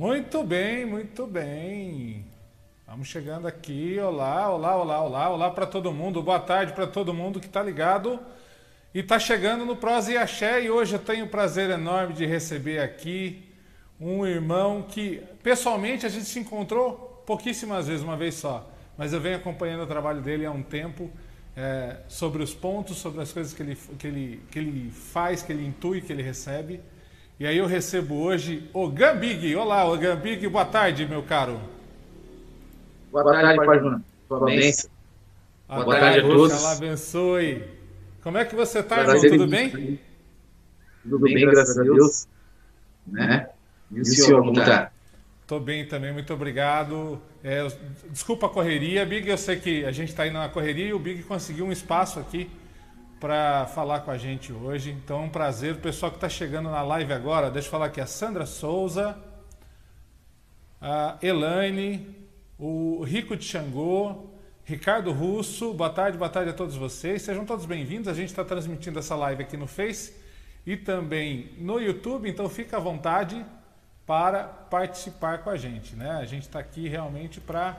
Muito bem, muito bem. Vamos chegando aqui. Olá, olá, olá, olá, olá para todo mundo. Boa tarde para todo mundo que está ligado e está chegando no Prosa e Axé. E hoje eu tenho o prazer enorme de receber aqui um irmão que, pessoalmente, a gente se encontrou pouquíssimas vezes, uma vez só. Mas eu venho acompanhando o trabalho dele há um tempo. É, sobre os pontos, sobre as coisas que ele, que, ele, que ele faz, que ele intui, que ele recebe. E aí eu recebo hoje o Gambig. Olá, o Gambig, boa tarde, meu caro. Boa, boa tarde, Pai Juna. Boa. Boa, boa tarde a todos. Allah abençoe. Como é que você está, irmão? Tudo bem? Tudo bem, graças a Deus. Né? E o, e o senhor, como está? Estou bem também, muito obrigado. É, desculpa a correria, Big, eu sei que a gente está indo na correria e o Big conseguiu um espaço aqui para falar com a gente hoje. Então, é um prazer. O pessoal que está chegando na live agora, deixa eu falar aqui a Sandra Souza, a Elaine, o Rico de Xangô, Ricardo Russo. Boa tarde, boa tarde a todos vocês. Sejam todos bem-vindos. A gente está transmitindo essa live aqui no Face e também no YouTube, então fica à vontade para participar com a gente. Né? A gente está aqui realmente para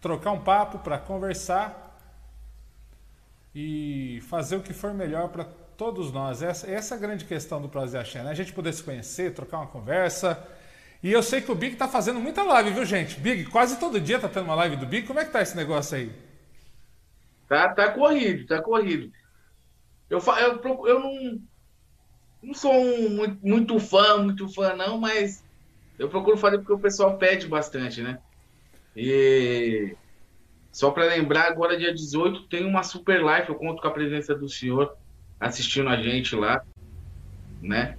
trocar um papo, para conversar e fazer o que for melhor para todos nós. Essa, essa é a grande questão do Prazer Axé, né? A gente poder se conhecer, trocar uma conversa. E eu sei que o Big está fazendo muita live, viu, gente? Big, quase todo dia está tendo uma live do Big. Como é que tá esse negócio aí? Tá, tá corrido, tá corrido. Eu, eu, eu não, não sou um, muito, muito fã, muito fã não, mas eu procuro fazer porque o pessoal pede bastante, né? E só para lembrar, agora dia 18 tem uma super live, eu conto com a presença do senhor assistindo a gente lá, né?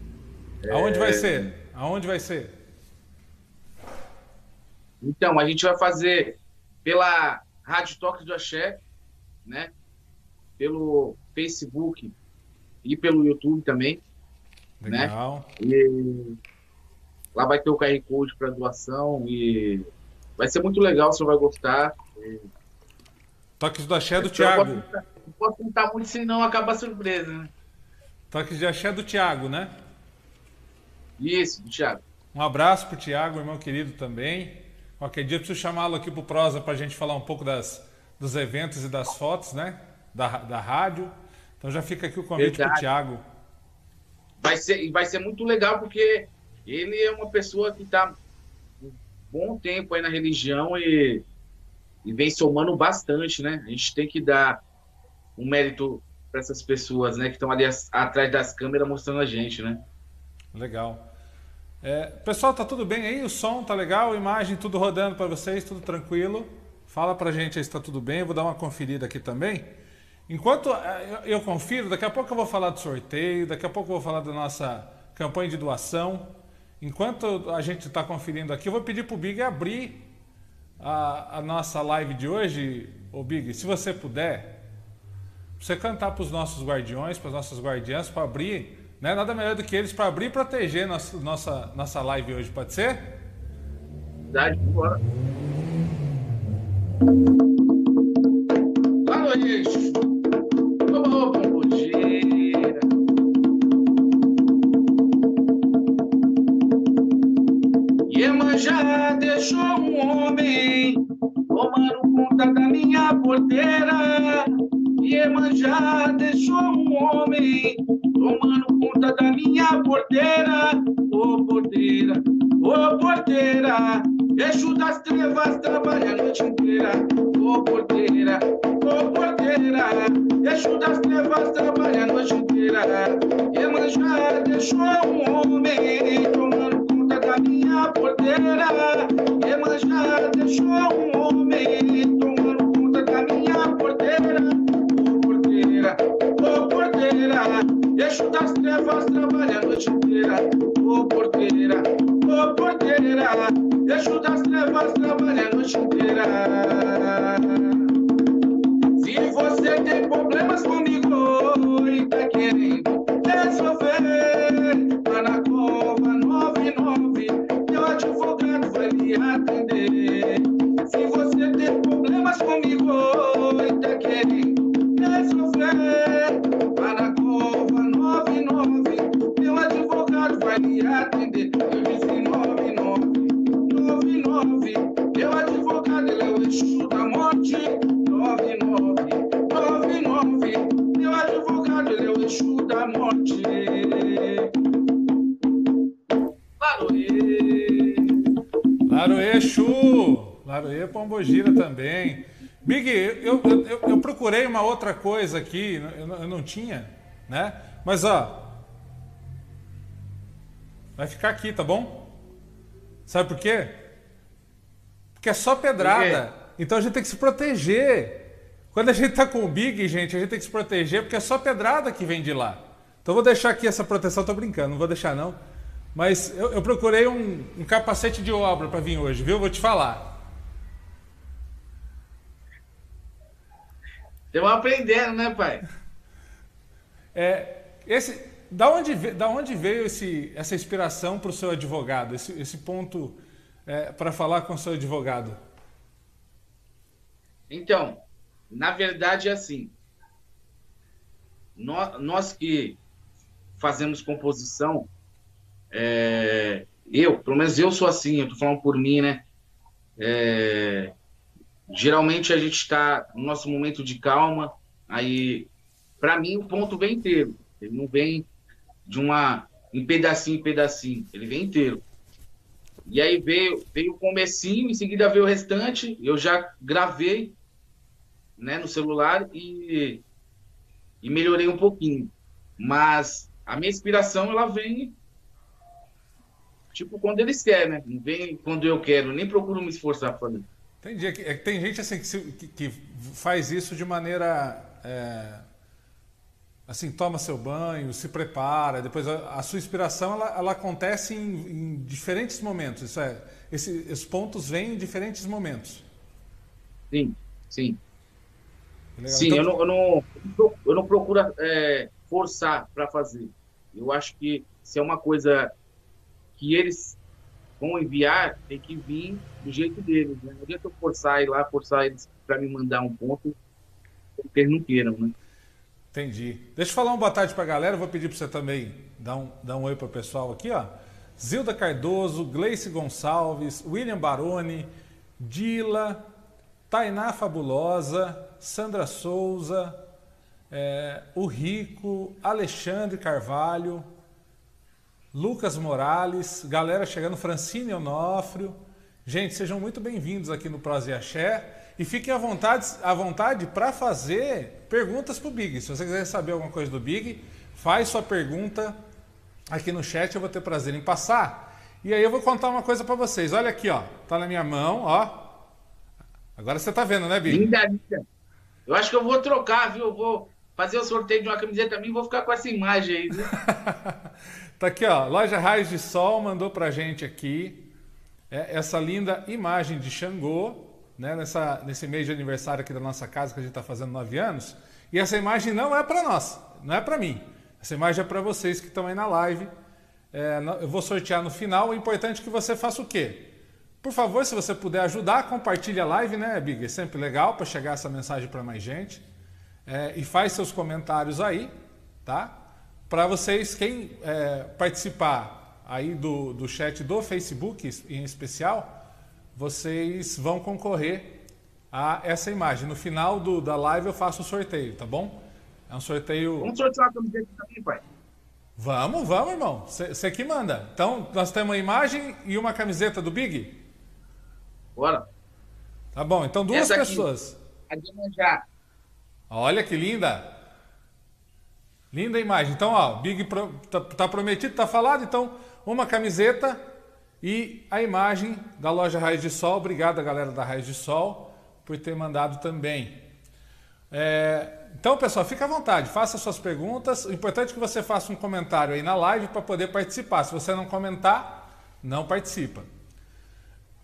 Aonde é... vai ser? Aonde vai ser? Então, a gente vai fazer pela Rádio Toque do Axé, né? Pelo Facebook e pelo YouTube também, né? Legal. né? E lá vai ter o QR Code para doação e vai ser muito legal, o senhor vai gostar. E Toques do axé do Thiago. Não posso contar muito, senão acaba a surpresa, né? Toques de axé do Thiago, né? Isso, do Thiago. Um abraço pro Thiago, irmão querido também. Qualquer dia eu preciso chamá-lo aqui pro Prosa para a gente falar um pouco das, dos eventos e das fotos, né? Da, da rádio. Então já fica aqui o convite Verdade. pro Thiago. Vai ser, vai ser muito legal porque ele é uma pessoa que está um bom tempo aí na religião e e vem somando bastante, né? A gente tem que dar um mérito para essas pessoas, né, que estão ali atrás das câmeras mostrando a gente, né? Legal. É, pessoal, tá tudo bem aí? O som tá legal, a imagem tudo rodando para vocês, tudo tranquilo? Fala pra gente aí se tá tudo bem, eu vou dar uma conferida aqui também. Enquanto é, eu confiro, daqui a pouco eu vou falar do sorteio, daqui a pouco eu vou falar da nossa campanha de doação. Enquanto a gente está conferindo aqui, eu vou pedir pro Big abrir a, a nossa live de hoje, ô Big, se você puder, você cantar para os nossos guardiões, para as nossas guardiãs, para abrir, né? Nada melhor do que eles para abrir e proteger nossa, nossa, nossa live hoje, pode ser? Verdade, bora. Boa noite. Opa, bom dia. Iemanjá deixou homem tomando conta da minha porteira. Iemanjá deixou um homem tomando conta da minha porteira. Ô oh, porteira, ô oh, porteira, Exu das trevas trabalha a noite inteira. Ô oh, porteira, ô porteira, Exu das trevas trabalha a noite inteira. Iemanjá deixou um homem tomando conta da minha porteira. Iemanjá deixou um homem tomando conta da minha porteira. Ô porteira, ô porteira, deixa das trevas trabalhar a noite inteira. Ô porteira, ô porteira, deixa das trevas trabalhar a noite inteira. Se você tem problemas comigo e tá querendo resolver, Laroê, Pombogira também. Big, eu, eu, eu, procurei uma outra coisa aqui, eu não, eu não tinha, né? Mas ó, vai ficar aqui, tá bom? Sabe por quê? Porque é só pedrada. Então a gente tem que se proteger. Quando a gente tá com o Big, gente, a gente tem que se proteger porque é só pedrada que vem de lá. Então eu vou deixar aqui essa proteção, tô brincando, não vou deixar não. Mas eu, eu procurei um, um capacete de obra para vir hoje, viu? Vou te falar. Estamos aprendendo, né, pai? É, esse, da, onde, da onde veio esse, essa inspiração para o seu advogado, esse, esse ponto é, para falar com o seu advogado? Então, na verdade é assim. Nós, nós que fazemos composição, é, eu, pelo menos eu sou assim, eu tô falando por mim, né? É, geralmente a gente está no nosso momento de calma, aí, para mim, o ponto vem inteiro. Ele não vem de uma em pedacinho em pedacinho, ele vem inteiro. E aí veio, veio o comecinho, em seguida veio o restante, eu já gravei né, no celular e, e melhorei um pouquinho. Mas a minha inspiração, ela vem tipo quando eles querem, né? Não vem quando eu quero, nem procuro me esforçar para. Entendi. É tem gente assim que, que, faz isso de maneira. É, assim, toma seu banho, se prepara, depois a, a sua inspiração ela, ela acontece em, em, diferentes momentos. Isso é, esse, esses pontos vêm em diferentes momentos. Sim, sim. Sim, então... eu, não, eu, não, eu não procuro é, forçar para fazer. Eu acho que se é uma coisa que eles vão enviar, tem que vir do jeito deles. Né? Não adianta eu forçar ir lá, forçar eles para me mandar um ponto que eles não queiram, né? Entendi. Deixa eu falar uma boa tarde para a galera. Vou pedir para você também dar um, dar um oi para o pessoal aqui, ó. Zilda Cardoso, Gleice Gonçalves, William Baroni, Dila, Tainá Fabulosa, Sandra Souza, é, o Rico, Alexandre Carvalho, Lucas Morales, galera chegando, Francine Onofrio. Gente, sejam muito bem-vindos aqui no e Axé. E fiquem à vontade, à vontade para fazer perguntas para o Big. Se você quiser saber alguma coisa do Big, faz sua pergunta aqui no chat, eu vou ter prazer em passar. E aí eu vou contar uma coisa para vocês. Olha aqui, ó, tá na minha mão, ó. Agora você tá vendo, né, Big? Linda, linda. Eu acho que eu vou trocar, viu? Eu vou fazer o sorteio de uma camiseta também vou ficar com essa imagem aí, viu? tá aqui, ó. Loja Raios de Sol mandou pra gente aqui é, essa linda imagem de Xangô, né? Nessa, nesse mês de aniversário aqui da nossa casa, que a gente tá fazendo nove anos. E essa imagem não é para nós, não é para mim. Essa imagem é para vocês que estão aí na live. É, eu vou sortear no final. O importante é que você faça o quê? Por favor, se você puder ajudar, compartilhe a live, né, Big? É sempre legal para chegar essa mensagem para mais gente. É, e faz seus comentários aí, tá? Para vocês, quem é, participar aí do, do chat do Facebook em especial, vocês vão concorrer a essa imagem. No final do, da live eu faço o sorteio, tá bom? É um sorteio. Vamos sortear a camiseta também, pai. Vamos, vamos, irmão. Você que manda. Então, nós temos uma imagem e uma camiseta do Big? Bora. Tá bom, então duas pessoas. Aqui, já. Olha que linda. Linda imagem. Então, ó, Big Pro, tá, tá, prometido, tá falado. Então, uma camiseta e a imagem da loja Raiz de Sol. Obrigado, galera da Raiz de Sol, por ter mandado também. É, então, pessoal, fica à vontade, faça suas perguntas. O importante é que você faça um comentário aí na live para poder participar. Se você não comentar, não participa.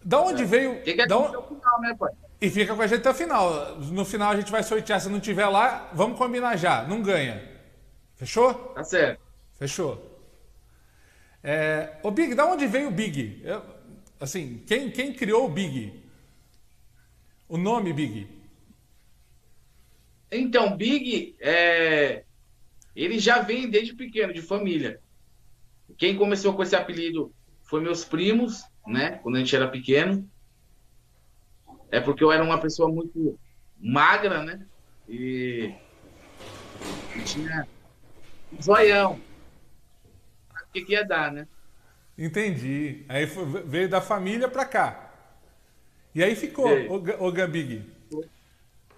Da onde é. veio. Fica da onde... final, né, pai? E fica com a gente até o final. No final a gente vai sortear. Se não tiver lá, vamos combinar já. Não ganha. Fechou? Tá certo. Fechou. É... Ô, Big, da onde veio o Big? Eu... Assim, quem, quem criou o Big? O nome Big? Então, Big, é... ele já vem desde pequeno, de família. Quem começou com esse apelido foi meus primos, né? Quando a gente era pequeno. É porque eu era uma pessoa muito magra, né? E, e tinha um zoião. O que, que ia dar, né? Entendi. Aí foi, veio da família para cá. E aí ficou, o, o Gambig.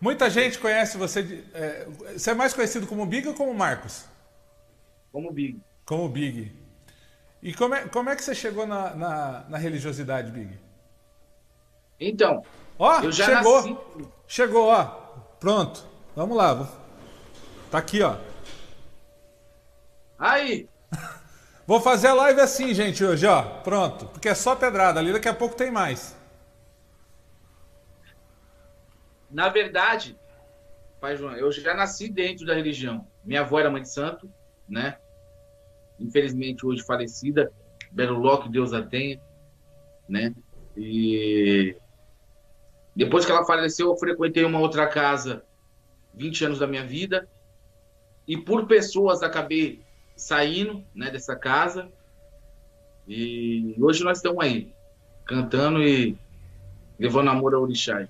Muita gente conhece você. É, você é mais conhecido como Big ou como Marcos? Como Big. Como Big. E como é, como é que você chegou na, na, na religiosidade, Big? Então, ó, eu já chegou. Nasci... Chegou, ó. Pronto. Vamos lá. Tá aqui, ó. Aí. Vou fazer a live assim, gente, hoje, ó. Pronto. Porque é só pedrada. Ali daqui a pouco tem mais. Na verdade, Pai João, eu já nasci dentro da religião. Minha avó era mãe de santo, né? Infelizmente, hoje falecida. Belo Ló, que Deus a tenha, né? E depois que ela faleceu, eu frequentei uma outra casa 20 anos da minha vida. E por pessoas acabei saindo né, dessa casa. E hoje nós estamos aí, cantando e levando amor ao Orixá.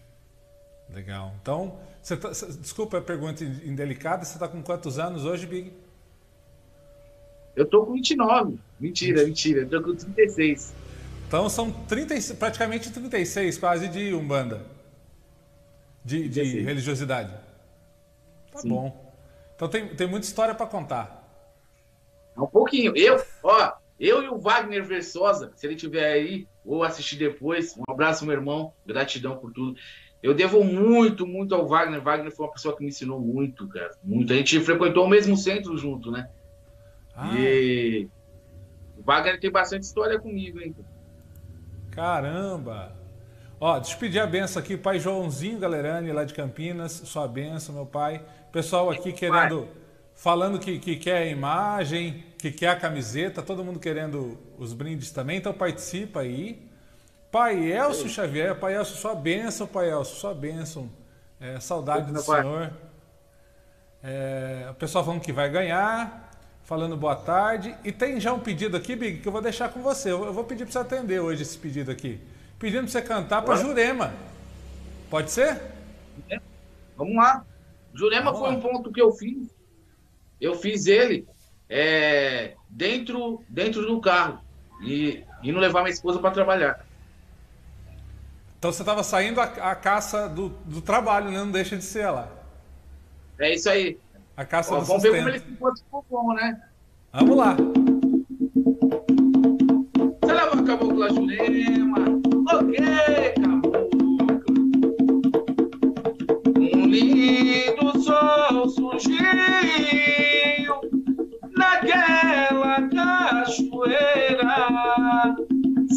Legal. Então, você tá, desculpa a pergunta indelicada, você está com quantos anos hoje, Big? Eu tô com 29. Mentira, mentira. Eu tô com 36. Então são 30, praticamente 36, quase de Umbanda. De, de religiosidade. Tá Sim. bom. Então tem, tem muita história para contar. Um pouquinho. Eu, ó, eu e o Wagner Versosa, se ele tiver aí, ou assistir depois. Um abraço, meu irmão. Gratidão por tudo. Eu devo muito, muito ao Wagner. Wagner foi uma pessoa que me ensinou muito, cara. Muito. A gente frequentou o mesmo centro junto, né? Ah. E o Wagner tem bastante história comigo, hein? Caramba! Ó, despedir a benção aqui, pai Joãozinho Galerani, lá de Campinas. Sua benção, meu pai. Pessoal aqui querendo, falando que, que quer a imagem, que quer a camiseta, todo mundo querendo os brindes também, então participa aí. Pai Elcio Xavier, Pai Elcio, sua bênção, Pai Elcio, sua bênção. É, saudade do Senhor. É, o pessoal falando que vai ganhar, falando boa tarde. E tem já um pedido aqui, Big, que eu vou deixar com você. Eu vou pedir para você atender hoje esse pedido aqui. Pedindo para você cantar para Jurema. Pode ser? É. Vamos lá. Jurema Vamos foi lá. um ponto que eu fiz. Eu fiz ele é, dentro, dentro do carro e, e não levar minha esposa para trabalhar. Então você estava saindo a, a caça do, do, trabalho, né? Não deixa de ser lá. É isso aí. A caça Ó, do Vamos sustento. ver como ele ficou, ficou bom, né? Vamos lá. Você leva a cabocla Jurema. Ok, cabocla. Um lindo sol surgiu naquela cachoeira,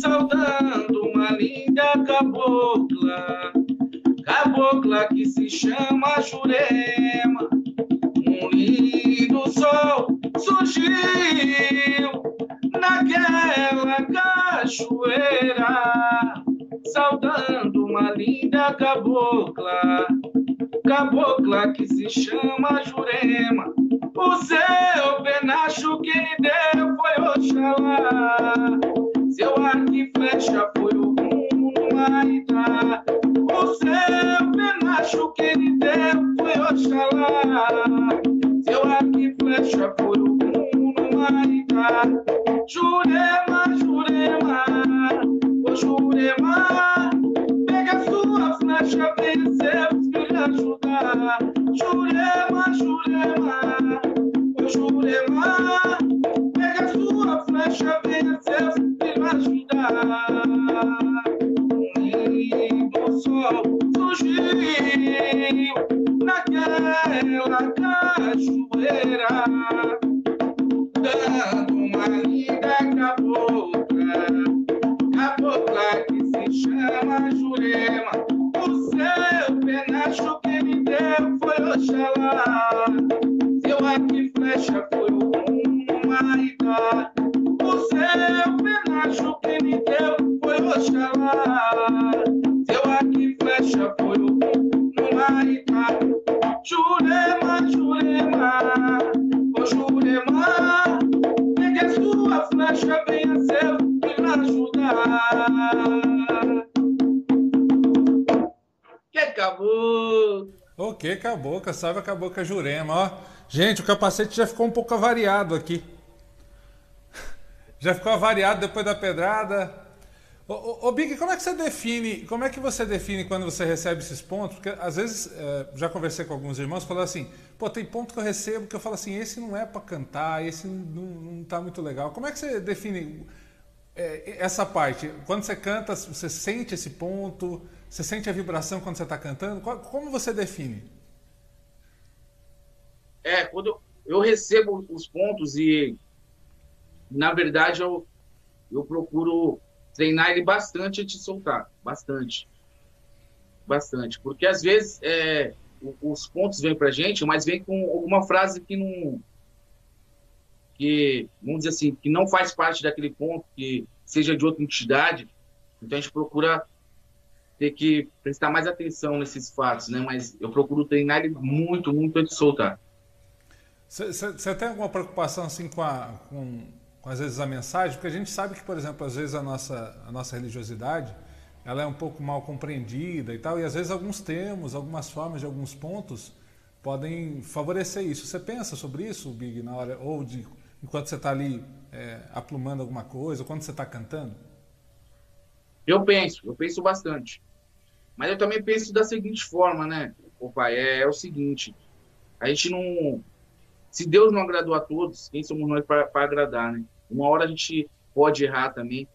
saudando uma linda cabocla, cabocla que se chama Jurema. Lindo sol surgiu naquela cachoeira, saudando uma linda cabocla, cabocla que se chama Jurema. O seu penacho que lhe deu foi Oxalá, seu arco e flecha foi o rumo no Maitá. O seu penacho que lhe deu foi Oxalá, seu arco e flecha foi o rumo no Maitá. Jurema, Jurema, ô Jurema, pega sua flecha, vem seus filhos ajudar. Jurema, Jurema, ô Jurema, pega sua flecha, vem seus filhos ajudar. Um lindo sol surgiu naquela cachoeira, dando uma linda cabocla, cabocla que se chama Jurema. O seu penacho que me deu foi Oxalá, seu arco e flecha foi o rumo. O seu penacho que me deu foi Oxalá, seu arco e flecha foi o rumo. Jurema, Jurema, ô Jurema, pegue a sua flecha, venha seu filho ajudar. Que acabou. Acabou, salve acabou com a Jurema, ó. Gente, o capacete já ficou um pouco avariado aqui. Já ficou avariado depois da pedrada? Ô, ô, Big, como é que você define, como é que você define quando você recebe esses pontos? Porque às vezes, é, já conversei com alguns irmãos, falando assim, pô, tem ponto que eu recebo que eu falo assim, esse não é para cantar, esse não, não tá muito legal. Como é que você define é, essa parte? Quando você canta, você sente esse ponto? Você sente a vibração quando você está cantando? Como você define? É, quando eu recebo os pontos e, na verdade, eu, eu procuro treinar ele bastante antes de soltar. Bastante. Bastante. Porque às vezes é, os pontos vêm pra gente, mas vem com alguma frase que não. que, vamos dizer assim, que não faz parte daquele ponto, que seja de outra entidade. Então a gente procura ter que prestar mais atenção nesses fatos, né? Mas eu procuro treinar ele muito, muito antes de soltar. Você tem alguma preocupação assim com a, com às vezes a mensagem, porque a gente sabe que, por exemplo, às vezes a nossa, a nossa religiosidade ela é um pouco mal compreendida e tal, e às vezes alguns termos, algumas formas de alguns pontos podem favorecer isso. Você pensa sobre isso, Big, na hora, ou de, enquanto você está ali é, aplumando alguma coisa, ou quando você está cantando? Eu penso, eu penso bastante. Mas eu também penso da seguinte forma, né, o pai, é, é o seguinte, a gente não... Se Deus não agradou a todos, quem somos nós para agradar, né? Uma hora a gente pode errar também.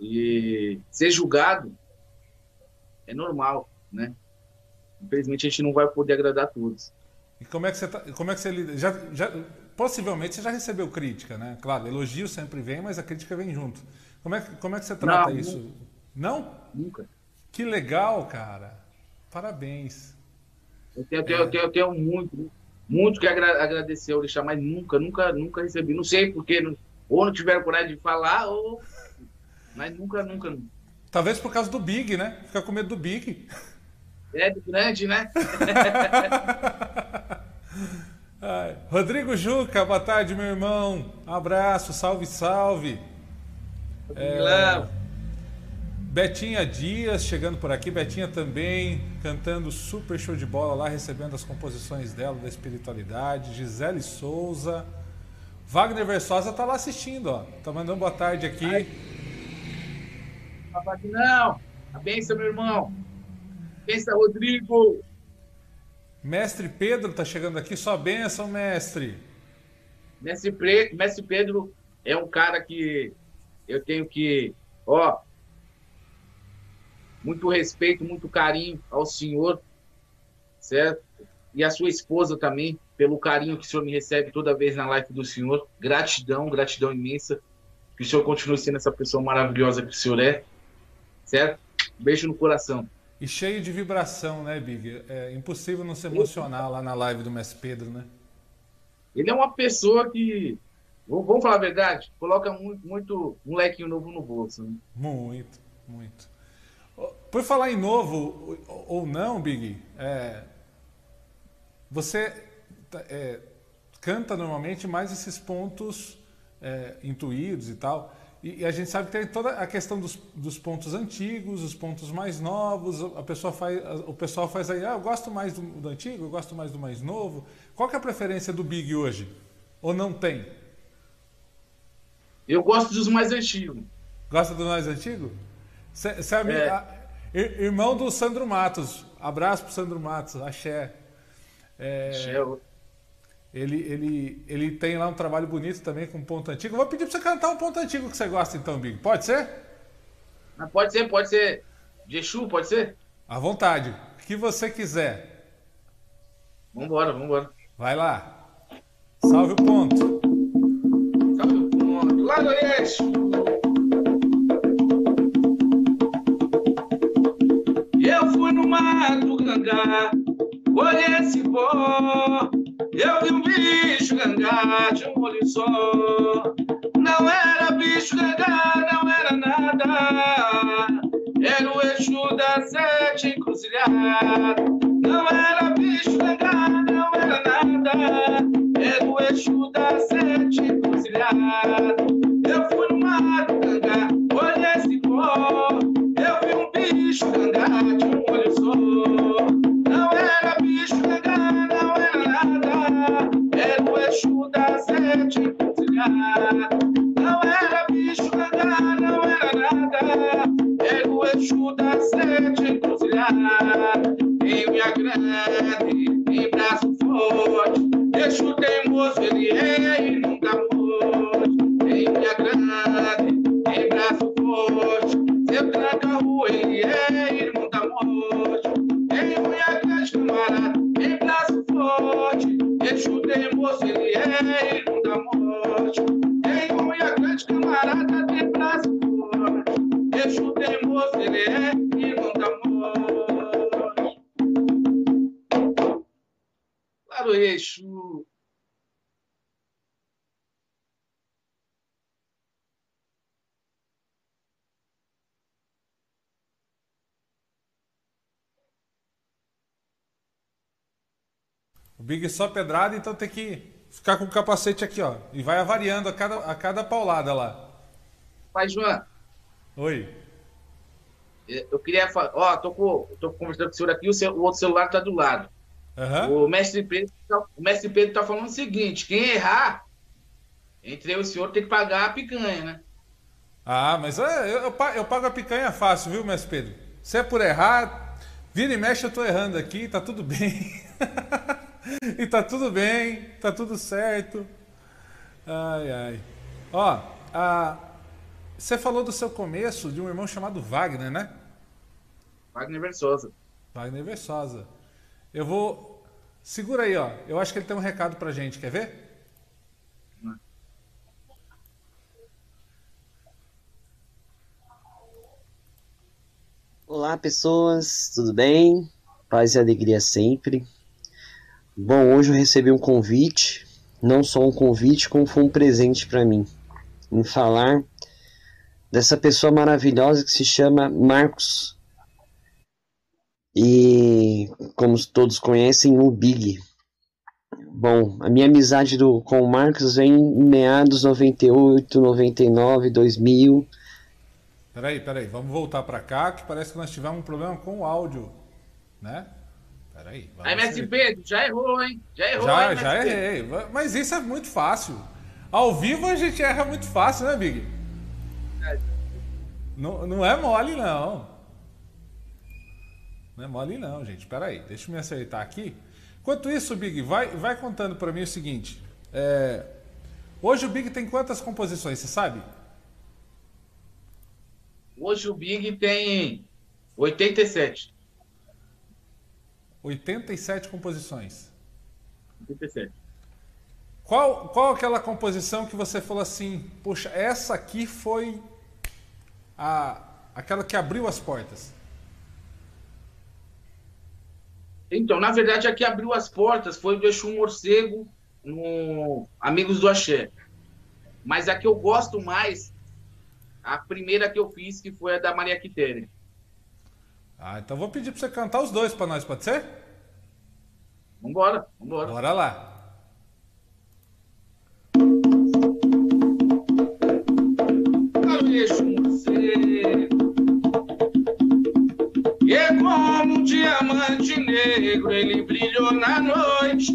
E ser julgado é normal, né? Infelizmente a gente não vai poder agradar a todos. E como é que você tá, como é que você já, já possivelmente você já recebeu crítica, né? Claro, elogio sempre vem, mas a crítica vem junto. Como é que como é que você trata não, isso? Nunca. Não? Nunca. Que legal, cara. Parabéns. Eu tenho, é. eu tenho, eu tenho muito, muito que agradecer ao Orixá, mas nunca, nunca, nunca recebi. Não sei porque ou não tiveram coragem de falar, ou. Mas nunca, nunca. Talvez por causa do Big, né? Fica com medo do Big. É, do grande, né? Rodrigo Juca, boa tarde, meu irmão. Um abraço, salve, salve. É... Betinha Dias chegando por aqui, Betinha também cantando super show de bola lá, recebendo as composições dela da espiritualidade. Gisele Souza. Wagner Versosa tá lá assistindo, ó. Tá mandando boa tarde aqui. Não, a benção, meu irmão. Benção, Rodrigo. Mestre Pedro tá chegando aqui, só benção, mestre. Mestre, Pre... mestre Pedro é um cara que eu tenho que, ó, muito respeito, muito carinho ao senhor, certo? E a sua esposa também, pelo carinho que o Senhor me recebe toda vez na live do Senhor. Gratidão, gratidão imensa. Que o Senhor continue sendo essa pessoa maravilhosa que o Senhor é. Certo? Beijo no coração. E cheio de vibração, né, Big? É impossível não se emocionar lá na live do Mestre Pedro, né? Ele é uma pessoa que, vamos falar a verdade, coloca muito, muito um lequinho novo no bolso. Né? Muito, muito. Por falar em novo ou não, Big, é, você é, canta normalmente mais esses pontos é, intuídos e tal. E, e, a gente sabe que tem toda a questão dos, dos, pontos antigos, os pontos mais novos. A pessoa faz, o pessoal faz aí, ah, eu gosto mais do, do antigo, eu gosto mais do mais novo. Qual é a preferência do Big hoje? Ou não tem? Eu gosto dos mais antigos. Gosta do mais antigo? É, é. irmão do Sandro Matos. Abraço pro Sandro Matos, axé. É, axé. Ele, ele, ele tem lá um trabalho bonito também com ponto antigo. Eu vou pedir para você cantar um ponto antigo que você gosta, então, Big. Pode ser? Ah, pode ser, pode ser. De Exu, pode ser? À vontade. O que você quiser. Vambora, vambora. Vai lá. Salve o ponto. Salve o ponto. Lá do Exu. Eu fui no mato gangá, olhei esse pó. Eu vi um bicho gangá de um olho só. Não era bicho gangá, não era nada. Era o eixo da sete encruzilhada. Não era bicho gangá, não era nada. Era o eixo da sete encruzilhada. Eu fui no mato gangá, olhei esse pó. Eu vi um bicho gangá de um olho só. Não era bicho gangá, é do da sete. Não era bicho nada, não era nada, é do da sete encruzilhada. Quem me agrede, e braço forte, eixo teimoso, ele é só pedrada, então tem que ficar com o capacete aqui, ó. E vai avariando a cada, a cada paulada lá. Pai João, Oi. eu queria falar. Ó, tô, com, tô conversando com o senhor aqui, o, seu- o outro celular tá do lado. Aham. O mestre Pedro, tá- o mestre Pedro tá falando o seguinte: quem errar, entre eu e o senhor tem que pagar a picanha, né? Ah, mas é, eu, eu eu pago a picanha fácil, viu, mestre Pedro? Se é por errar, vira e mexe, eu tô errando aqui, tá tudo bem. e tá tudo bem, tá tudo certo. Ai, ai. Ó, a- você falou do seu começo de um irmão chamado Wagner, né? Wagner Versosa. Wagner Versosa. Eu vou. Segura aí, ó. Eu acho que ele tem um recado pra gente, quer ver? Olá, pessoas, tudo bem? Paz e alegria sempre. Bom, hoje eu recebi um convite, não só um convite, como foi um presente para mim, em falar dessa pessoa maravilhosa que se chama Marcos. E, como todos conhecem, o Big. Bom, a minha amizade do, com o Marcos vem em meados 98, 99, 2000. Peraí, peraí. Vamos voltar pra cá, que parece que nós tivemos um problema com o áudio, né? Peraí. Aí, mestre. Pedro, já errou, hein? Já errou, Já, já errei. Mas isso é muito fácil. Ao vivo a gente erra muito fácil, né, Big? Não, não é mole, não. Não é mole, não, gente. Pera aí, deixa eu me acertar aqui. Enquanto isso, Big, vai, vai contando pra mim o seguinte. é, Hoje o Big tem quantas composições, você sabe? Hoje o Big tem 87. 87 composições. 87. Qual, qual aquela composição que você falou assim, poxa, essa aqui foi a, aquela que abriu as portas? Então, na verdade, a que abriu as portas foi do Exu Morcego no Amigos do Axé. Mas a que eu gosto mais, a primeira que eu fiz, que foi a da Maria Quitéria. Ah, então vou pedir pra você cantar os dois pra nós, pode ser? Vambora, vambora. Bora lá. Para. E é como um diamante negro, ele brilhou na noite,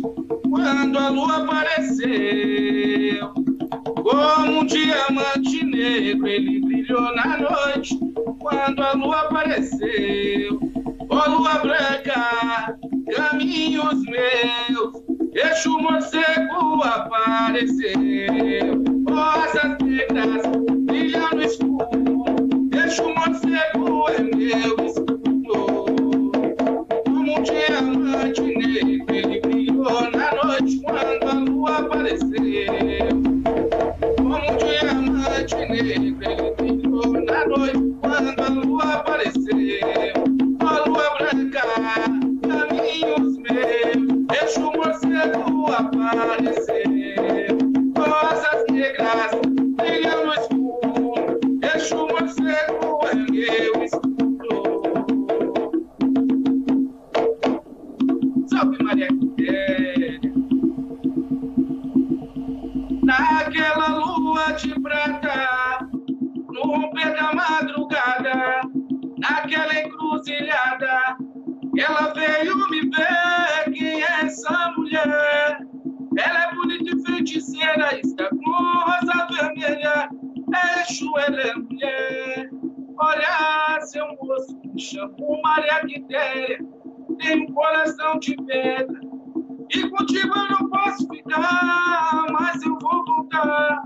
quando a lua apareceu. Como um diamante negro, ele brilhou na noite, quando a lua apareceu. Ó lua branca, caminhos meus, Exu morcego apareceu. Rosas negras brilham no escuro, Exu morcego é meu escudo. Como um diamante negro, Quitéria, tenho um coração de pedra. E contigo eu não posso ficar, mas eu vou voltar.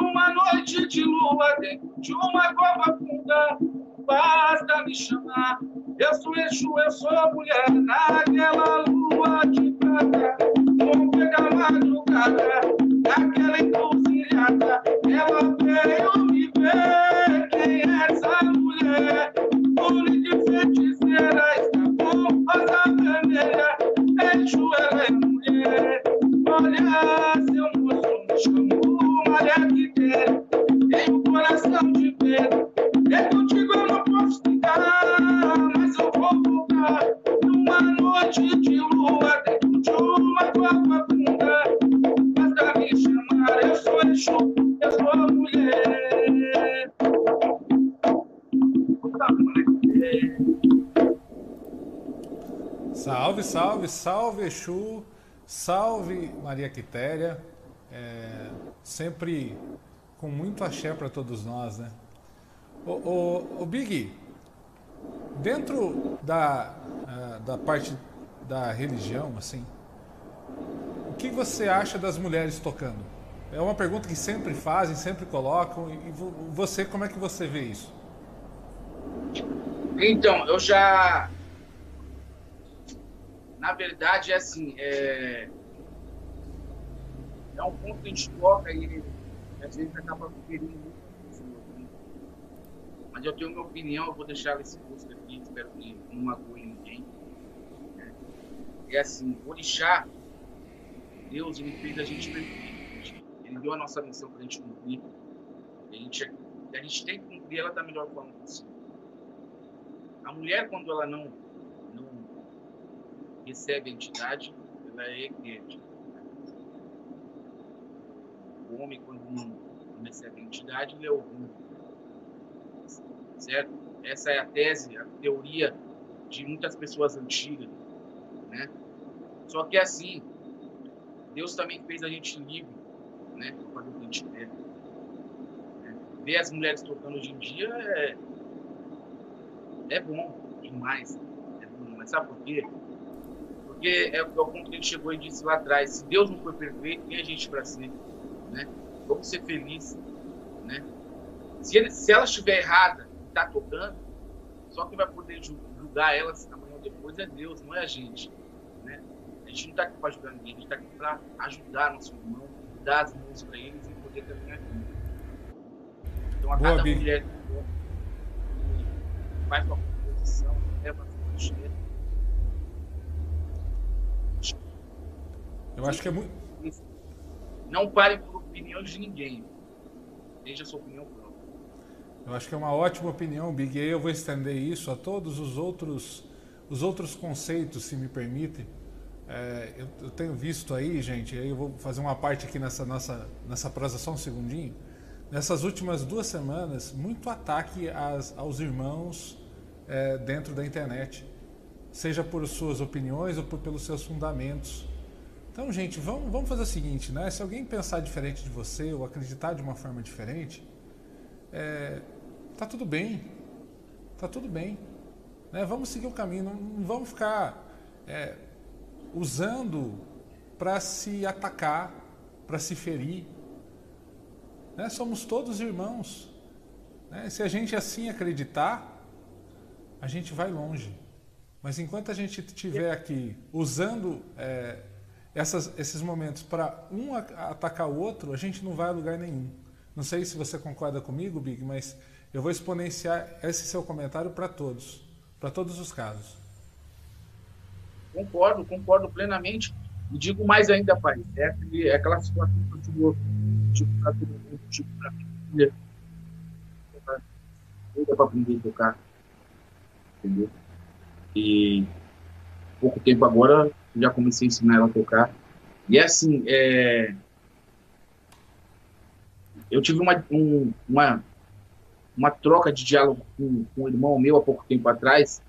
Numa noite de lua, dentro de uma cova funda, basta me chamar. Eu sou Exu, eu sou mulher, naquela lua de prata, no da madrugada, naquela encruzilhada, ela veio me ver. Quem é essa mulher? Única e feiticeira, com rosa vermelha, Exu, ela é mulher. Olha, seu moço, me chamou, Maria que tem, um coração de pedro. É contigo eu não posso ficar, mas eu vou voltar numa noite de lua dentro de uma cova funda. Basta me chamar, eu sou Exu, eu sou a mulher. Salve, salve, salve Exu, salve Maria Quitéria, é, sempre com muito axé para todos nós, né? O, o, o Big, dentro da, uh, da parte da religião, assim, o que você acha das mulheres tocando? É uma pergunta que sempre fazem, sempre colocam. E você, como é que você vê isso? Então, eu já. Na verdade, é assim. É, é um ponto que a gente toca e às vezes acaba ferindo muito mas eu tenho minha opinião, eu vou deixar esse post aqui, espero que não magoe ninguém. Né? É assim, orixá, Deus ele fez a gente perfeito. Ele deu a nossa missão para a gente cumprir. A gente, a gente tem que cumprir ela da melhor forma possível. A mulher, quando ela não recebe a entidade, ela é igreja. O homem, quando não, recebe a entidade, ele é orgulho certo? Essa é a tese, a teoria de muitas pessoas antigas, né? Só que assim, Deus também fez a gente livre, né? Para fazer o que a gente quer. Né? Ver as mulheres tocando hoje em dia é, é bom demais. É bom, mas sabe por quê? Porque é, o ponto que a gente chegou e disse lá atrás: se Deus não foi perfeito, quem é a gente para ser? Né? Vamos ser felizes. Né? Se, ele, se ela estiver errada, está tocando, só quem vai poder julgar elas amanhã ou depois é Deus, não é a gente. Né? A gente não está aqui para ajudar ninguém, a gente está aqui para ajudar nosso irmão, dar as mãos para eles e poder caminhar aqui. Então, a Boa, cada Big. mulher que faz uma composição, leva a sua Eu acho que é muito. Não pare por opiniões de ninguém. Deixe a sua opinião própria. Eu acho que é uma ótima opinião, Big. E aí eu vou estender isso a todos os outros, os outros conceitos, se me permite. É, eu, eu, tenho visto aí, gente, aí eu vou fazer uma parte aqui nessa nossa nessa prosa só um segundinho. Nessas últimas duas semanas, muito ataque às, aos irmãos é, dentro da internet, seja por suas opiniões ou por, pelos seus fundamentos. Então, gente, vamos, vamos fazer o seguinte, né? Se alguém pensar diferente de você ou acreditar de uma forma diferente, é, tá tudo bem, tá tudo bem. Né? Vamos seguir o caminho, não, não vamos ficar é, usando para se atacar, para se ferir. Né? Somos todos irmãos. Né? Se a gente assim acreditar, a gente vai longe. Mas enquanto a gente estiver aqui usando é, essas, esses momentos para um atacar o outro, a gente não vai a lugar nenhum. Não sei se você concorda comigo, Big, mas eu vou exponenciar esse seu comentário para todos, para todos os casos. Concordo, concordo plenamente. E digo mais ainda, pai, é, aquele, é aquela situação que eu digo, tipo, para todo mundo, tipo, para minha filha, para aprender a tocar, entendeu? E pouco tempo agora, já comecei a ensinar ela a tocar. E é assim, é, eu tive uma, um, uma, uma troca de diálogo com, com um irmão meu há pouco tempo atrás,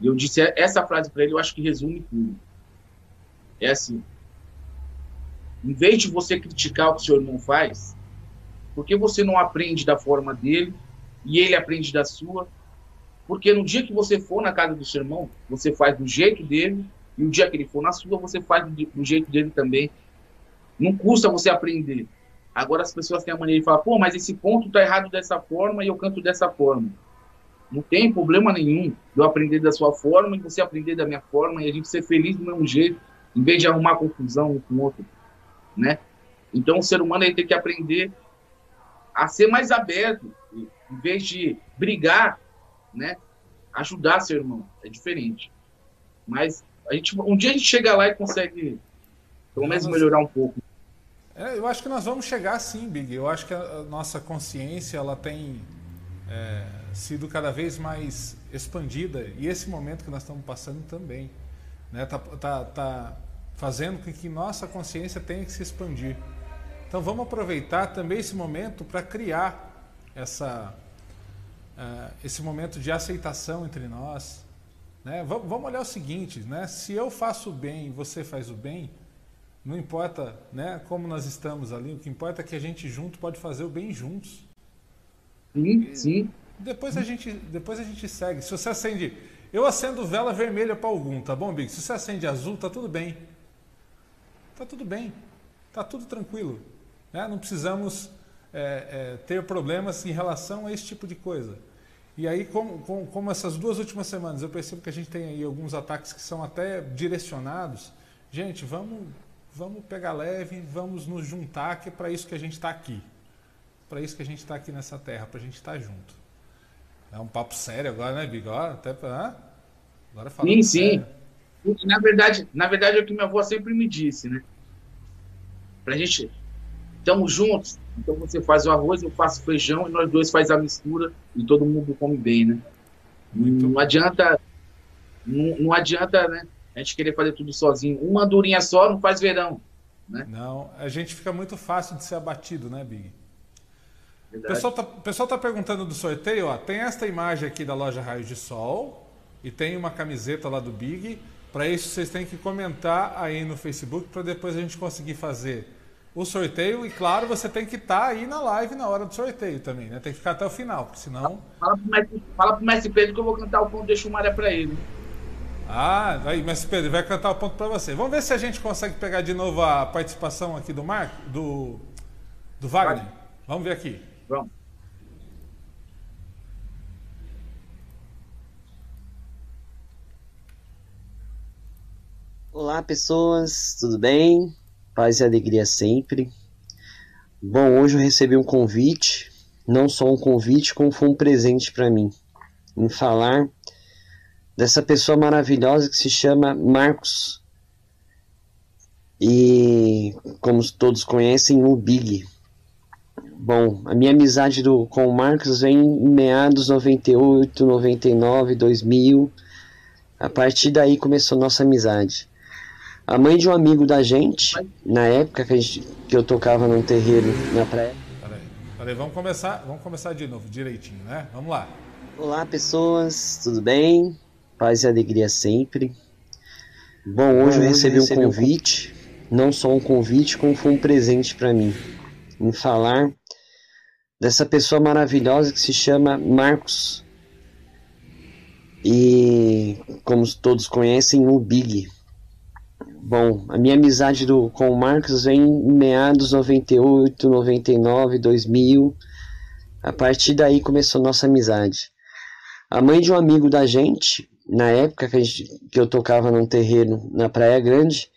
e eu disse essa frase para ele, eu acho que resume tudo. É assim: em vez de você criticar o que seu irmão faz, por que você não aprende da forma dele e ele aprende da sua Porque no dia que você for na casa do seu irmão, você faz do jeito dele, e o dia que ele for na sua, você faz do jeito dele também. Não custa você aprender. Agora as pessoas têm a maneira de falar, pô, mas esse ponto tá errado dessa forma e eu canto dessa forma. Não tem problema nenhum eu aprender da sua forma e você aprender da minha forma e a gente ser feliz do mesmo jeito, em vez de arrumar confusão um com o outro, né? Então o ser humano tem que aprender a ser mais aberto, em vez de brigar, né? Ajudar seu irmão, é diferente. Mas a gente, um dia a gente chega lá e consegue, pelo menos, melhorar um pouco. É, eu acho que nós vamos chegar sim, Big. Eu acho que a nossa consciência ela tem é, sido cada vez mais expandida e esse momento que nós estamos passando também, né, tá, tá, tá fazendo com que nossa consciência tenha que se expandir. Então vamos aproveitar também esse momento para criar essa, uh, esse momento de aceitação entre nós. Né? Vamos olhar o seguinte, né? se eu faço o bem e você faz o bem, não importa né, como nós estamos ali, o que importa é que a gente junto pode fazer o bem juntos. Sim, sim. Depois a gente, depois a gente segue. Se você acende, eu acendo vela vermelha para algum, tá bom, Big? Se você acende azul, tá tudo bem. Tá tudo bem. Tá tudo tranquilo. Né? Não precisamos é, é, ter problemas em relação a esse tipo de coisa. E aí, como, como, como, essas duas últimas semanas, eu percebo que a gente tem aí alguns ataques que são até direcionados. Gente, vamos, vamos pegar leve, vamos nos juntar, que é para isso que a gente está aqui. Para isso que a gente está aqui nessa terra, para a gente estar tá junto. É um papo sério agora, né, Bigode? Até pra, Agora falando Sim, sim. Na verdade, na verdade é o que minha avó sempre me disse, né? Pra gente estamos juntos. Então você faz o arroz, eu faço feijão e nós dois faz a mistura e todo mundo come bem, né? Muito não adianta, não, não, adianta, né? A gente querer fazer tudo sozinho. Uma durinha só não faz verão, né? Não, a gente fica muito fácil de ser abatido, né, Big? O pessoal tá, pessoal tá perguntando do sorteio, ó. Tem esta imagem aqui da loja Raios de Sol e tem uma camiseta lá do Big. Para isso vocês têm que comentar aí no Facebook para depois a gente conseguir fazer o sorteio. E claro, você tem que estar tá aí na live na hora do sorteio também, né? Tem que ficar até o final, porque senão. Fala pro mestre, fala pro mestre Pedro que eu vou cantar o ponto de Xumaré para ele. Ah, aí, mestre Pedro, vai cantar o ponto para você. Vamos ver se a gente consegue pegar de novo a participação aqui do Marco, do, do Wagner. Vai. Vamos ver aqui. Vamos. Olá, pessoas, tudo bem? Paz e alegria sempre. Bom, hoje eu recebi um convite, não só um convite, como foi um presente para mim, em falar dessa pessoa maravilhosa que se chama Marcos. E, como todos conhecem, o Big. Bom, a minha amizade do, com o Marcos vem em meados 98, 99, 2000. A partir daí começou nossa amizade. A mãe de um amigo da gente, na época que, gente, que eu tocava num terreiro na praia. Peraí, peraí, vamos começar, vamos começar de novo, direitinho, né? Vamos lá. Olá, pessoas, tudo bem? Paz e alegria sempre. Bom, hoje eu recebi, um convite, não só um convite, como foi um presente para mim, em falar dessa pessoa maravilhosa que se chama Marcos. E, como todos conhecem, o Big. Bom, a minha amizade do, com o Marcos vem em meados 98, 99, 2000. A partir daí começou nossa amizade. A mãe de um amigo da gente, na época que, gente, que eu tocava num terreno na Praia Grande,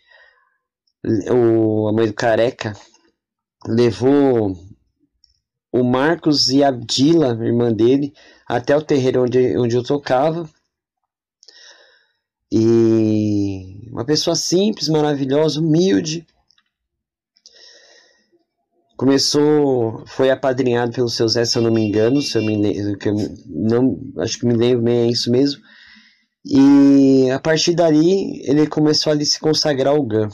o, a mãe do Careca, levou o Marcos e a Dila, irmã dele, até o terreiro onde, onde eu tocava. E uma pessoa simples, maravilhosa, humilde. Começou, foi apadrinhado pelo seu Zé, se eu não me engano, se eu me que eu não, acho que me lembro bem, é isso mesmo. E a partir dali ele começou a se consagrar ao GAN.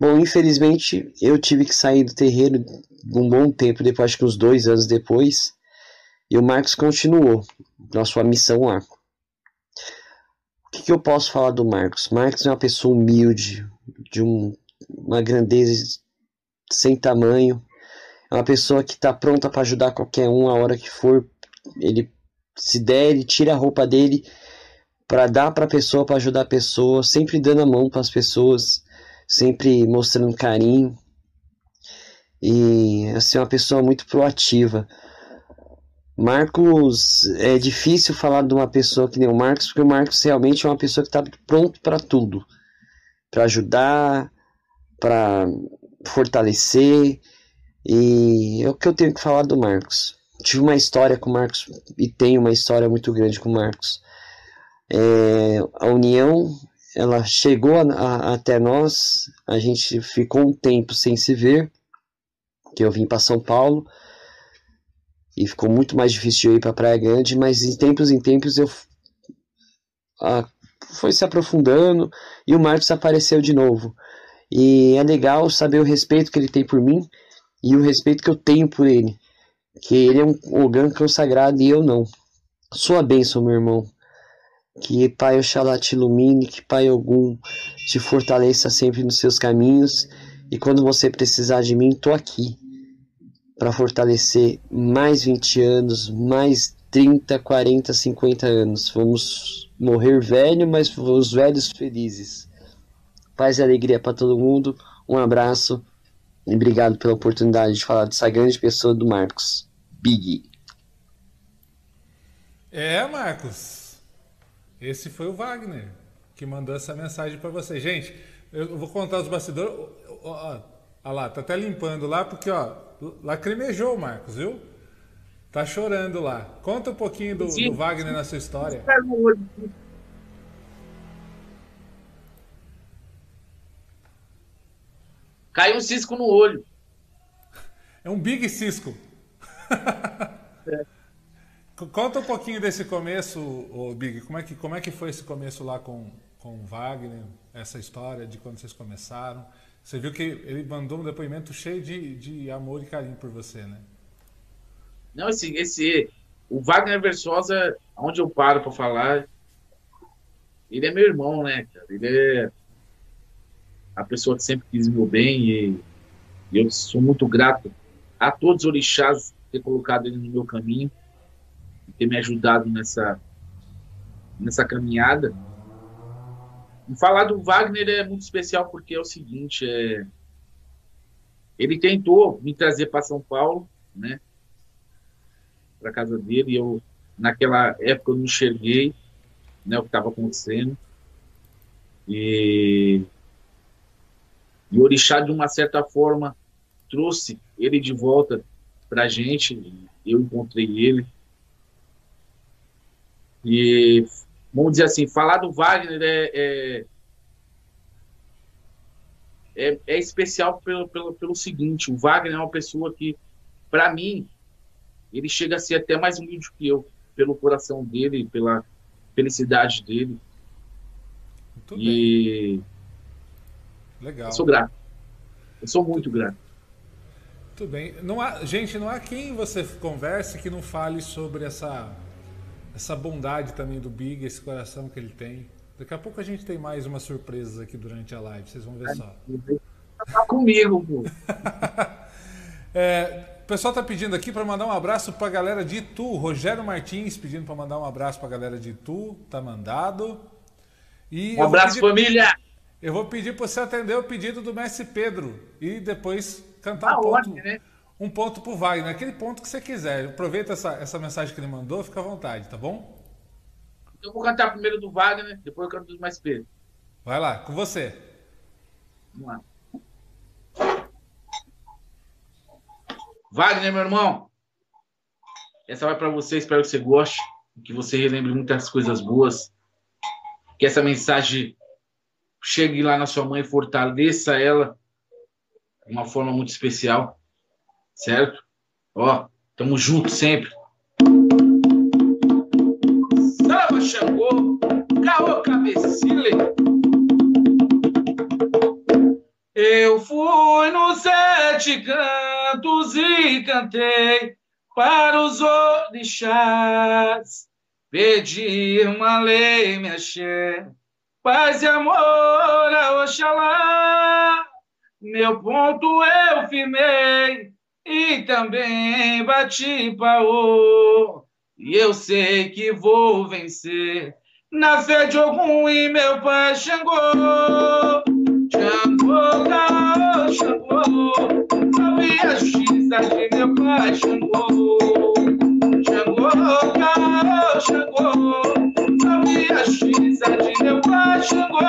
Bom, infelizmente eu tive que sair do terreiro um bom tempo depois, acho que uns dois anos depois, e o Marcos continuou na sua missão lá. O que, que, eu posso falar do Marcos? Marcos é uma pessoa humilde, de um, uma grandeza sem tamanho. É uma pessoa que está pronta para ajudar qualquer um a hora que for ele se der, ele tira a roupa dele para dar para a pessoa, para ajudar a pessoa, sempre dando a mão para as pessoas, sempre mostrando carinho. E assim, uma pessoa muito proativa. Marcos, é difícil falar de uma pessoa que nem o Marcos, porque o Marcos realmente é uma pessoa que está pronto para tudo, para ajudar, para fortalecer, e é o que eu tenho que falar do Marcos. Tive uma história com o Marcos e tenho uma história muito grande com o Marcos. É, a união ela chegou a, a, até nós, a gente ficou um tempo sem se ver, que eu vim para São Paulo e ficou muito mais difícil eu ir para Praia Grande, mas em tempos em tempos eu a, foi se aprofundando e o Marcos apareceu de novo. E é legal saber o respeito que ele tem por mim e o respeito que eu tenho por ele. Que ele é um Ogan consagrado e eu não. Sua bênção, meu irmão. Que Pai Oxalá te ilumine, que Pai Ogum te fortaleça sempre nos seus caminhos. E quando você precisar de mim, tô aqui para fortalecer mais 20 anos, mais 30, 40, 50 anos. Vamos morrer velho, mas os velhos felizes. Paz e alegria para todo mundo. Um abraço e obrigado pela oportunidade de falar dessa grande pessoa do Marcos. Big. É, Marcos. Esse foi o Wagner que mandou essa mensagem para você. Gente, eu vou contar os bastidores. Olha lá, tá até limpando lá, porque ó, lacrimejou Marcos, viu? Tá chorando lá. Conta um pouquinho do, do Wagner na sua história. Caiu um cisco no olho. É um big cisco. É. Conta um pouquinho desse começo, Big. Como é, que, como é que foi esse começo lá com, com o Wagner? Essa história de quando vocês começaram? Você viu que ele mandou um depoimento cheio de, de amor e carinho por você, né? Não, esse, esse o Wagner Versosa, onde eu paro para falar, ele é meu irmão, né, cara? Ele é a pessoa que sempre quis meu bem e, e eu sou muito grato a todos os orixás ter colocado ele no meu caminho ter me ajudado nessa nessa caminhada. Falar do Wagner é muito especial porque é o seguinte, é ele tentou me trazer para São Paulo, né? Para casa dele, e eu naquela época eu não enxerguei, né, o que estava acontecendo. E e o orixá, de uma certa forma, trouxe ele de volta para a gente. Eu encontrei ele. E, vamos dizer assim, falar do Wagner é, é, é, é especial pelo, pelo, pelo seguinte: o Wagner é uma pessoa que, para mim, ele chega a ser até mais humilde que eu, pelo coração dele, pela felicidade dele. Muito e. Bem Legal. Eu sou grato. Eu sou muito grato. Tudo bem. Não há, gente, não há quem você converse que não fale sobre essa, essa bondade também do Big, esse coração que ele tem. Daqui a pouco a gente tem mais umas surpresas aqui durante a live, vocês vão ver só. Tá comigo, pô. é, o pessoal tá pedindo aqui para mandar um abraço para a galera de Itu. Rogério Martins pedindo para mandar um abraço para a galera de Itu. Tá mandado. E um abraço, pedir... família! Eu vou pedir para você atender o pedido do Mestre Pedro e depois cantar ah, um ponto, né? Um ponto pro Wagner, aquele ponto que você quiser. Aproveita essa, essa mensagem que ele mandou, fica à vontade, tá bom? Eu vou cantar primeiro do Wagner, depois eu canto do Mestre Pedro. Vai lá, com você. Vamos lá. Wagner, meu irmão, essa vai para você, espero que você goste, que você relembre muitas coisas boas, que essa mensagem chegue lá na sua mãe, fortaleça ela de uma forma muito especial, certo? Ó, tamo junto sempre. Salva Xangô, Caô Cabecile. Eu fui nos sete cantos e cantei para os orixás, pedi uma lei, me achei Paz e amor a Oxalá, meu ponto eu firmei e também bati paô. E eu sei que vou vencer. Na fé de algum e meu pai Xangô. Xangô, Caô, Xangô. Salve a justiça de meu pai Xangô. Xangô, Caô, Xangô. Salve a justiça de meu pai Xangô.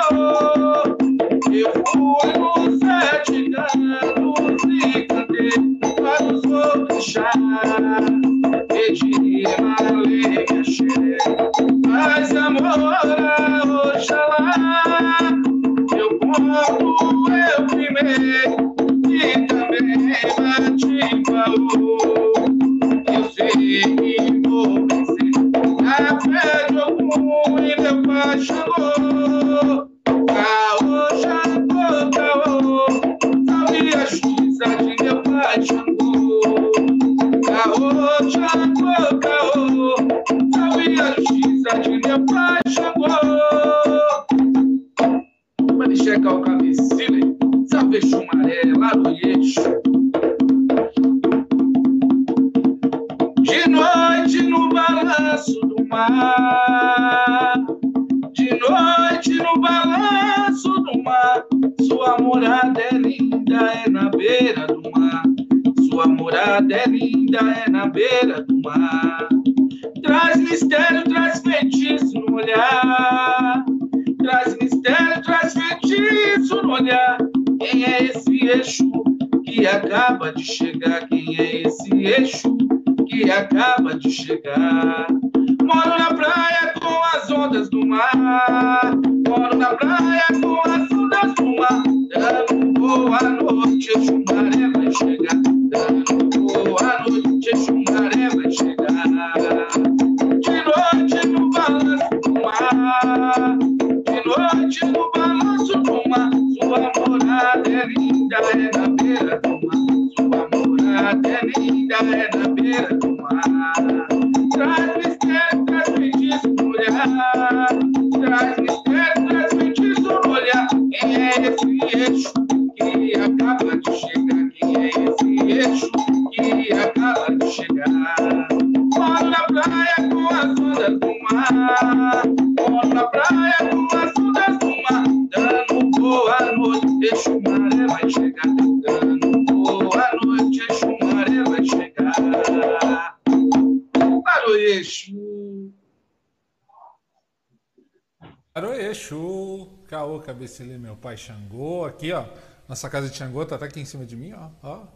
Caô, Cabecilê, meu pai Xangô, aqui ó, nossa casa de Xangô tá até aqui em cima de mim, ó, ó,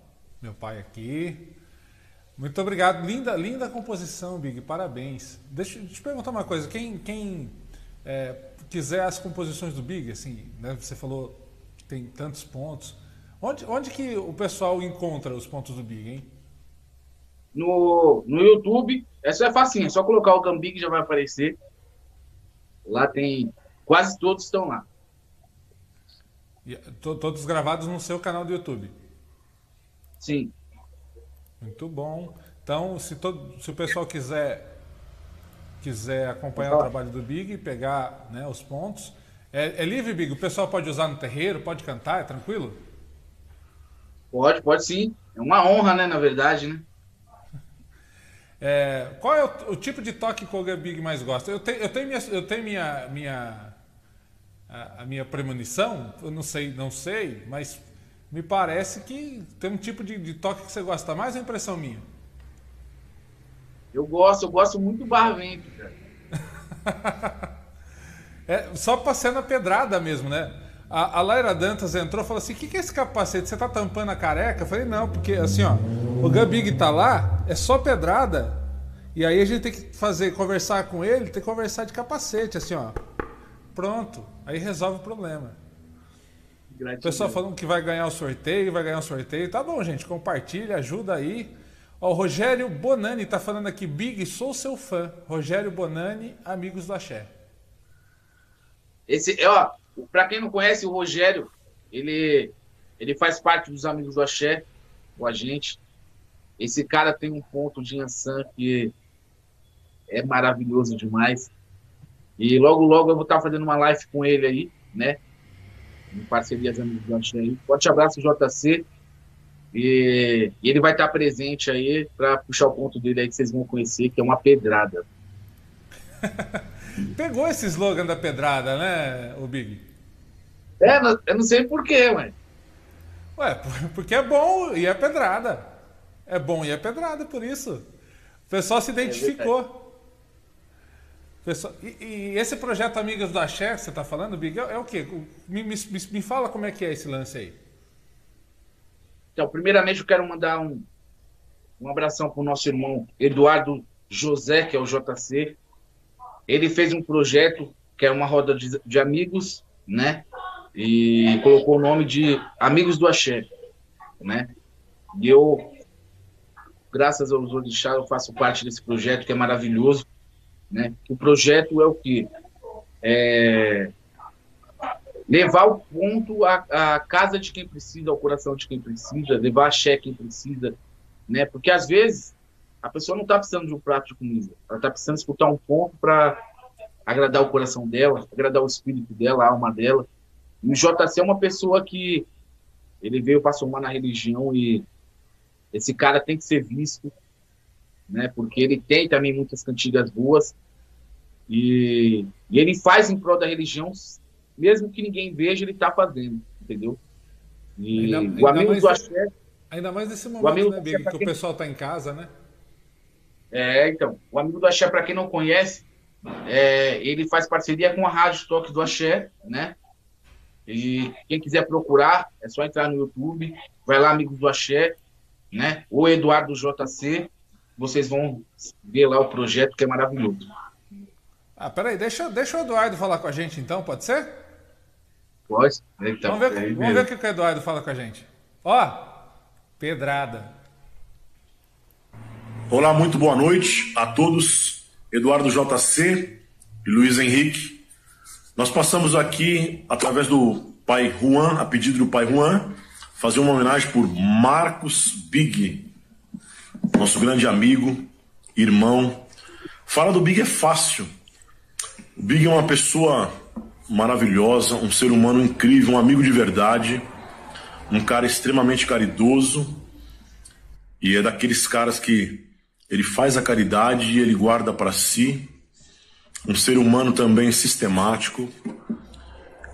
meu pai aqui. Muito obrigado, linda, linda composição, Big, parabéns. Deixa eu te perguntar uma coisa, quem, quem é, quiser as composições do Big, assim, né, você falou que tem tantos pontos, onde, onde que o pessoal encontra os pontos do Big, hein? No, no YouTube, essa é facinho, é só colocar o Gambi que já vai aparecer. Lá tem. Quase todos estão lá. E, to- todos gravados no seu canal do YouTube. Sim. Muito bom. Então, se, todo, se o pessoal quiser quiser acompanhar o trabalho do Big, pegar né, os pontos, é, é livre, Big? O pessoal pode usar no terreiro, pode cantar, é tranquilo? Pode, pode sim. É uma honra, né, na verdade, né? É, qual é o, o tipo de toque que o Big mais gosta? Eu tenho, eu tenho, minha, eu tenho minha, minha, a, a minha premonição, eu não sei, não sei, mas me parece que tem um tipo de, de toque que você gosta mais, ou é impressão minha? Eu gosto, eu gosto muito do Barvento, cara. É, só passando a pedrada mesmo, né? A, a Laira Dantas entrou e falou assim: o que, que é esse capacete? Você tá tampando a careca? Eu falei, não, porque assim, ó, o Gabig tá lá, é só pedrada. E aí a gente tem que fazer, conversar com ele, tem que conversar de capacete, assim, ó. Pronto. Aí resolve o problema. O Gratidão. pessoal falando que vai ganhar o sorteio, vai ganhar o sorteio. Tá bom, gente, compartilha, ajuda aí. Ó, o Rogério Bonani tá falando aqui, Big, sou seu fã. Rogério Bonani, amigos do Axé. Esse, é, ó, pra quem não conhece, o Rogério, ele, ele faz parte dos amigos do Axé com a gente. Esse cara tem um ponto de Ansan que é maravilhoso demais. E logo, logo eu vou estar fazendo uma live com ele aí, né? Em parceria com os amigos aí. Forte abraço, JC. E, e ele vai estar presente aí para puxar o ponto dele aí que vocês vão conhecer, que é uma pedrada. Pegou esse slogan da pedrada, né, o Big? É, eu não sei porquê, mas. Ué, porque é bom e é pedrada. É bom e é pedrada, por isso. O pessoal se identificou. Pessoal, e, e, esse projeto Amigas do Axé que você está falando, Big, é, é, o quê? Me, me, me fala como é que é esse lance aí. Então, primeiramente eu quero mandar um, um abração para o nosso irmão Eduardo José, que é o JC. Ele fez um projeto que é uma roda de, de amigos, né? E colocou o nome de Amigos do Axé, né? E eu, graças aos orixás, eu faço parte desse projeto que é maravilhoso. Né? O projeto é o quê? É levar o ponto à, à, casa de quem precisa, ao coração de quem precisa, levar a cheque quem precisa, né? Porque às vezes a pessoa não está precisando de um prato de comida, ela está precisando escutar um ponto para agradar o coração dela, agradar o espírito dela, a alma dela. E o JC é uma pessoa que ele veio para somar na religião e esse cara tem que ser visto, né? Porque ele tem também muitas cantigas boas e, e ele faz em prol da religião, mesmo que ninguém veja, ele está fazendo, entendeu? E ainda, o amigo do Axé. Ainda mais nesse momento, né, Big, que quem... o pessoal está em casa, né? É, então. O amigo do Axé, para quem não conhece, é, ele faz parceria com a Rádio Toque do Axé, né? E quem quiser procurar, é só entrar no YouTube, vai lá, Amigos do Axé, né? O Eduardo JC, vocês vão ver lá o projeto que é maravilhoso. Ah, peraí, deixa, deixa o Eduardo falar com a gente então, pode ser? Pode. Então, vamos ver, vamos ver o que o Eduardo fala com a gente. Ó, pedrada. Olá, muito boa noite a todos. Eduardo JC e Luiz Henrique. Nós passamos aqui, através do pai Juan, a pedido do pai Juan, fazer uma homenagem por Marcos Big, nosso grande amigo, irmão. Fala do Big é fácil. O Big é uma pessoa maravilhosa, um ser humano incrível, um amigo de verdade, um cara extremamente caridoso e é daqueles caras que ele faz a caridade e ele guarda para si. Um ser humano também sistemático.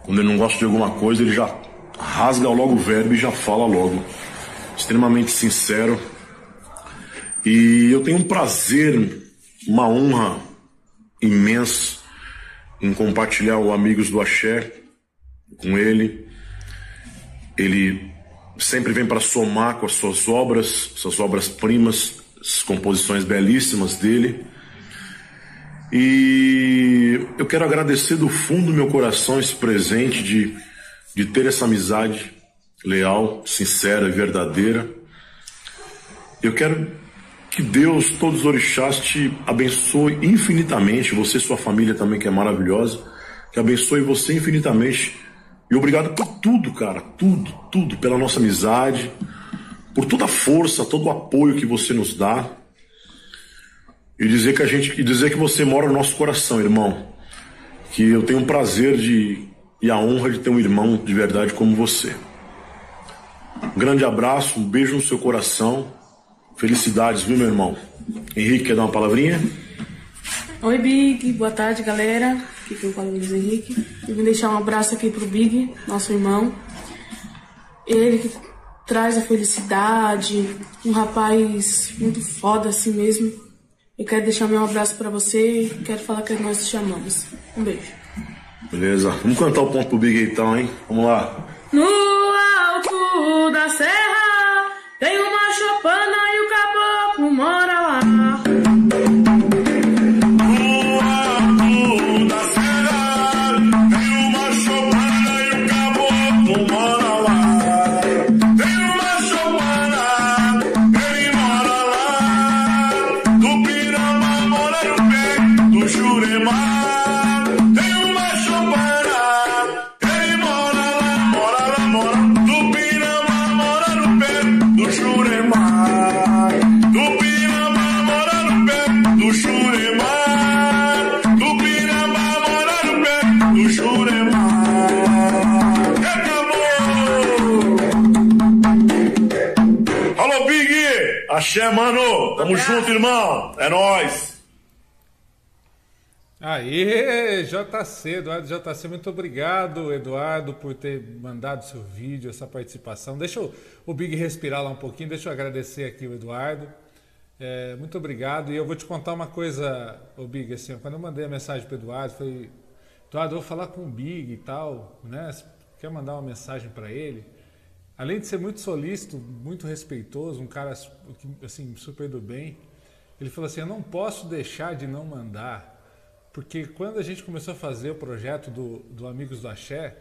Quando ele não gosta de alguma coisa, ele já rasga logo o verbo e já fala logo. Extremamente sincero. E eu tenho um prazer, uma honra imensa em compartilhar o Amigos do Axé com ele. Ele sempre vem para somar com as suas obras, suas obras-primas, as composições belíssimas dele. E eu quero agradecer do fundo do meu coração esse presente de, de ter essa amizade leal, sincera e verdadeira. Eu quero que Deus, todos os orixás, te abençoe infinitamente, você e sua família também, que é maravilhosa, que abençoe você infinitamente. E obrigado por tudo, cara, tudo, tudo, pela nossa amizade, por toda a força, todo o apoio que você nos dá. E dizer que a gente, e dizer que você mora no nosso coração, irmão. Que eu tenho o prazer de e a honra de ter um irmão de verdade como você. Um grande abraço, um beijo no seu coração Felicidades, viu, meu irmão? Henrique, quer dar uma palavrinha? Oi, Big. Boa tarde, galera. Aqui que eu falo Luiz Henrique. Eu vim deixar um abraço aqui pro Big, nosso irmão. Ele que traz a felicidade, um rapaz muito foda assim mesmo. Eu quero deixar meu abraço para você e quero falar que nós te chamamos. Um beijo. Beleza. Vamos cantar o ponto pro Big então, hein? Vamos lá. No alto da serra tem uma chopana e o caboclo mora lá. Axé, mano! Tamo junto, irmão! É nóis! Aê, JC, Eduardo JC, muito obrigado, Eduardo, por ter mandado seu vídeo, essa participação. Deixa o, o Big respirar lá um pouquinho, deixa eu agradecer aqui o Eduardo. É, muito obrigado. E eu vou te contar uma coisa, o Big, assim, quando eu mandei a mensagem para o Eduardo, foi, Eduardo, eu vou falar com o Big e tal, né? Quer mandar uma mensagem para ele? Além de ser muito solícito, muito respeitoso, um cara assim super do bem, ele falou assim: eu não posso deixar de não mandar porque quando a gente começou a fazer o projeto do, do Amigos do Axé,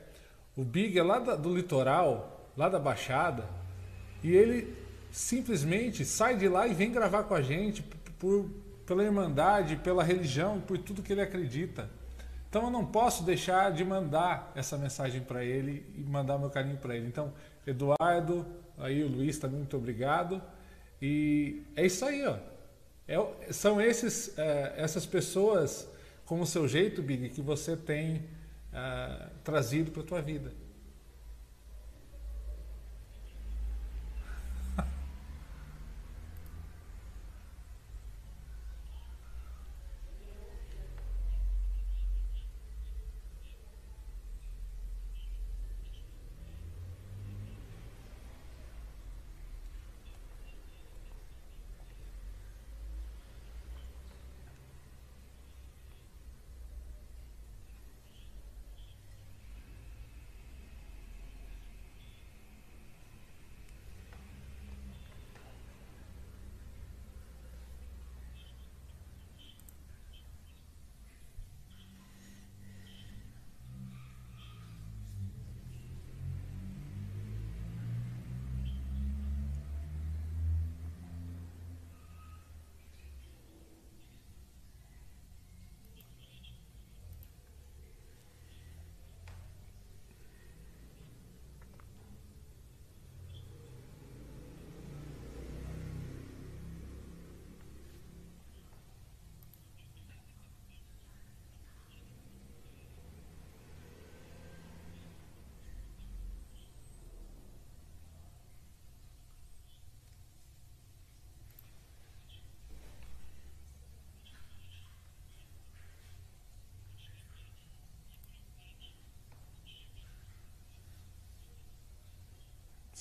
o Big é lá da, do litoral, lá da Baixada, e ele simplesmente sai de lá e vem gravar com a gente por, pela irmandade, pela religião, por tudo que ele acredita. Então eu não posso deixar de mandar essa mensagem para ele e mandar meu carinho para ele. Então, Eduardo, aí o Luiz também, muito obrigado. E é isso aí, ó. É, são esses, é, essas pessoas com o seu jeito, Big, que você tem uh, trazido para a tua vida.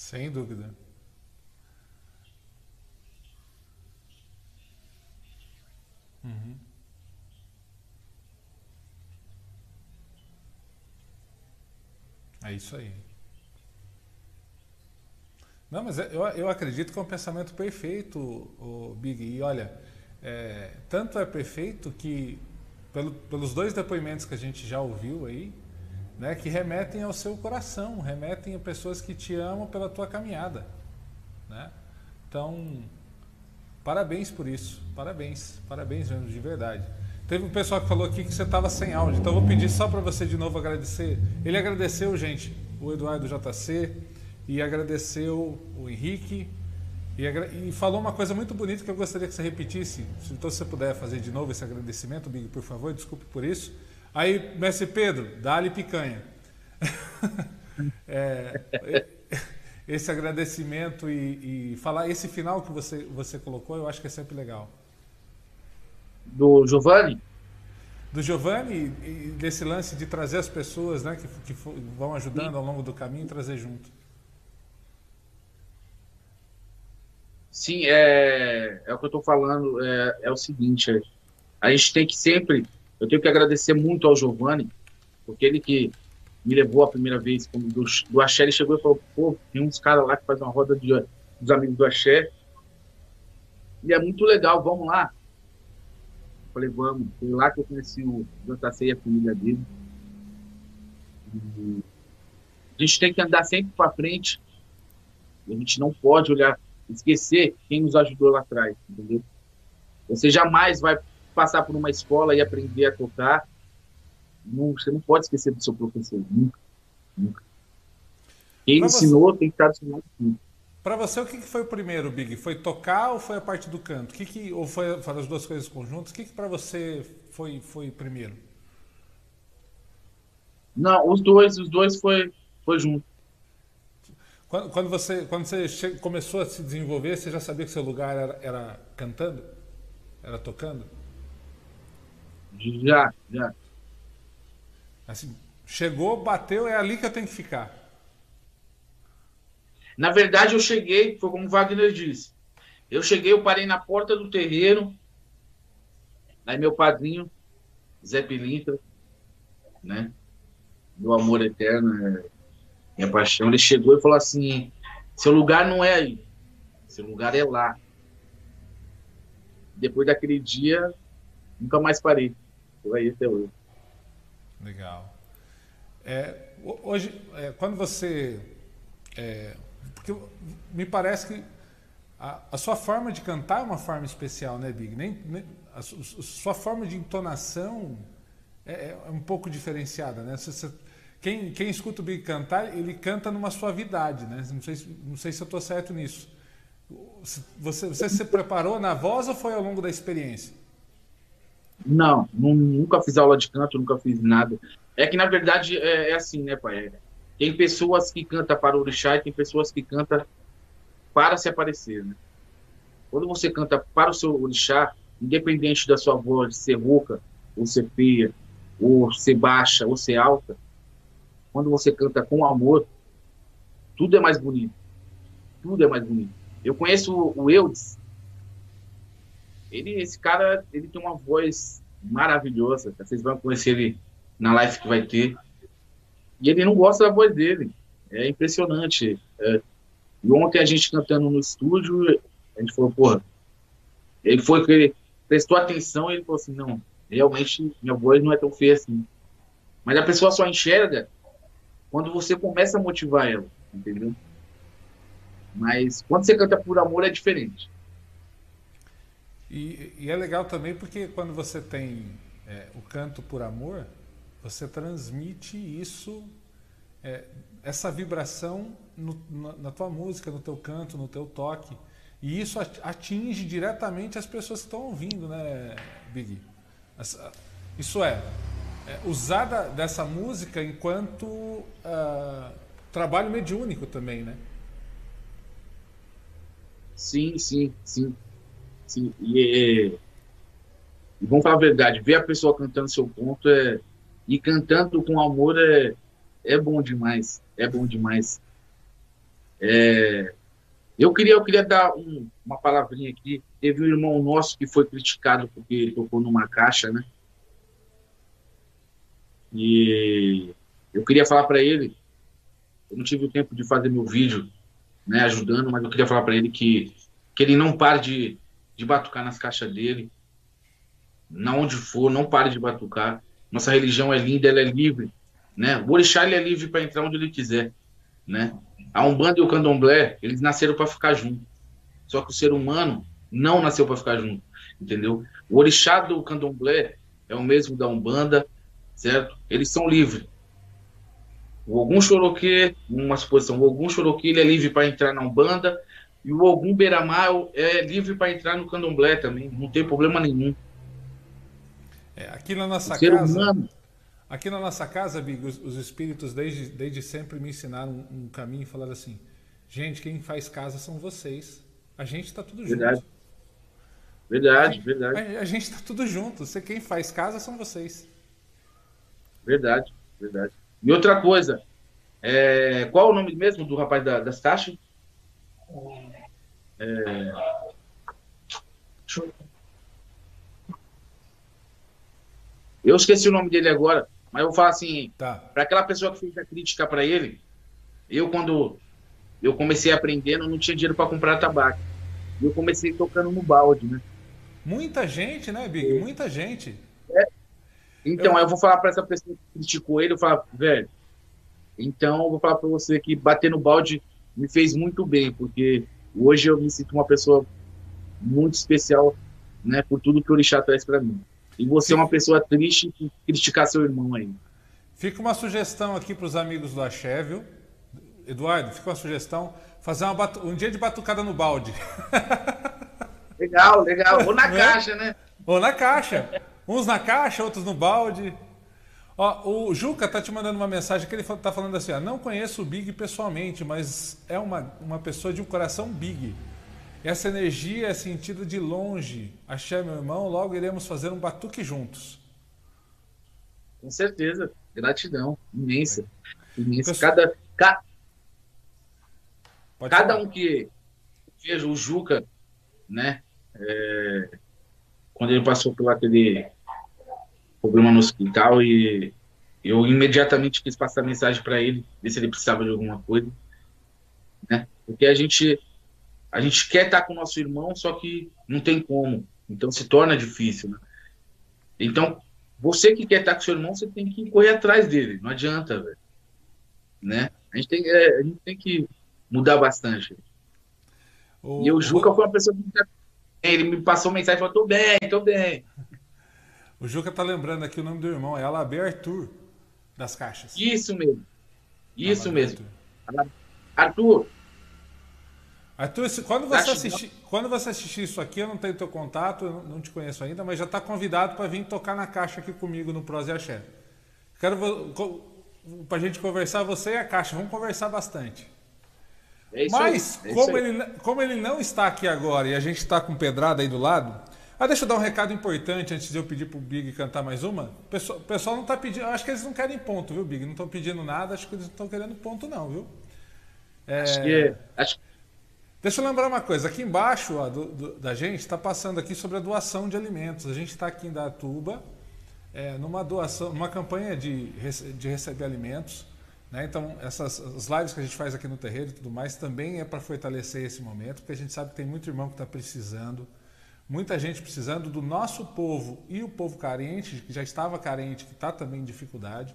Sem dúvida. Uhum. É isso aí. Não, mas eu, eu acredito que é um pensamento perfeito, o Big. E olha, é, tanto é perfeito que, pelo, pelos dois depoimentos que a gente já ouviu aí, né, que remetem ao seu coração, remetem a pessoas que te amam pela tua caminhada. Né? Então, parabéns por isso, parabéns, parabéns mesmo, de verdade. Teve um pessoal que falou aqui que você estava sem áudio, então eu vou pedir só para você de novo agradecer. Ele agradeceu, gente, o Eduardo JC, e agradeceu o Henrique, e, e, falou uma coisa muito bonita que eu gostaria que você repetisse. Então, se você puder fazer de novo esse agradecimento, Big, por favor, desculpe por isso. Aí, mestre Pedro, dá-lhe picanha. é, esse agradecimento e, e, falar esse final que você, você colocou, eu acho que é sempre legal. Do Giovanni? Do Giovanni e desse lance de trazer as pessoas né, que, que vão ajudando ao longo do caminho e trazer junto. Sim, é, é o que eu estou falando. É, é o seguinte: a gente tem que sempre eu tenho que agradecer muito ao Giovanni, porque ele que me levou a primeira vez do, do Axé, ele chegou e falou, pô, tem uns caras lá que fazem uma roda de, dos amigos do Axé, e é muito legal, vamos lá. Eu falei, vamos. Foi lá que eu conheci o JC e a família dele. E a gente tem que andar sempre para frente. A gente não pode olhar, esquecer quem nos ajudou lá atrás, entendeu? Você jamais vai passar por uma escola e aprender a tocar, não, você não pode esquecer do seu professor, nunca. nunca. Quem pra ensinou você... tem que estar do seu lado. Para você, o que foi o primeiro, Big? Foi tocar ou foi a parte do canto? que que, ou foi as duas coisas conjuntas? O que, que para você foi, foi primeiro? Não, os dois, os dois foi, foi junto. Quando, quando você, quando você che- começou a se desenvolver, você já sabia que seu lugar era, era cantando? Era tocando? Já, já. Assim, chegou, bateu, é ali que eu tenho que ficar. Na verdade, eu cheguei, foi como o Wagner disse. Eu cheguei, eu parei na porta do terreiro. Aí meu padrinho, Zé Pilintra, né? Meu amor eterno, é minha paixão, ele chegou e falou assim: seu lugar não é aí, seu lugar é lá. Depois daquele dia, nunca mais parei. Tô aí até hoje. Legal. É, ho- hoje, é, quando você. é, porque me parece que a, a sua forma de cantar é uma forma especial, né, Big? Nem, nem- a, su- a sua forma de entonação é, é um pouco diferenciada, né? Você- você- quem, quem escuta o Big cantar, ele canta numa suavidade, né? Não sei, se- não sei se eu estou certo nisso. Você, você se preparou na voz ou foi ao longo da experiência? Não, nu- nunca fiz aula de canto, nunca fiz nada. É que, na verdade, é, é assim, né, pai? Tem pessoas que cantam para o orixá e tem pessoas que cantam para se aparecer, né? Quando você canta para o seu orixá, independente da sua voz ser rouca, ou ser feia, ou ser baixa, ou ser alta, quando você canta com amor, tudo é mais bonito. Tudo é mais bonito. Eu conheço o Eudes, ele, esse cara, ele tem uma voz maravilhosa. Vocês vão conhecer ele na live que vai ter. E ele não gosta da voz dele. É impressionante. É. E ontem a gente cantando no estúdio, a gente falou, porra. Ele foi que ele prestou atenção e ele falou assim: não, realmente minha voz não é tão feia assim. Mas a pessoa só enxerga quando você começa a motivar ela, entendeu? Mas quando você canta por amor é diferente. E, e é legal também porque quando você tem é, o canto por amor, você transmite isso, é, essa vibração no- na, na tua música, no teu canto, no teu toque. E isso at- atinge diretamente as pessoas que estão ouvindo, né, Big? Isso é, é usar da- dessa música enquanto ah, trabalho mediúnico também, né? Sim, sim, sim. E, e vamos falar a verdade, ver a pessoa cantando seu ponto é, e cantando com amor é, é bom demais. É bom demais. É, eu, queria, eu queria dar um- uma palavrinha aqui. Teve um irmão nosso que foi criticado porque tocou numa caixa, né? E eu queria falar para ele, eu não tive o tempo de fazer meu vídeo né, ajudando, mas eu queria falar para ele que, que ele não pare de, de batucar nas caixas dele, na onde for, não pare de batucar. Nossa religião é linda, ela é livre, né? O orixá ele é livre para entrar onde ele quiser, né? A Umbanda e o Candomblé, eles nasceram para ficar juntos. Só que o ser humano não nasceu para ficar junto, entendeu? O orixá do Candomblé é o mesmo da Umbanda, certo? Eles são livres. O Ogum Choroquê, uma suposição, o Ogum Choroquê ele é livre para entrar na Umbanda e o Ogum Beramar é livre para entrar no Candomblé também, não tem problema nenhum. É, aqui na nossa o ser casa. humano, Aqui na nossa casa, Big, os, os espíritos desde, desde sempre me ensinaram um, um caminho e falaram assim: gente, quem faz casa são vocês. A gente está tudo junto. verdade. Verdade, verdade, A, a gente está tudo junto. Você, quem faz casa são vocês. verdade, verdade. E outra coisa, é, qual o nome mesmo do rapaz da- das caixas? É, eu- Eu esqueci o nome dele agora, mas eu vou falar assim, Tá. para aquela pessoa que fez a crítica para ele, eu quando eu comecei aprendendo, eu não tinha dinheiro para comprar tabaco. Eu comecei tocando no balde, né? Muita gente, né, Big? Muita gente. Então, Eu- eu vou falar para essa pessoa que criticou ele, eu falo, velho, então eu vou falar para você que bater no balde me fez muito bem, porque hoje eu me sinto uma pessoa muito especial, né, por tudo que o Orixá traz para mim. E você é uma pessoa triste por criticar seu irmão aí. Fica uma sugestão aqui para os amigos do Axé, viu? Eduardo, fica uma sugestão. Fazer uma batu- um dia de batucada no balde. Legal, legal. Ou na Né? caixa, né? Ou na caixa. Uns na caixa, outros no balde. Ó, o Juca tá te mandando uma mensagem que ele tá falando assim: ó, não conheço o Big pessoalmente, mas é uma, uma pessoa de um coração big. Essa energia é sentida de longe. Axé, meu irmão, logo iremos fazer um batuque juntos. Com certeza. Gratidão. Imensa. Imensa. Pessoal... Cada, ca... cada um que veja o Juca, né? É... Quando ele passou por aquele problema no hospital e eu imediatamente quis passar mensagem para ele, ver se ele precisava de alguma coisa, né? Porque a gente a gente quer estar com o nosso irmão, só que não tem como. Então se torna difícil, né? Então, você que quer estar com seu irmão, você tem que correr atrás dele. Não adianta, velho. Né? A gente tem, é, a gente tem que mudar bastante. O, e o Juca foi uma pessoa que ele me passou mensagem e falou: tô bem, tô bem. O Juca tá lembrando aqui o nome do irmão, é Alabé Arthur, das caixas. Isso mesmo. Isso mesmo. Arthur. Arthur. Arthur, quando você, assistir, quando você assistir isso aqui, eu não tenho teu contato, eu não te conheço ainda, mas já está convidado para vir tocar na caixa aqui comigo no Prose Axé. Quero para a gente conversar, você e a caixa, vamos conversar bastante. É mas, é como, ele, como ele não está aqui agora e a gente está com pedrada aí do lado, ah, deixa eu dar um recado importante antes de eu pedir pro Big cantar mais uma. O pessoal, o pessoal não tá pedindo. Acho que eles não querem ponto, viu, Big? Não estão pedindo nada, acho que eles não estão querendo ponto, não, viu? É... Acho que. Acho... Deixa eu lembrar uma coisa, aqui embaixo ó, do, do, da gente está passando aqui sobre a doação de alimentos. A gente está aqui em Datuba, é, numa doação, numa campanha de, de receber alimentos. Né? Então, essas as lives que a gente faz aqui no terreiro e tudo mais também é para fortalecer esse momento, porque a gente sabe que tem muito irmão que está precisando muita gente precisando do nosso povo e o povo carente, que já estava carente, que está também em dificuldade.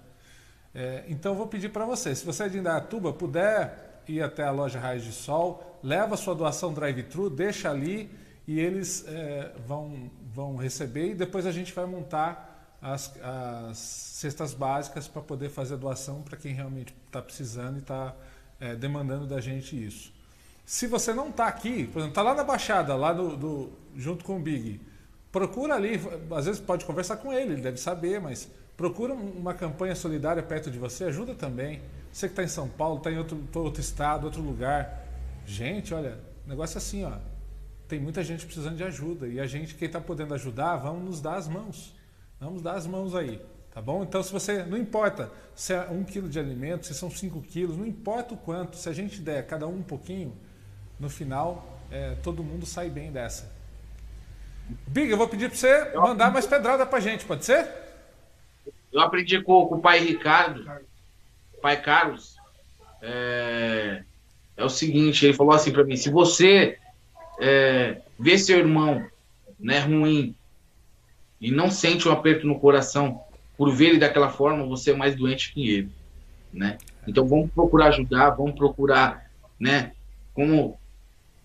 É, então, vou pedir para você, se você é de Indaiatuba, puder ir até a loja Raios de Sol, leva sua doação drive-thru, deixa ali e eles é, vão, vão receber e depois a gente vai montar as, as cestas básicas para poder fazer a doação para quem realmente está precisando e está é, demandando da gente isso. Se você não está aqui, por exemplo, está lá na Baixada, lá do, junto com o Big, procura ali, às vezes pode conversar com ele, ele deve saber, mas procura uma campanha solidária perto de você, ajuda também. Você que está em São Paulo, está em outro, outro estado, outro lugar. Gente, olha, negócio é assim, ó. Tem muita gente precisando de ajuda. E a gente, quem está podendo ajudar, vamos nos dar as mãos. Vamos dar as mãos aí. Tá bom? Então, se você. Não importa se é um quilo de alimento, se são cinco quilos, não importa o quanto, se a gente der cada um um pouquinho, no final é, todo mundo sai bem dessa. Big, eu vou pedir para você eu mandar aprendi... mais pedrada para gente, pode ser? Eu aprendi com, com o pai Ricardo, pai Carlos. É, é o seguinte, ele falou assim para mim: se você é, vê seu irmão né, ruim e não sente um aperto no coração por ver ele daquela forma, você é mais doente que ele, né? Então vamos procurar ajudar, vamos procurar, né? Como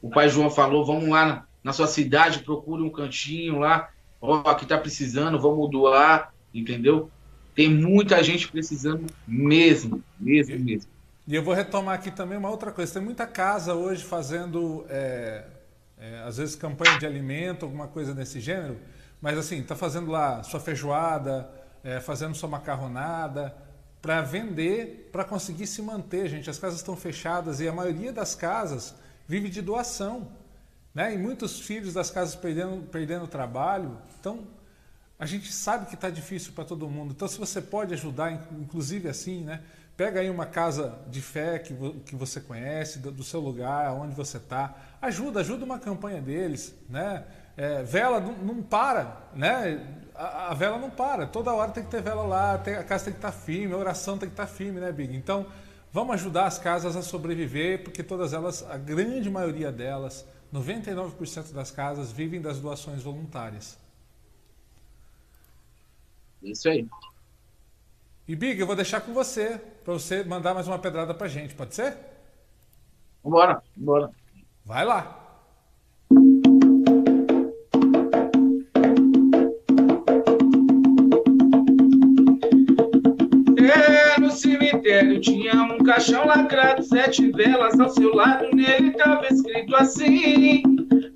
o pai João falou, vamos lá na, na sua cidade, procure um cantinho lá, ó, aqui tá precisando, vamos doar, entendeu? Tem muita gente precisando mesmo, mesmo, e, mesmo. E eu vou retomar aqui também uma outra coisa. Tem muita casa hoje fazendo, é, é, às vezes, campanha de alimento, alguma coisa desse gênero, mas assim, tá fazendo lá sua feijoada, é, fazendo sua macarronada, para vender, para conseguir se manter, gente. As casas estão fechadas e a maioria das casas vive de doação. Né? E muitos filhos das casas perdendo, perdendo trabalho. Então, a gente sabe que está difícil para todo mundo. Então, se você pode ajudar, inclusive assim, né? pega aí uma casa de fé que, que você conhece, do, do seu lugar, onde você está. Ajuda, ajuda uma campanha deles. Né? É, vela não, não, para, né? A, a, vela não para. Toda hora tem que ter vela lá, tem, a casa tem que estar tá firme, a oração tem que estar tá firme, né, Big? Então, Vamos ajudar as casas a sobreviver, porque todas elas, a grande maioria delas, 99% das casas, vivem das doações voluntárias. Isso aí. E Big, eu vou deixar com você, para você mandar mais uma pedrada pra gente, pode ser? Vambora, vambora. Vai lá. cemitério tinha caixão lacrado, sete velas ao seu lado, nele tava escrito assim.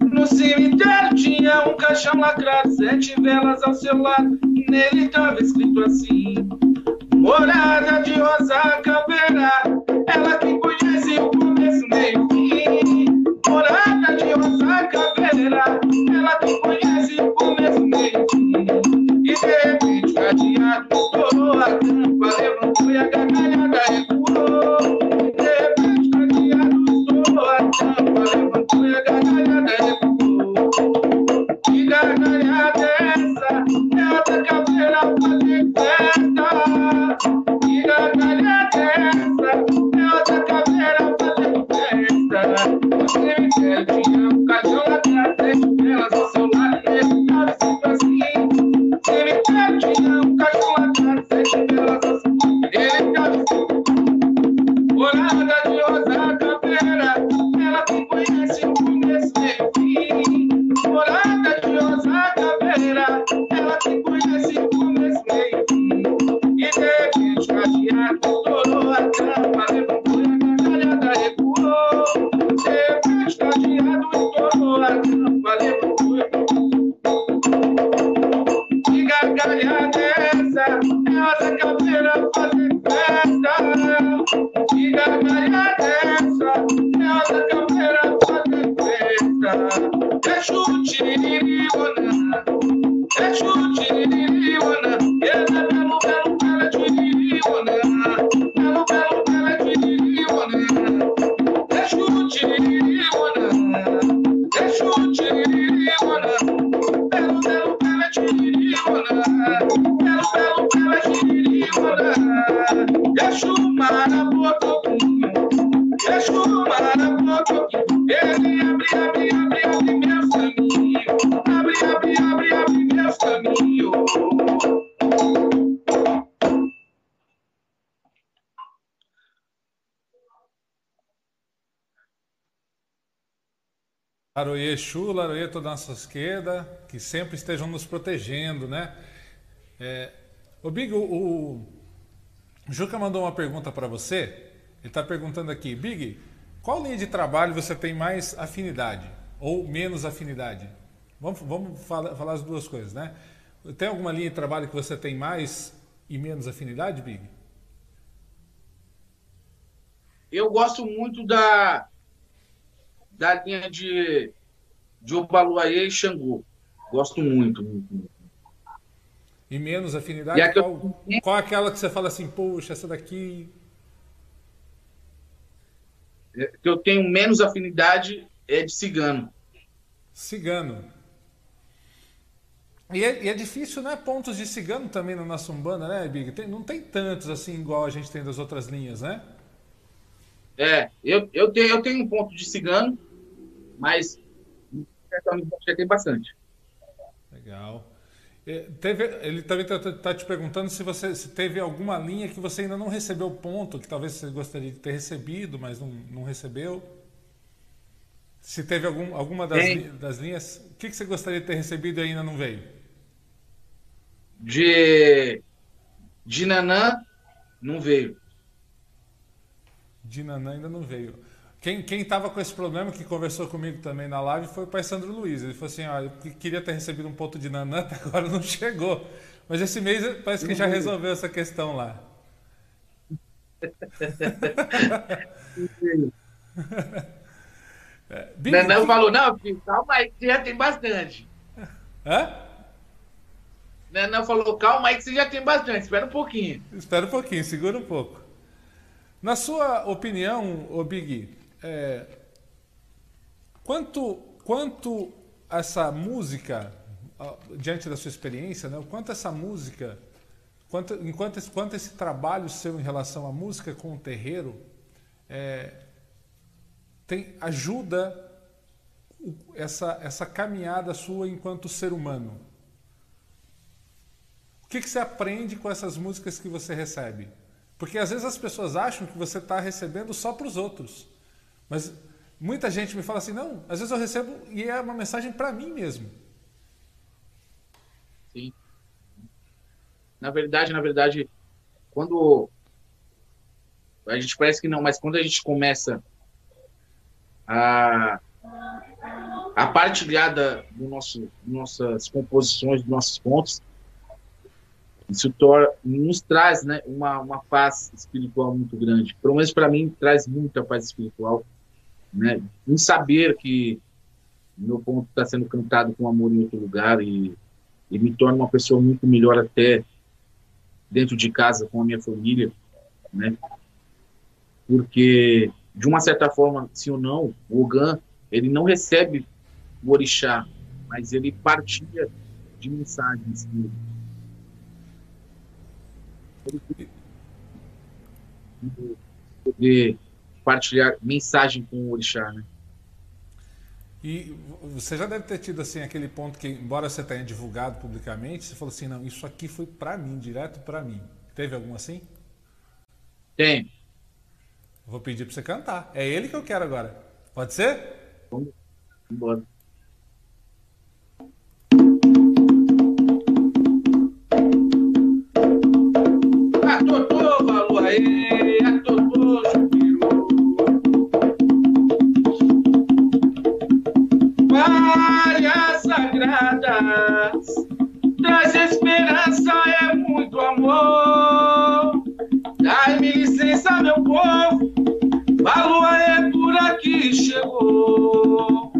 No cemitério tinha um caixão lacrado, sete velas ao seu lado, nele tava escrito assim. Rosa Caveira, ela que conhece o começo, meio fim. Morada de Rosa Caveira, ela que conhece o começo, meio fim. E de repente, cadeado, estourou a tampa, levantou e a gargalhada levantou Exu, Laroie toda a nossa esquerda, que sempre estejam nos protegendo, né? É, ô Big, o, o Juca mandou uma pergunta para você. Ele está perguntando aqui, Big, qual linha de trabalho você tem mais afinidade ou menos afinidade? Vamos, vamos falar, falar as duas coisas, né? Tem alguma linha de trabalho que você tem mais e menos afinidade, Big? Eu gosto muito da, da linha de, de Obaluayê e Xangô. Gosto muito, muito, muito. E menos afinidade? E eu- qual, qual é aquela que você fala assim, poxa, essa daqui É, que eu tenho menos afinidade é de cigano. Cigano. E é, e é difícil, né? Pontos de cigano também na nossa Umbanda, né, Big? Tem- não tem tantos assim igual a gente tem das outras linhas, né? É, eu, eu, tenho, eu tenho um ponto de cigano, mas já tem bastante. Legal. Teve- ele também está te perguntando se você se teve alguma linha que você ainda não recebeu ponto, que talvez você gostaria de ter recebido, mas não, não recebeu. Se teve algum, alguma das, li- das linhas, o que, que você gostaria de ter recebido e ainda não veio? De, de Nanã, não veio. De Nanã ainda não veio. Quem, quem tava com esse problema, que conversou comigo também na live, foi o pai Sandro Luiz. Ele falou assim, ó, eu queria ter recebido um ponto de Nanã, até agora não chegou. Mas esse mês parece que já resolveu essa questão lá. É, Nanã falou, não, filho, calma aí, que você já tem bastante. Hã? Nanã falou, calma aí, que você já tem bastante, espera um pouquinho. Espera um pouquinho, segura um pouco. Na sua opinião, o Big, é, quanto, quanto essa música, diante da sua experiência, né, quanto essa música, quanto, enquanto quanto esse trabalho seu em relação à música com o terreiro é, tem, ajuda essa, essa caminhada sua enquanto ser humano? O que, que você aprende com essas músicas que você recebe? Porque às vezes as pessoas acham que você está recebendo só para os outros. Mas muita gente me fala assim, não, às vezes eu recebo e é uma mensagem para mim mesmo. Sim. Na verdade, na verdade, quando a gente parece que não, mas quando a gente começa a a partilhar da, do nosso, nossas composições, dos nossos pontos, Isso nos traz né, uma, uma paz espiritual muito grande. Pelo menos para mim, traz muita paz espiritual. Né? Em saber que meu ponto está sendo cantado com amor em outro lugar e, e me torna uma pessoa muito melhor até dentro de casa com a minha família, né? Porque de uma certa forma, sim ou não, o Ogan ele não recebe o orixá, mas ele partilha de mensagens. Ele poder partilhar mensagem com o orixá, né? E você já deve ter tido assim aquele ponto que, embora você tenha divulgado publicamente, você falou assim, não, isso aqui foi para mim, direto para mim. Teve algum assim? Tem. Vou pedir para você cantar. É ele que eu quero agora. Pode ser? Vamos embora. A Totô, Valuaê, a Várias sagradas, traz esperança, é muito amor. Dai-me licença, meu povo, Valuaê por aqui chegou.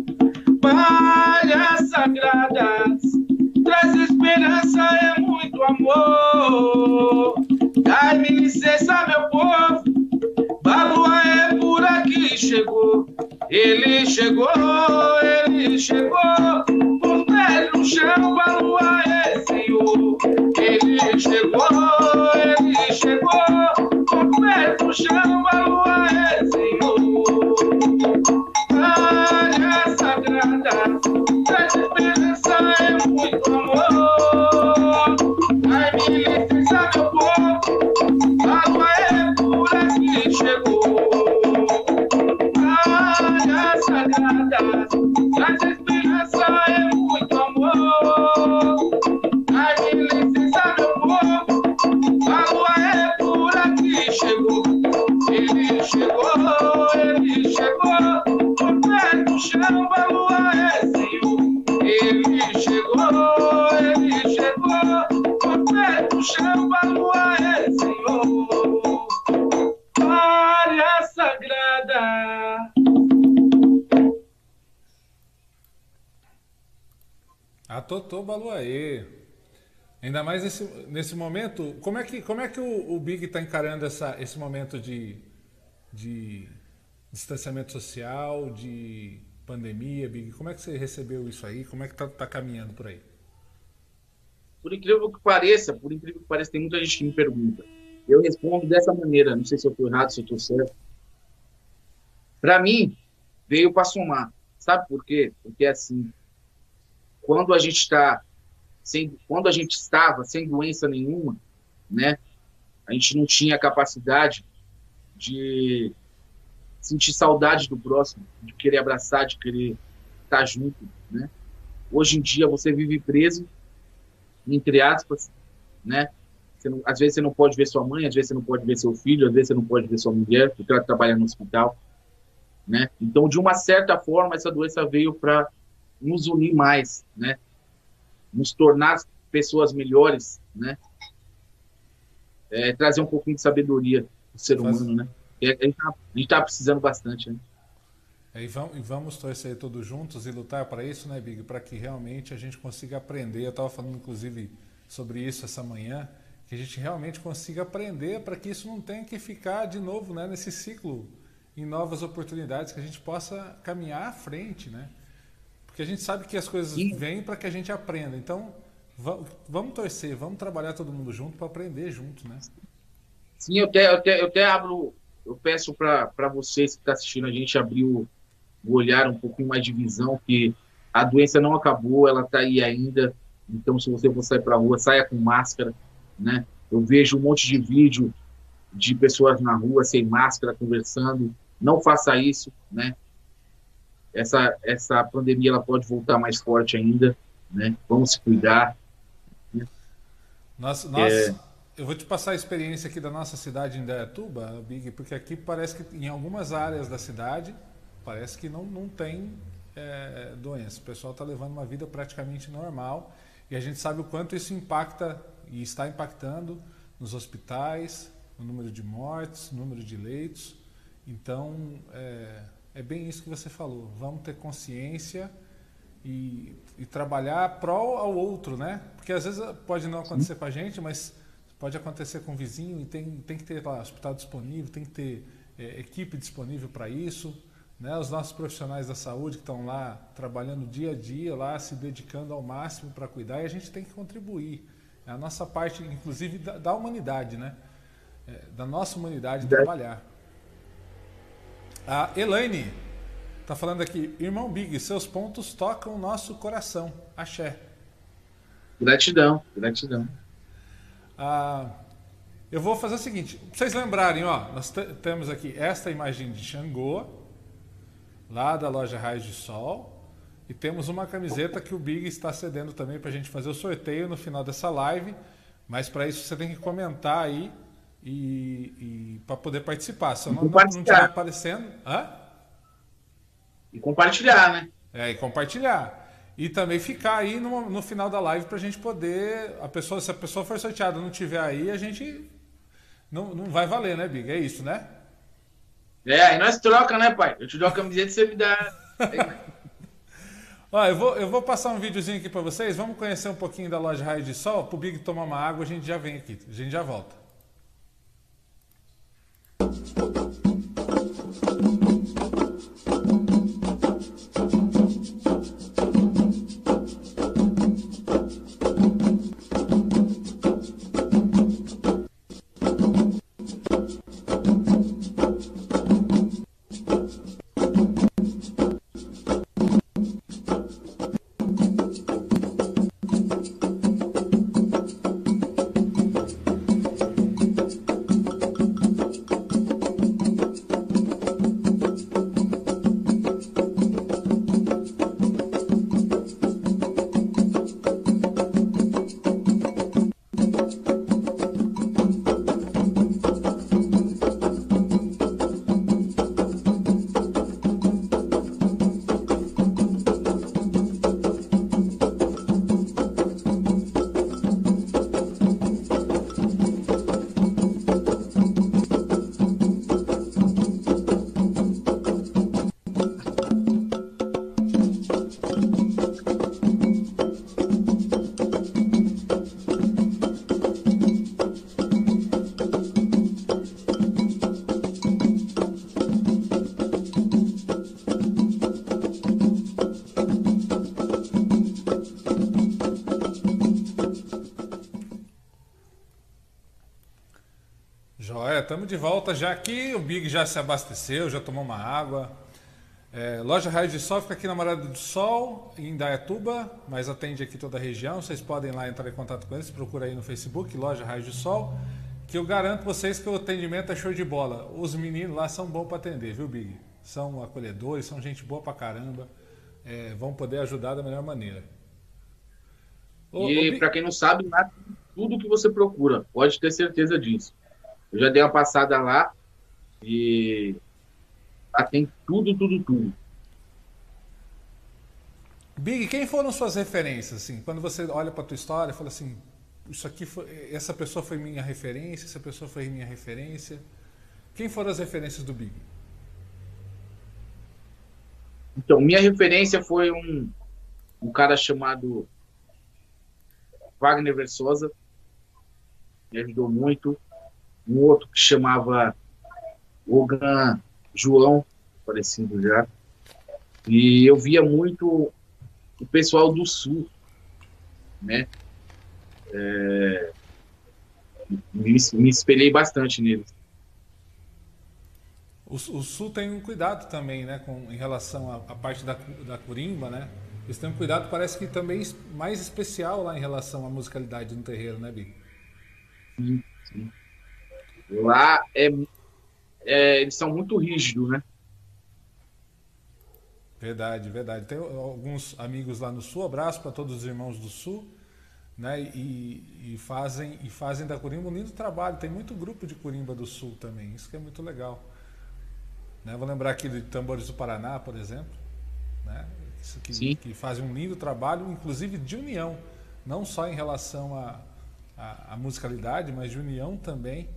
Várias sagradas, traz esperança, é muito amor. Dai-me licença, meu povo, Balua é por aqui chegou. Ele chegou, ele chegou. Por pé no chão, Balua é senhor. Ele chegou, ele chegou. Por pé no chão, Balua Totô Baluaê. Ainda mais nesse, nesse momento, como é que, como é que o, o Big está encarando essa, esse momento de, de distanciamento social, de pandemia, Big? Como é que você recebeu isso aí? Como é que está tá caminhando por aí? Por incrível que pareça, por incrível que pareça, tem muita gente que me pergunta. Eu respondo dessa maneira, não sei se eu estou errado, se eu estou certo. Para mim, veio para somar. Sabe por quê? Porque assim, quando a gente está sem, quando a gente estava sem doença nenhuma, né? A gente não tinha capacidade de sentir saudade do próximo, de querer abraçar, de querer estar junto, né? Hoje em dia você vive preso, entre aspas, né? Não, às vezes você não pode ver sua mãe, às vezes você não pode ver seu filho, às vezes você não pode ver sua mulher, porque ela trabalha no hospital, né? Então, de uma certa forma, essa doença veio para nos unir mais, né? Nos tornar pessoas melhores, né? É, trazer um pouquinho de sabedoria do ser humano, né? A gente está tá precisando bastante, né? É, e, vamos, e vamos torcer todos juntos e lutar para isso, né, Big? Para que realmente a gente consiga aprender. Eu estava falando, inclusive, sobre isso essa manhã, que a gente realmente consiga aprender para que isso não tenha que ficar de novo né, nesse ciclo em novas oportunidades, que a gente possa caminhar à frente, né? Porque a gente sabe que as coisas vêm para que a gente aprenda. Então, vamos torcer, vamos trabalhar todo mundo junto para aprender junto, né? Sim, eu até, eu até, eu até abro, eu peço para vocês que estão tá assistindo a gente abrir o, o olhar um pouquinho mais de visão, que a doença não acabou, ela está aí ainda. Então, se você for sair para a rua, saia com máscara, né? Eu vejo um monte de vídeo de pessoas na rua sem máscara conversando. Não faça isso, né? Essa essa pandemia ela pode voltar mais forte ainda, né? Vamos se cuidar. Né? Nossa, nossa, é... eu vou te passar a experiência aqui da nossa cidade em Dayatuba, Big, porque aqui parece que em algumas áreas da cidade parece que não, não tem é, doença. O pessoal está levando uma vida praticamente normal e a gente sabe o quanto isso impacta e está impactando nos hospitais, no número de mortes, no número de leitos. Então, é, é bem isso que você falou. Vamos ter consciência e, e trabalhar pró ao outro, né? Porque às vezes pode não acontecer com a gente, mas pode acontecer com o vizinho e tem, tem que ter lá, hospital disponível, tem que ter é, equipe disponível para isso. Né? Os nossos profissionais da saúde que estão lá trabalhando dia a dia, lá se dedicando ao máximo para cuidar e a gente tem que contribuir. É a nossa parte, inclusive, da, da humanidade, né? É, da nossa humanidade trabalhar. A Elaine está falando aqui, irmão Big, seus pontos tocam o nosso coração. Axé. Gratidão, gratidão. Ah, eu vou fazer o seguinte, para vocês lembrarem, ó, nós temos aqui esta imagem de Xangô, lá da loja Raios de Sol, e temos uma camiseta que o Big está cedendo também para a gente fazer o sorteio no final dessa live, mas para isso você tem que comentar aí e, e para poder participar. Se eu não, não estiver aparecendo. Hã? E compartilhar, né? É, e compartilhar. E também ficar aí no, no final da live para a gente poder. A pessoa, se a pessoa for sorteada não tiver aí, a gente. Não, não vai valer, né, Big? É isso, né? É, aí nós troca, né, pai? Eu te dou a camiseta e você me dá. Ó, eu vou, eu vou passar um videozinho aqui para vocês. Vamos conhecer um pouquinho da loja Raio de Sol. Pro Big tomar uma água, a gente já vem aqui. A gente já volta. Estamos de volta já aqui. O Big já se abasteceu, já tomou uma água. É, loja Raio de Sol fica aqui na Morada do Sol, em Dayatuba, mas atende aqui toda a região. Vocês podem lá entrar em contato com eles, procura aí no Facebook, Loja Raio de Sol, que eu garanto vocês que o atendimento é show de bola. Os meninos lá são bons para atender, viu, Big? São acolhedores, são gente boa pra caramba, é, vão poder ajudar da melhor maneira. e para quem não sabe, lá tudo que você procura, pode ter certeza disso. Eu já dei uma passada lá e lá tem tudo, tudo, tudo. Big, quem foram suas referências assim? Quando você olha para tua história, fala assim, isso aqui foi, essa pessoa foi minha referência, essa pessoa foi minha referência. Quem foram as referências do Big? Então, minha referência foi um, um cara chamado Wagner Versosa, me ajudou muito um outro que chamava Ogan João, parecido já. E eu via muito o pessoal do Sul, né? É, me, me espelhei bastante neles. O, o, Sul tem um cuidado também, né, com, em relação à, à parte da, da curimba, né? Eles têm um cuidado, parece que também mais especial lá em relação à musicalidade no terreiro, né, Bi? Sim, sim. Lá é, é, eles são muito rígidos, né? Verdade, verdade. Tem alguns amigos lá no Sul, abraço para todos os irmãos do Sul, né? E, e, fazem e fazem da Curimba um lindo trabalho. Tem muito grupo de Curimba do Sul também, isso que é muito legal. Né? Vou lembrar aqui de Tambores do Paraná, por exemplo, né? Isso que, que fazem um lindo trabalho, inclusive de união, não só em relação a musicalidade, mas de união também.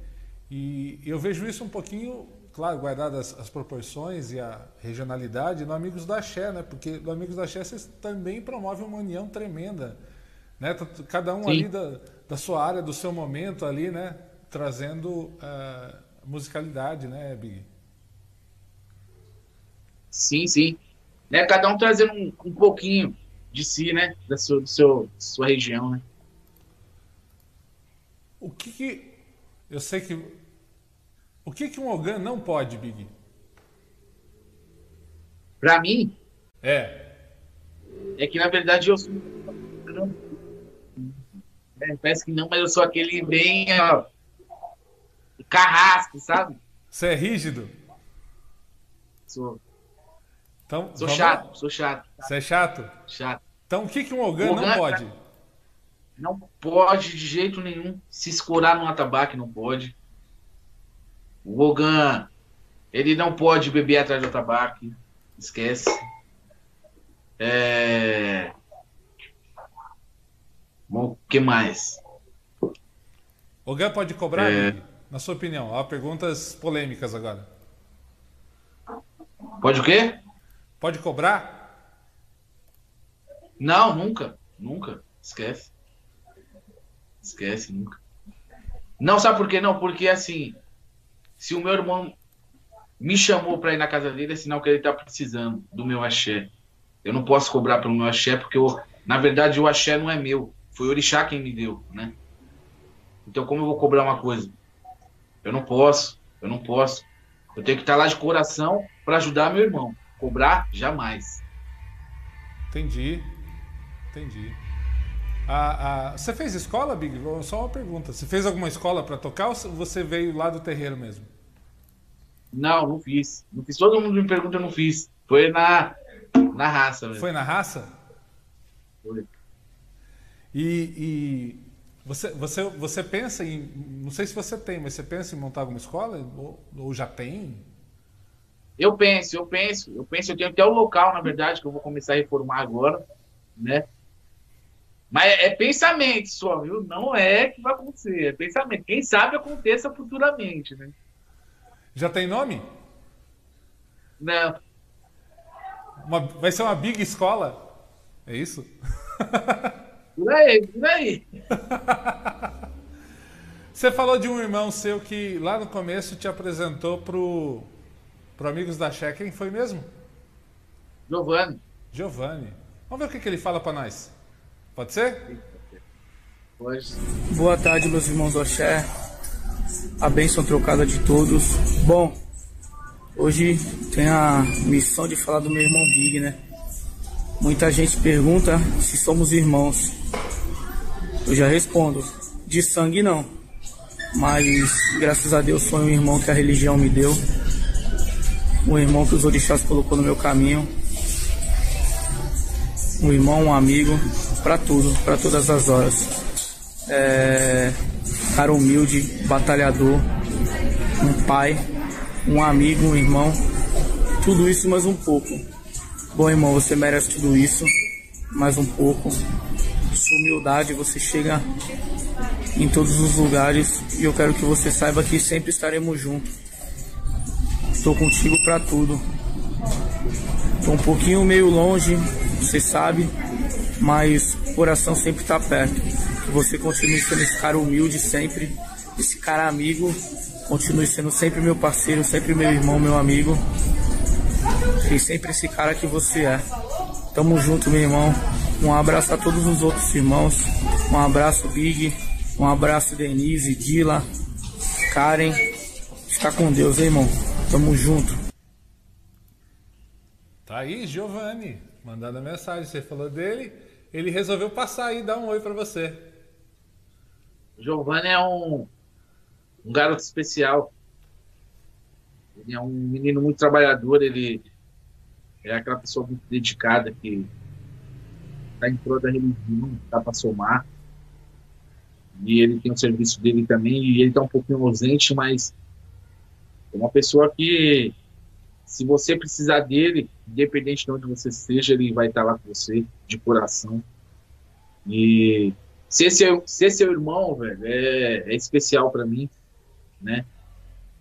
E eu vejo isso um pouquinho, claro, guardadas as proporções e a regionalidade, no Amigos da Xé, né? Porque no Amigos da Xé vocês também promovem uma união tremenda. Né? Cada um Sim. ali da, da sua área, do seu momento ali, né? Trazendo uh, musicalidade, né, Big? Sim, sim. Né? Cada um trazendo um, um pouquinho de si, né? Da sua, do seu, sua região, né? O que, que eu sei que o que que um Ogan não pode, Big? Para mim? É. É que na verdade eu sou é, parece que não, mas eu sou aquele bem ó, carrasco, sabe? Você é rígido? Sou. Então, sou chato, sou chato. Você é chato? Chato. Então o que, que um Ogan, Ogan não pode? Não pode de jeito nenhum se escorar no atabaque, não pode. O Ogan, ele não pode beber atrás do atabaque. Esquece. É... O que mais? Ogan pode cobrar, é... na sua opinião? Ó, perguntas polêmicas agora. Pode o quê? Pode cobrar? Não, nunca. Nunca. Esquece. Esquece, nunca. Não, sabe por quê? Não, porque assim, se o meu irmão me chamou para ir na casa dele, é sinal que ele tá precisando do meu axé. Eu não posso cobrar pelo meu axé, porque eu, na verdade o axé não é meu. Foi o orixá quem me deu, né? Então como eu vou cobrar uma coisa? Eu não posso, eu não posso. Eu tenho que estar lá de coração para ajudar meu irmão. Cobrar, jamais. Entendi. Entendi. Ah, ah, você fez escola, Big? Só uma pergunta. Você fez alguma escola para tocar ou você veio lá do terreiro mesmo? Não, não fiz. Não fiz. Todo mundo me pergunta, eu não fiz. Foi na, na raça mesmo. Foi na raça? Foi. E, e você, você, você pensa em. Não sei se você tem, mas você pensa em montar alguma escola? Ou, ou já tem? Eu penso, eu penso, eu penso, eu tenho até o local, na verdade, que eu vou começar a reformar agora, né? Mas é, pensamento só, viu? Não é que vai acontecer, é pensamento. Quem sabe aconteça futuramente, né? Já tem nome? Não. Uma, vai ser uma big escola? É isso? Por aí, por aí. Você falou de um irmão seu que lá no começo te apresentou pro, pro Amigos da Che. Quem foi mesmo? Giovanni. Giovanni. Vamos ver o que, que ele fala para nós. Pode ser? Pode. Boa tarde, meus irmãos do Axé. A bênção trocada de todos. Bom, hoje tem a missão de falar do meu irmão Big, né? Muita gente pergunta se somos irmãos. Eu já respondo: de sangue não. Mas graças a Deus foi um irmão que a religião me deu. Um irmão que os orixás colocou no meu caminho. Um irmão, um amigo para tudo, para todas as horas. É, cara humilde, batalhador, um pai, um amigo, um irmão, tudo isso mais um pouco. Bom irmão, você merece tudo isso, mais um pouco. Sua humildade, você chega em todos os lugares e eu quero que você saiba que sempre estaremos juntos. Estou contigo para tudo. Estou um pouquinho meio longe, você sabe, mas o coração sempre está perto. Que você continue sendo esse cara humilde sempre, esse cara amigo, continue sendo sempre meu parceiro, sempre meu irmão, meu amigo. E sempre esse cara que você é. Tamo junto, meu irmão. Um abraço a todos os outros irmãos. Um abraço, Big. Um abraço, Denise, Dila, Karen. Fica com Deus, hein, irmão. Tamo junto. Tá aí, Giovanni mandando a mensagem. Você falou dele, ele resolveu passar aí e dar um oi para você. Giovanni é um, um garoto especial. Ele é um menino muito trabalhador, ele é aquela pessoa muito dedicada que está em prol da religião, está para somar. E ele tem o serviço dele também, e ele está um pouquinho ausente, mas é uma pessoa que se você precisar dele, independente de onde você esteja, ele vai estar lá com você, de coração. E ser seu, ser seu irmão, velho, é, é especial para mim, né?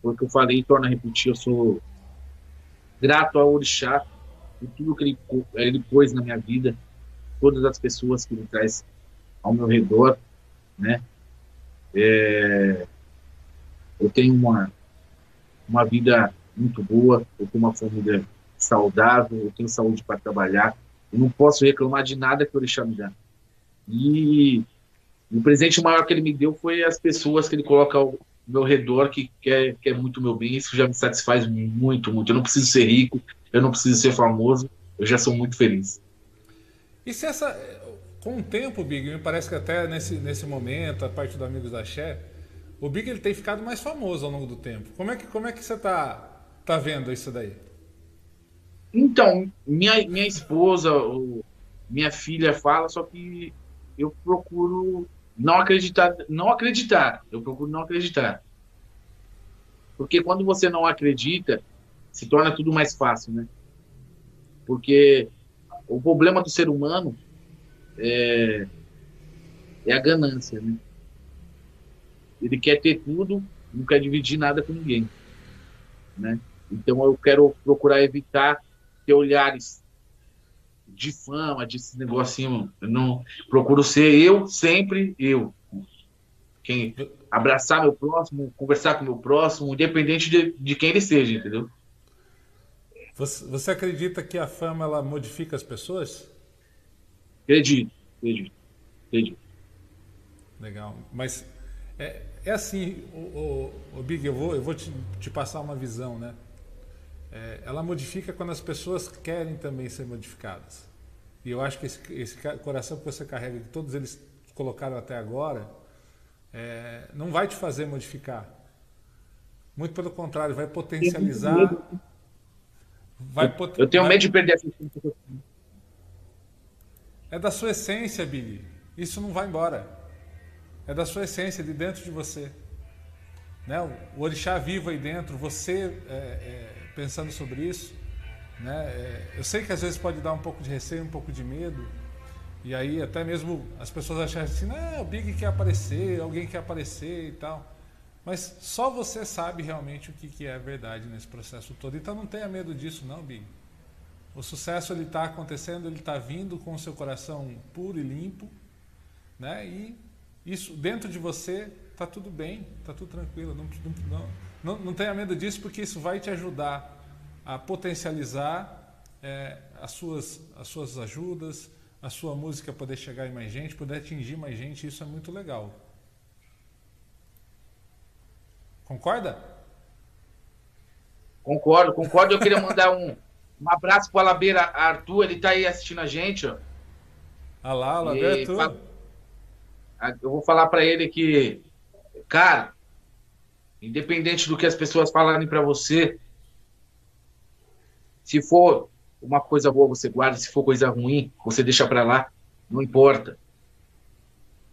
Porque eu falei, torna a repetir, eu sou grato ao Orixá por tudo que ele, ele pôs na minha vida, todas as pessoas que ele traz ao meu redor, né? É, eu tenho uma, uma vida muito boa, eu tenho uma família saudável, eu tenho saúde para trabalhar, eu não posso reclamar de nada que o Orixá me dá. E o presente maior que ele me deu foi as pessoas que ele coloca ao meu redor que quer, quer muito meu bem, isso já me satisfaz muito, muito. Eu não preciso ser rico, eu não preciso ser famoso, eu já sou muito feliz. E se essa, com o tempo, Big, me parece que até nesse, nesse momento, a parte do Amigos da Xé, o Big ele tem ficado mais famoso ao longo do tempo. Como é que, como é que você tá, tá vendo isso daí? Então, minha, minha esposa, minha filha fala, só que eu procuro não acreditar, não acreditar. Eu procuro não acreditar. Porque quando você não acredita, se torna tudo mais fácil, né? Porque o problema do ser humano é, é a ganância, né? Ele quer ter tudo, não quer dividir nada com ninguém, né? Então eu quero procurar evitar ter olhares de fama, de esse negocinho. Eu não procuro ser eu, sempre eu. Quem abraçar meu próximo, conversar com meu próximo, independente de, de quem ele seja, entendeu? Você, você acredita que a fama ela modifica as pessoas? Acredito, acredito, acredito. Legal. Mas é, é assim, o, o, o, Big, eu vou, eu vou te, te passar uma visão, né? É, ela modifica quando as pessoas querem também ser modificadas. E eu acho que esse, esse coração que você carrega, que todos eles colocaram até agora, é, não vai te fazer modificar. Muito pelo contrário, vai potencializar. Vai pot... Eu tenho medo de perder a é da sua essência, Billy. Isso não vai embora. É da sua essência, de dentro de você. Né? O orixá vivo aí dentro, você é, é, pensando sobre isso. Né? É, eu sei que às vezes pode dar um pouco de receio, um pouco de medo. E aí até mesmo as pessoas acharem assim, não, o Big quer aparecer, alguém quer aparecer e tal. Mas só você sabe realmente o que, que é verdade nesse processo todo. Então não tenha medo disso não, Big. O sucesso ele está acontecendo, ele está vindo com o seu coração puro e limpo, né? E isso dentro de você está tudo bem, está tudo tranquilo. Não, não, não, não tenha medo disso, porque isso vai te ajudar a potencializar é, as, suas, as suas ajudas, a sua música poder chegar em mais gente, poder atingir mais gente. Isso é muito legal. Concorda? Concordo, concordo. Eu queria mandar um, um abraço pro Alabeira Arthur, ele tá aí assistindo a gente, ó. Ah lá, Alabeira Arthur. Eu vou falar para ele que, cara, independente do que as pessoas falarem para você, se for uma coisa boa, você guarda, se for coisa ruim, você deixa para lá, não importa.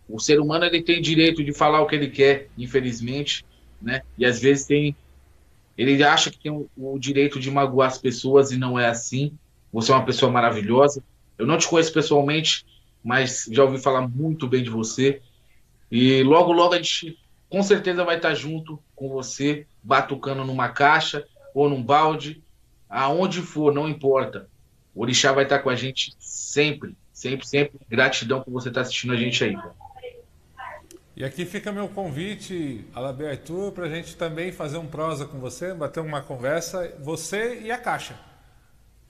O ser humano ele tem direito de falar o que ele quer, infelizmente, né? E às vezes tem ele acha que tem o, o direito de magoar as pessoas e não é assim. Você é uma pessoa maravilhosa. Eu não te conheço pessoalmente, mas já ouvi falar muito bem de você. E logo, logo a gente com certeza vai estar junto com você, batucando numa caixa ou num balde, aonde for, não importa. O Orixá vai estar com a gente sempre, sempre, sempre. Gratidão por você estar assistindo a gente aí. E aqui fica meu convite, Alabe Arthur, para a gente também fazer um prosa com você, bater uma conversa, você e a Caixa.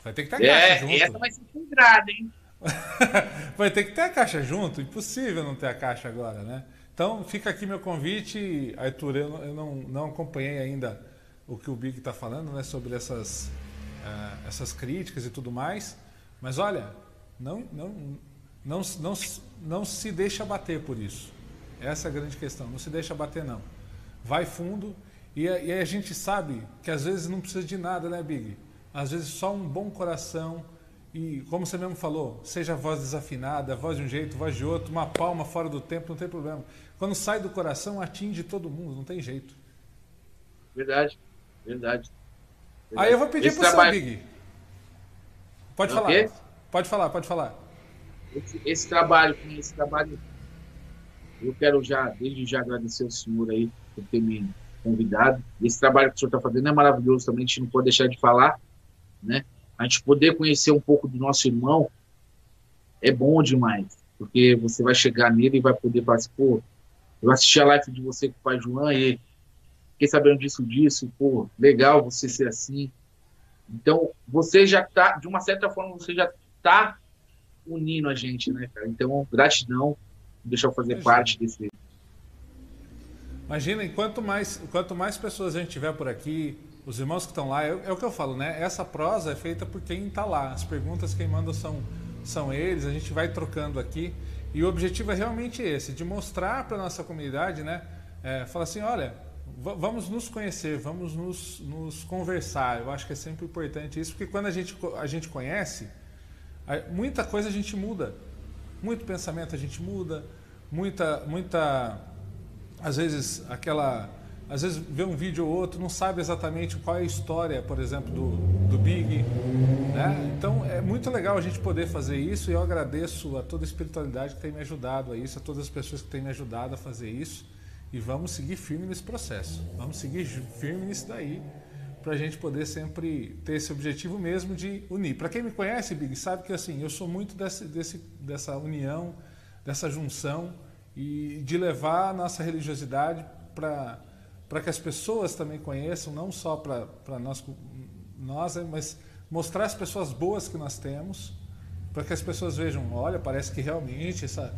Vai ter que ter a é, Caixa junto. Essa vai ser quebrada, hein? vai ter que ter a Caixa junto, impossível não ter a Caixa agora, né? Então fica aqui meu convite, Arthur, eu, eu não, não acompanhei ainda o que o Big está falando, né, sobre essas, uh, essas críticas e tudo mais, mas olha, não, não, não, não, não se deixa bater por isso. Essa é a grande questão. Não se deixa bater, não. Vai fundo. E, e a gente sabe que às vezes não precisa de nada, né, Big? Às vezes só um bom coração. E como você mesmo falou, seja voz desafinada, voz de um jeito, voz de outro, uma palma fora do tempo, não tem problema. Quando sai do coração, atinge todo mundo, não tem jeito. Verdade, verdade. verdade. Aí eu vou pedir para trabalho... você, Big. Pode falar. Pode falar, pode falar. Esse, esse trabalho, esse trabalho eu quero já, desde já, agradecer ao senhor aí por ter me convidado. Esse trabalho que o senhor está fazendo é maravilhoso também, a gente não pode deixar de falar, né? A gente poder conhecer um pouco do nosso irmão é bom demais, porque você vai chegar nele e vai poder falar assim, pô, eu assisti a live de você com o pai João e fiquei sabendo disso, disso, pô, legal você ser assim. Então, você já tá, de uma certa forma, você já tá unindo a gente, né, cara? Então, gratidão, deixar eu fazer Imagina. parte desse. Imagina, quanto mais, quanto mais pessoas a gente tiver por aqui, os irmãos que estão lá, é, é, o que eu falo, né? Essa prosa é feita por quem está lá. As perguntas quem manda são, são eles, a gente vai trocando aqui. E o objetivo é realmente esse, de mostrar para a nossa comunidade, né? É, falar assim, olha, vamos nos conhecer, vamos nos, nos, conversar. Eu acho que é sempre importante isso, porque quando a gente, a gente conhece, muita coisa a gente muda. Muito pensamento a gente muda, muita, muita, às vezes aquela, às vezes vê um vídeo ou outro, não sabe exatamente qual é a história, por exemplo, do, do Big, né? Então é muito legal a gente poder fazer isso e eu agradeço a toda a espiritualidade que tem me ajudado a isso, a todas as pessoas que têm me ajudado a fazer isso e vamos seguir firme nesse processo, vamos seguir firme nisso daí para a gente poder sempre ter esse objetivo mesmo de unir. Para quem me conhece, Big, sabe que assim eu sou muito desse, desse, dessa união, dessa junção e de levar a nossa religiosidade para para que as pessoas também conheçam, não só para nós, nós, né, mas mostrar as pessoas boas que nós temos, para que as pessoas vejam, olha, parece que realmente essa,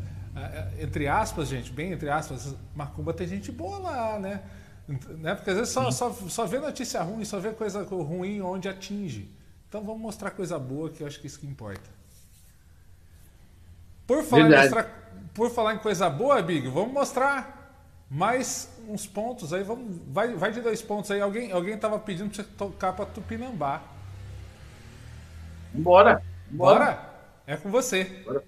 entre aspas, gente, bem entre aspas, Macumba tem gente boa lá, né? Né? Porque às vezes só, só, só vê notícia ruim, só vê coisa ruim onde atinge. Então vamos mostrar coisa boa, que eu acho que isso que importa. Por falar, em, mostrar, por falar em coisa boa, Big, vamos mostrar mais uns pontos aí. Vamos, vai, vai de dois pontos aí. Alguém alguém estava pedindo para você tocar para Tupinambá. Bora, bora. Bora? É com você. Bora.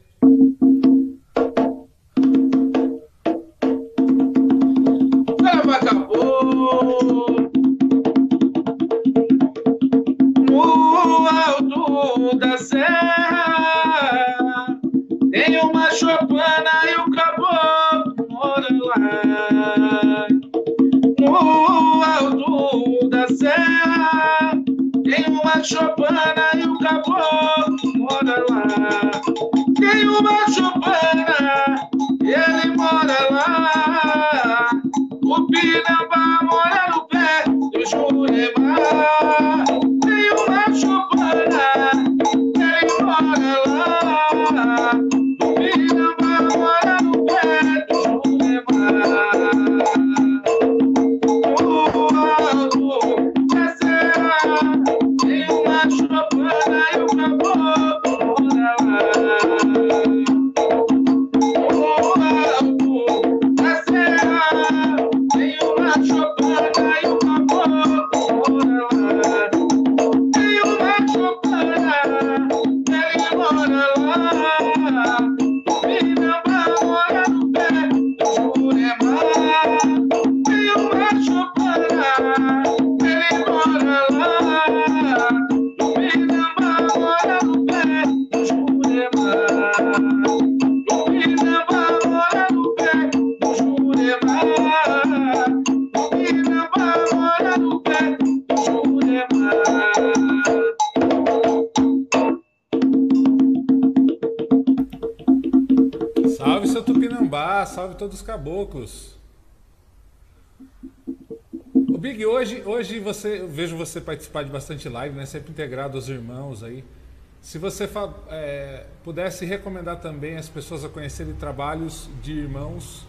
Chopana e o caboclo mora lá. Tem uma Chopana e ele mora lá. O Pinambá todos os caboclos. O Big, hoje, hoje você, eu vejo você participar de bastante live, né? Sempre integrado aos irmãos aí. Se você é, pudesse recomendar também as pessoas a conhecerem trabalhos de irmãos,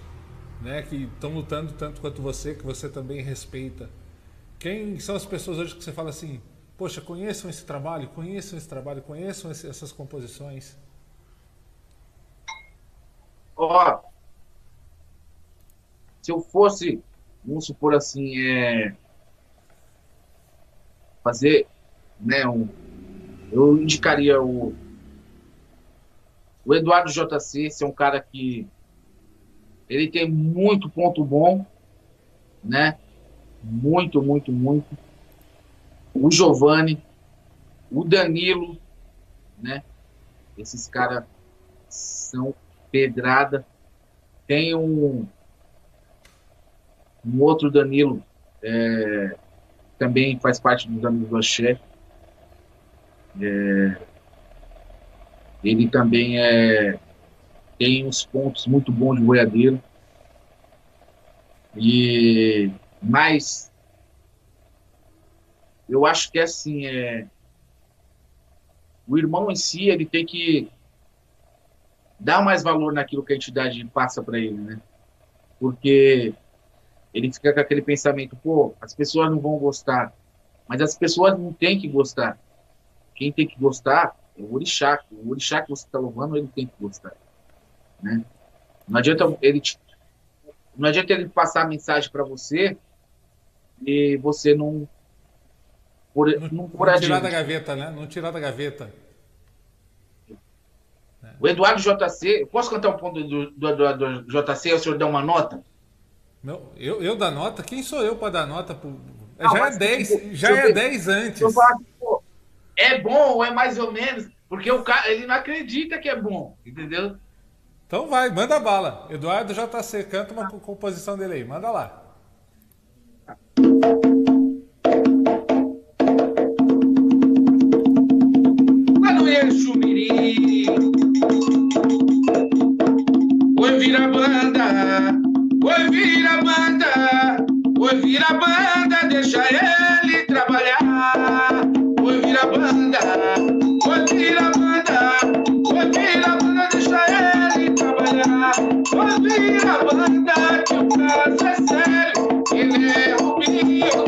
né, que estão lutando tanto quanto você, que você também respeita. Quem são as pessoas hoje que você fala assim, poxa, conheçam esse trabalho, conheçam esse trabalho, conheçam esse, essas composições? Ó, oh, se eu fosse, vamos supor assim, é, fazer, né, um, eu indicaria o, o Eduardo JC, esse é um cara que ele tem muito ponto bom, né? Muito, muito, muito. O Giovanni, o Danilo, né? Esses caras são pedrada Tem um, um outro Danilo, é, também faz parte dos amigos do Axé. É, ele também é, tem uns pontos muito bons de boiadeiro. E, mas eu acho que é assim, é, o irmão em si ele tem que dar mais valor naquilo que a entidade passa para ele, né? Porque ele fica com aquele pensamento, pô, as pessoas não vão gostar, mas as pessoas não têm que gostar. Quem tem que gostar é o orixá. O orixá que você está louvando, ele tem que gostar. Né? Não adianta ele te, não adianta ele passar a mensagem para você e você não por, não, não, não tirar da gaveta, né? Não tirar da gaveta. O Eduardo JC, posso cantar um ponto do, do, do, do JC? O senhor dá uma nota? Não, eu, eu dar nota? Quem sou eu para dar nota? Pro... Não, já é 10, tipo, já é 10 antes. Eu falo, pô, é bom ou é mais ou menos? Porque o cara, ele não acredita que é bom, entendeu? Então vai, manda bala. Eduardo JC, canta uma composição dele aí, manda lá. Oi, vira banda, oi, vira banda, oi, vira banda, deixa ele trabalhar. Oi, vira banda, oi, vira banda, oi, vira banda, deixa ele trabalhar. Oi, vira banda, que o caso é sério, ele é o Rubinho,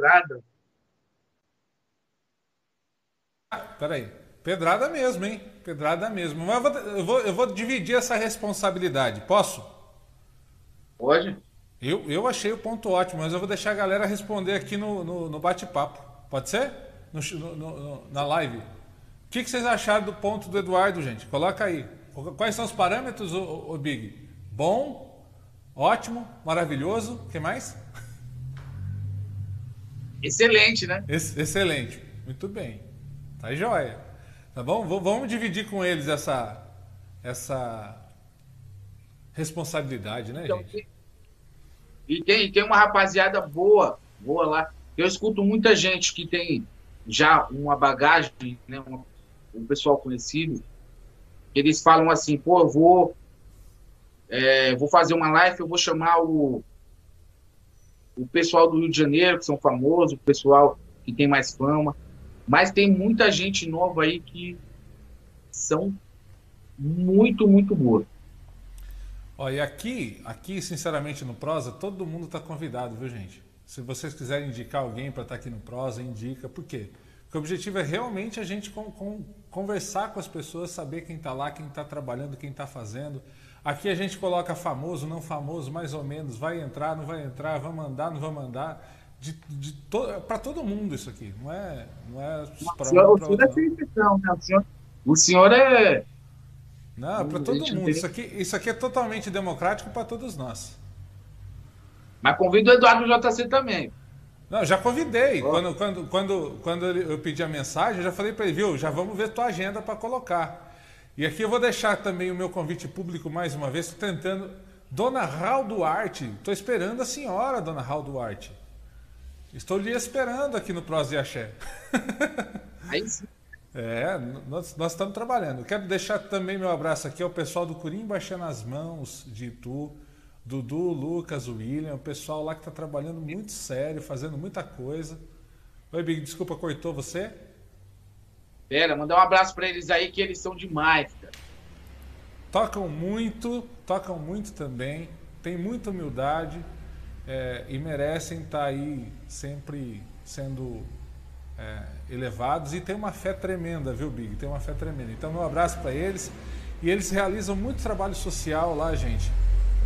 Pedrada. Peraí. Pedrada mesmo, hein? Pedrada mesmo. Mas eu vou, eu vou, eu vou dividir essa responsabilidade. Posso? Pode? Eu, eu achei o ponto ótimo, mas eu vou deixar a galera responder aqui no, no, no bate-papo. Pode ser? No, no- no- na live. O que, que vocês acharam do ponto do Eduardo, gente? Coloca aí. Quais são os parâmetros, o, Big? Bom, ótimo, maravilhoso. O que mais? Excelente, né? Ex- excelente. Muito bem. Tá jóia. Tá bom? V- vamos dividir com eles essa, essa responsabilidade, né, Então, gente? E tem, tem uma rapaziada boa, boa lá. Eu escuto muita gente que tem já uma bagagem, né, um, um pessoal conhecido, que eles falam assim, pô, eu vou, é, vou fazer uma live, eu vou chamar o, o pessoal do Rio de Janeiro, que são famosos, o pessoal que tem mais fama, mas tem muita gente nova aí que são muito, muito boa. Ó, e aqui, aqui, sinceramente, no Prosa, todo mundo está convidado, viu, gente? Se vocês quiserem indicar alguém para estar aqui no Prosa, indica. Por quê? Porque o objetivo é realmente a gente con- con- conversar com as pessoas, saber quem está lá, quem está trabalhando, quem está fazendo. Aqui a gente coloca famoso, não famoso, mais ou menos. Vai entrar, não vai entrar, vai mandar, não vai mandar. De, de to... Para todo mundo isso aqui. Não é, não é O pra senhor, um, o pra senhor é exceção, né? O senhor, o senhor é. Não, para A todo mundo. Isso aqui, isso aqui é totalmente democrático para todos nós. Mas convido o Eduardo JC também. Não, já convidei. Ó. Quando, quando, quando, quando eu pedi a mensagem, eu já falei para ele, viu, já vamos ver tua agenda para colocar. E aqui eu vou deixar também o meu convite público mais uma vez, estou tentando. Dona Raul Duarte, estou esperando a senhora, Dona Raul Duarte. Estou lhe esperando aqui no Prós de Axé. Aí sim. É, nós, nós estamos trabalhando. Quero deixar também meu abraço aqui ao pessoal do Curim Baixando as Mãos de Itu, Dudu, Lucas, William, o pessoal lá que está trabalhando muito sério, fazendo muita coisa. Oi, Big, desculpa, cortou você? Pera, mandar um abraço pra eles aí que eles são demais, cara. Tocam muito, tocam muito também, tem muita humildade. é, e merecem estar tá aí sempre sendo é, elevados e tem uma fé tremenda, viu, Big? Tem uma fé tremenda. Então, meu abraço para eles. E eles realizam muito trabalho social lá, gente.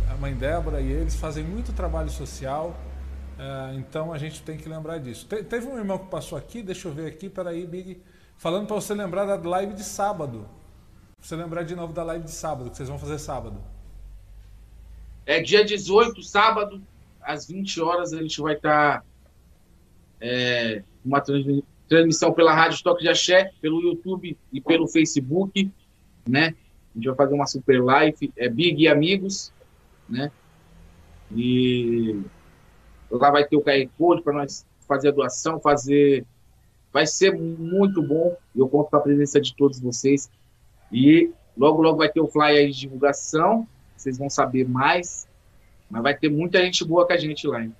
A mãe Débora e eles fazem muito trabalho social. É, então a gente tem que lembrar disso. Te, teve um irmão que passou aqui, deixa eu ver aqui, peraí, Big, falando para você lembrar da live de sábado. Você lembrar de novo da live de sábado, que vocês vão fazer sábado. É dia 18, sábado, às 20 horas, a gente vai estar tá, é, uma transmissão pela Rádio Toque de Axé, pelo YouTube e pelo Facebook, né? A gente vai fazer uma super live, é Big e Amigos, né? E lá vai ter o QR Code para nós fazer a doação, fazer. Vai ser muito bom. Eu conto com a presença de todos vocês. E logo, logo vai ter o flyer de divulgação. Vocês vão saber mais. Mas vai ter muita gente boa com a gente lá. Hein?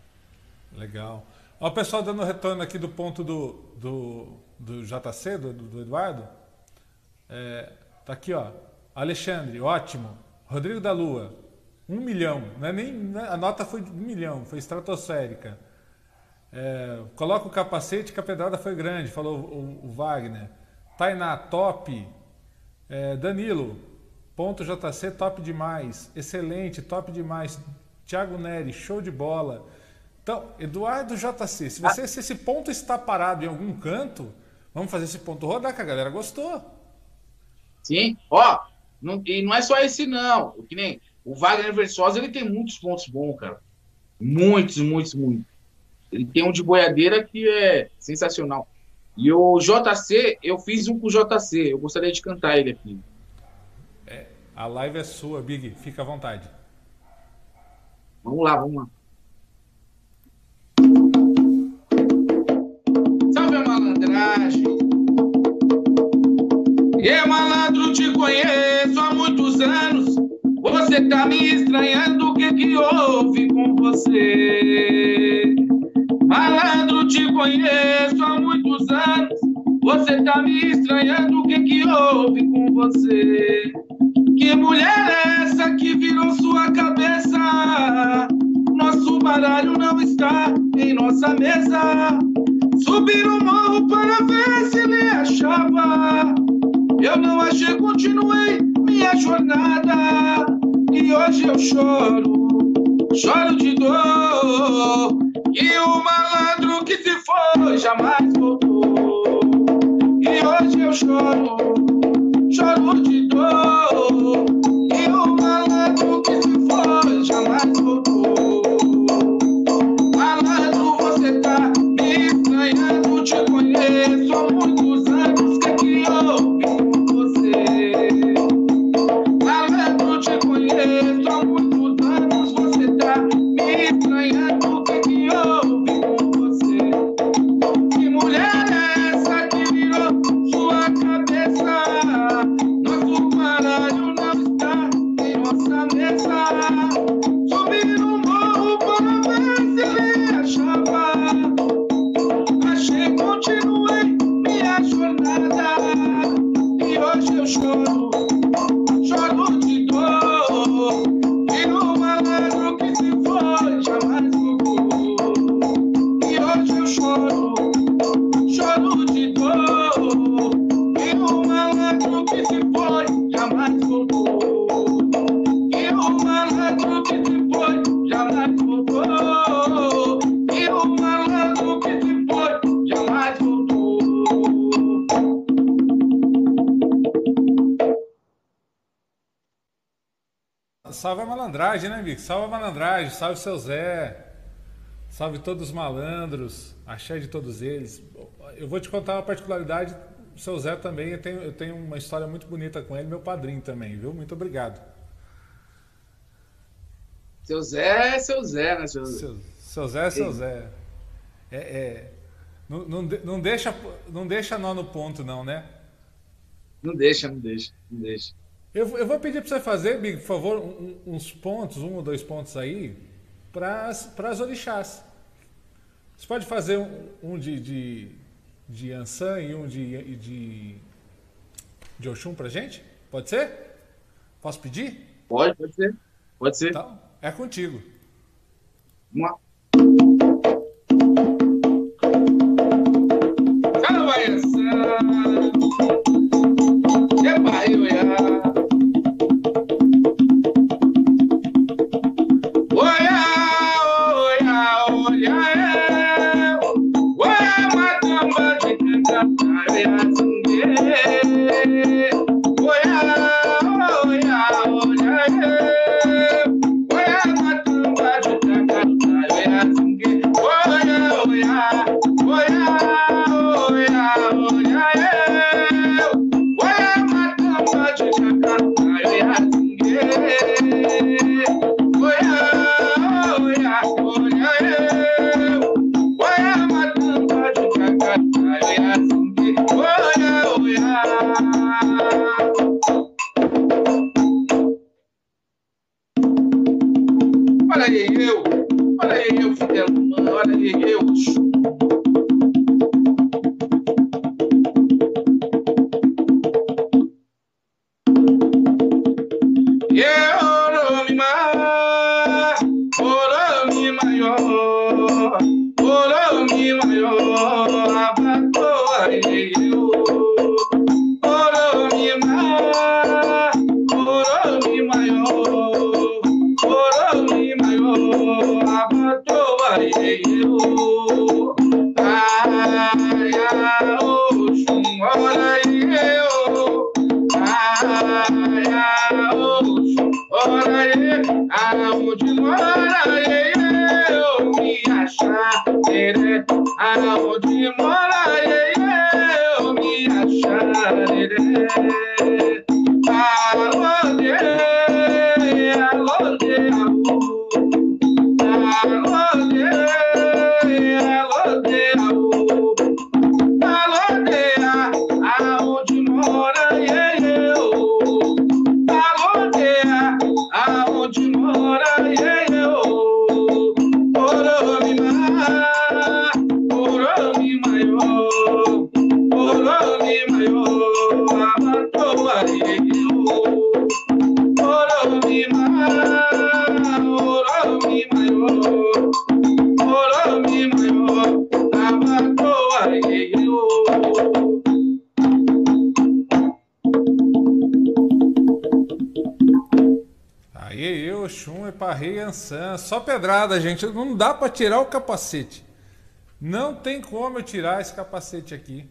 Legal. Ó, o pessoal dando retorno aqui do ponto do, do, do JC, do, do Eduardo. É, tá aqui, ó. Alexandre, ótimo. Rodrigo da Lua, um milhão. Não é nem, é, a nota foi de um milhão, foi estratosférica. É, coloca o capacete que a pedrada foi grande, falou o, o Wagner. Tainá, top. É, Danilo, ponto JC, top demais. Excelente, top demais. Thiago Neri, show de bola. Então, Eduardo JC, se você se esse ponto está parado em algum canto, vamos fazer esse ponto rodar, que a galera gostou. Sim, ó, não, e não é só esse, não. O que nem o Wagner Versosa, ele tem muitos pontos bons, cara. Muitos, muitos, muitos. Ele tem um de boiadeira que é sensacional. E o JC, eu fiz um com o JC. Eu gostaria de cantar ele aqui. É, a live é sua, Big. Fica à vontade. Vamos lá, vamos lá. Salve a malandragem. E malandro, te conheço há muitos anos. Você tá me estranhando, o que que houve com você? Malandro, te conheço há muitos anos. Você tá me estranhando, o que que houve com você? Que mulher é essa que virou sua cabeça? Nosso baralho não está em nossa mesa. Subir o morro para ver se ele achava. Eu não achei, continuei minha jornada. E hoje eu choro, choro de dor. E o malandro que se foi jamais voltou. E hoje eu choro, choro de dor. E o malandro que se foi jamais voltou. Malandragem, né, Big? Salve a malandragem, salve seu Zé. Salve todos os malandros, axé de todos eles. Eu vou te contar uma particularidade, seu Zé também, eu tenho, eu tenho uma história muito bonita com ele, meu padrinho também, viu? Muito obrigado. Seu Zé é seu Zé, né, seu Zé? Seu, seu Zé é seu Zé. É, é, não, não, não deixa, não deixa nó no ponto, não, né? Não deixa, não deixa, não deixa. Eu, eu vou pedir para você fazer, Big, por favor, um, uns pontos, um ou dois pontos aí, para as orixás. Você pode fazer um, um de, de, de Ansan e um de, de, de Oxum para gente? Pode ser? Posso pedir? Pode, pode ser. Pode ser. Então, é contigo. Vamos lá. aí, Ansan! Que barulho, Pedrada, gente. Não dá pra tirar o capacete. Não tem como eu tirar esse capacete aqui.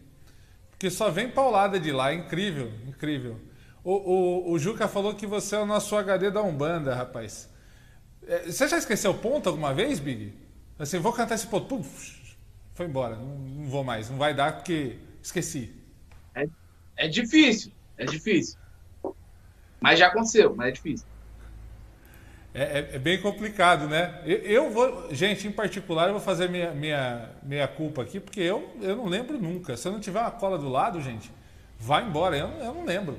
Porque só vem paulada de lá. Incrível, incrível. O, o, o Juca falou que você é o nosso HD da Umbanda, rapaz. É, Você já esqueceu o ponto alguma vez, Big? Assim, vou cantar esse ponto. Puf, foi embora. Não, não vou mais. Não vai dar porque esqueci. É difícil, é difícil. Mas já aconteceu, mas é difícil. É, é- é bem complicado, né? Eu, eu vou, gente, em particular, eu vou fazer minha, minha, minha culpa aqui, porque eu, eu não lembro nunca. Se eu não tiver uma cola do lado, gente, vai embora. Eu, eu não lembro,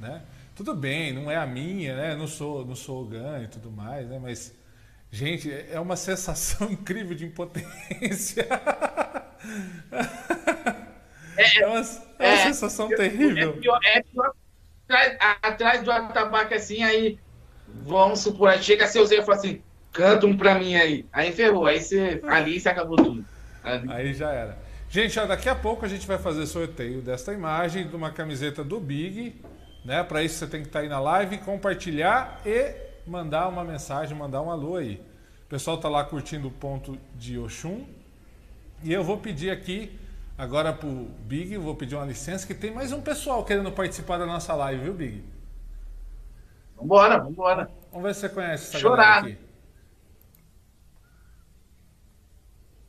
né? Tudo bem, não é a minha, né? Eu não sou, não sou o GAN e tudo mais, né? Mas, gente, é uma sensação incrível de impotência. É uma, é uma sensação terrível. É pior, é pior atrás, atrás do atabaque assim, aí vamos supor, aí chega seu Zé e fala assim, canta um pra mim aí. Aí ferrou, aí você, ali você acabou tudo. Ali. Aí já era. Gente, ó, daqui a pouco a gente vai fazer sorteio desta imagem de uma camiseta do Big, né? Para isso você tem que estar aí na live, compartilhar e mandar uma mensagem, mandar um alô aí. O pessoal tá lá curtindo o ponto de Oxum. E eu vou pedir aqui agora pro Big, vou pedir uma licença que tem mais um pessoal querendo participar da nossa live, viu, Big? Vambora, vambora. Vamos ver se você conhece essa Chorar. galera aqui.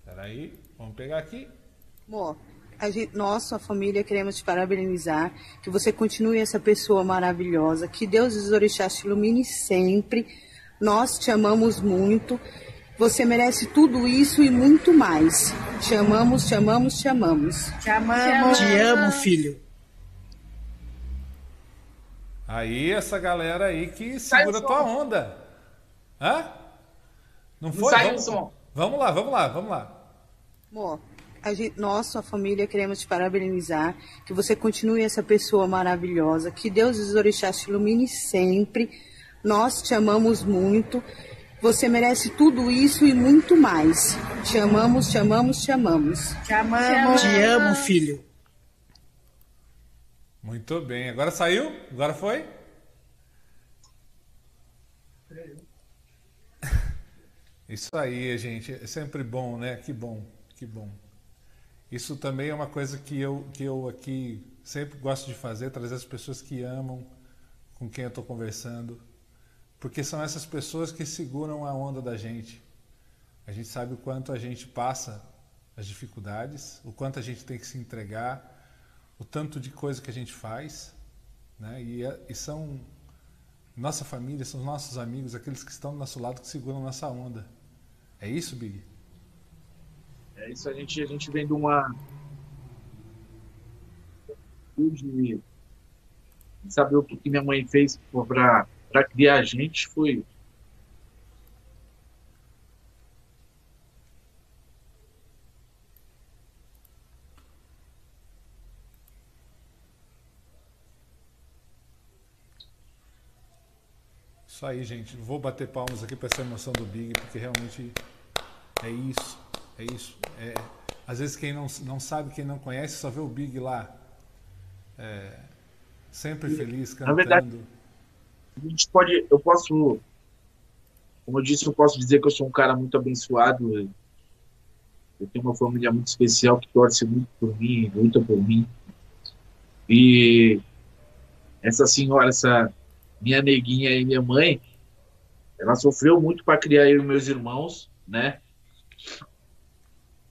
Peraí, vamos pegar aqui. Amor, a gente, nós, sua família, queremos te parabenizar, que você continue essa pessoa maravilhosa, que Deus e os orixás te ilumine sempre. Nós te amamos muito. Você merece tudo isso e muito mais. Te amamos, te amamos, te amamos. Te amamos. Te amo, filho. Aí, essa galera aí que segura som. tua onda. Hã? Não Não foi? sai o vamos, som. vamos lá, vamos lá, vamos lá. Amor, a gente, nós, sua família, queremos te parabenizar, que você continue essa pessoa maravilhosa, que Deus e os orixás te ilumine sempre. Nós te amamos muito. Você merece tudo isso e muito mais. Te amamos, te amamos, te amamos. Te amamos. Te amo, filho. Muito bem. Agora saiu? Agora foi? Isso aí, gente. É sempre bom, né? Que bom, que bom. Isso também é uma coisa que eu, que eu aqui sempre gosto de fazer, trazer as pessoas que amam com quem eu estou conversando, porque são essas pessoas que seguram a onda da gente. A gente sabe o quanto a gente passa as dificuldades, o quanto a gente tem que se entregar, o tanto de coisa que a gente faz, né? E, é, e são nossa família, são nossos amigos, aqueles que estão do nosso lado que seguram nossa onda. É isso, Big? É isso, a gente, a gente vem de uma de saber o que minha mãe fez para criar a gente foi Isso aí, gente. Vou bater palmas aqui para essa emoção do Big, porque realmente é isso. É isso. É, às vezes quem não, não sabe, quem não conhece, só vê o Big lá. É, sempre feliz, cantando. Na verdade, a gente pode. Eu posso. Como eu disse, eu posso dizer que eu sou um cara muito abençoado. Eu tenho uma família muito especial que torce muito por mim, luta por mim. E essa senhora, essa minha neguinha e minha mãe, ela sofreu muito para criar eu e meus irmãos, né?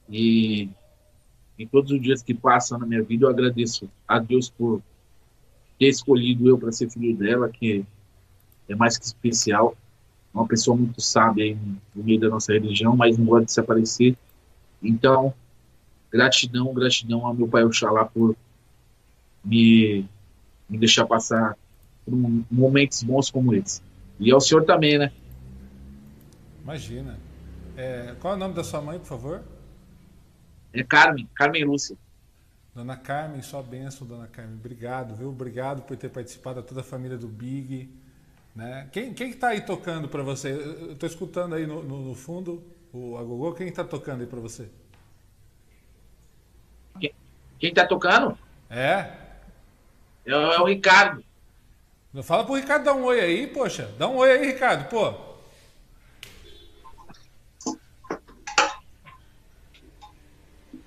E em todos os dias que passam na minha vida, eu agradeço a Deus por ter escolhido eu para ser filho dela, que é mais que especial. Uma pessoa muito sábia aí no meio da nossa religião, mas não gosta de se aparecer. Então, gratidão, gratidão ao meu pai Oxalá por me, me deixar passar por momentos bons como esse. E ao senhor também, né? Imagina. É, qual é o nome da sua mãe, por favor? É Carmen, Carmen Lúcia. Dona Carmen, só benção, dona Carmen. Obrigado, viu? Obrigado por ter participado, a toda a família do Big. Né? Quem, quem está aí tocando para você? Eu estou escutando aí no, no, no, fundo o Agogô. Quem está tocando aí para você? Quem está tocando? É? é? É o Ricardo. Fala pro Ricardo dar um oi aí, poxa. Dá um oi aí, Ricardo, pô.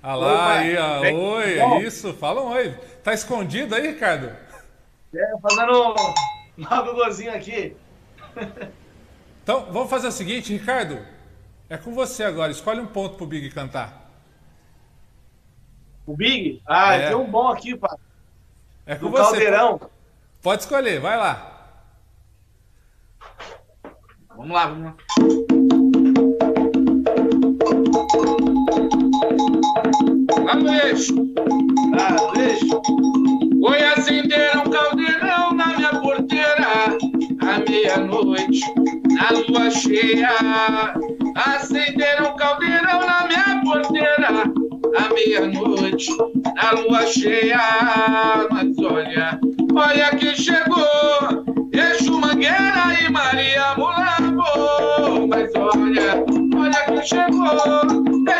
Ah lá, aí, ó. Oi, é isso. Fala um oi. Tá escondido aí, Ricardo? É, fazendo uma gogozinho aqui. Então, vamos fazer o seguinte, Ricardo. É com você agora. Escolhe um ponto pro Big cantar. O Big? Ah, é. tem um bom aqui, pá. É com Do você. Caldeirão. Pode escolher, vai lá. Vamos lá, vamos lá. Aleixo, Aleixo, foi acender um caldeirão na minha porteira à meia-noite, na lua cheia. Acenderam um caldeirão na minha porteira à meia-noite, na lua cheia. Mas olha, olha que chegou, Exu Mangueira e Maria Mulambo. Mas olha, olha que chegou,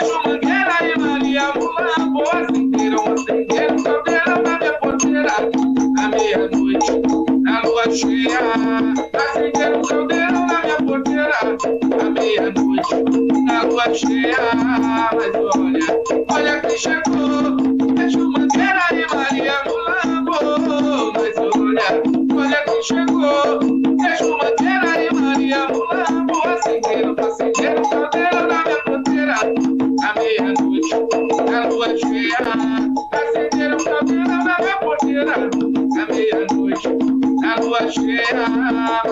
Exu Mangueira e Maria Mulambo. Acenderam, acenderam, caldeirão na minha porteira, à meia-noite, na lua cheia. Acenderam, caldeirão na minha porteira, à meia-noite, na lua cheia. Mas olha, olha que chegou, Exu chegou, Exu Mangueira e Maria Mulambo. Acenderam, acenderam, caldeirão na minha porteira, à meia-noite, na lua cheia. Acenderam, caldeirão na minha porteira, à meia-noite, na lua cheia.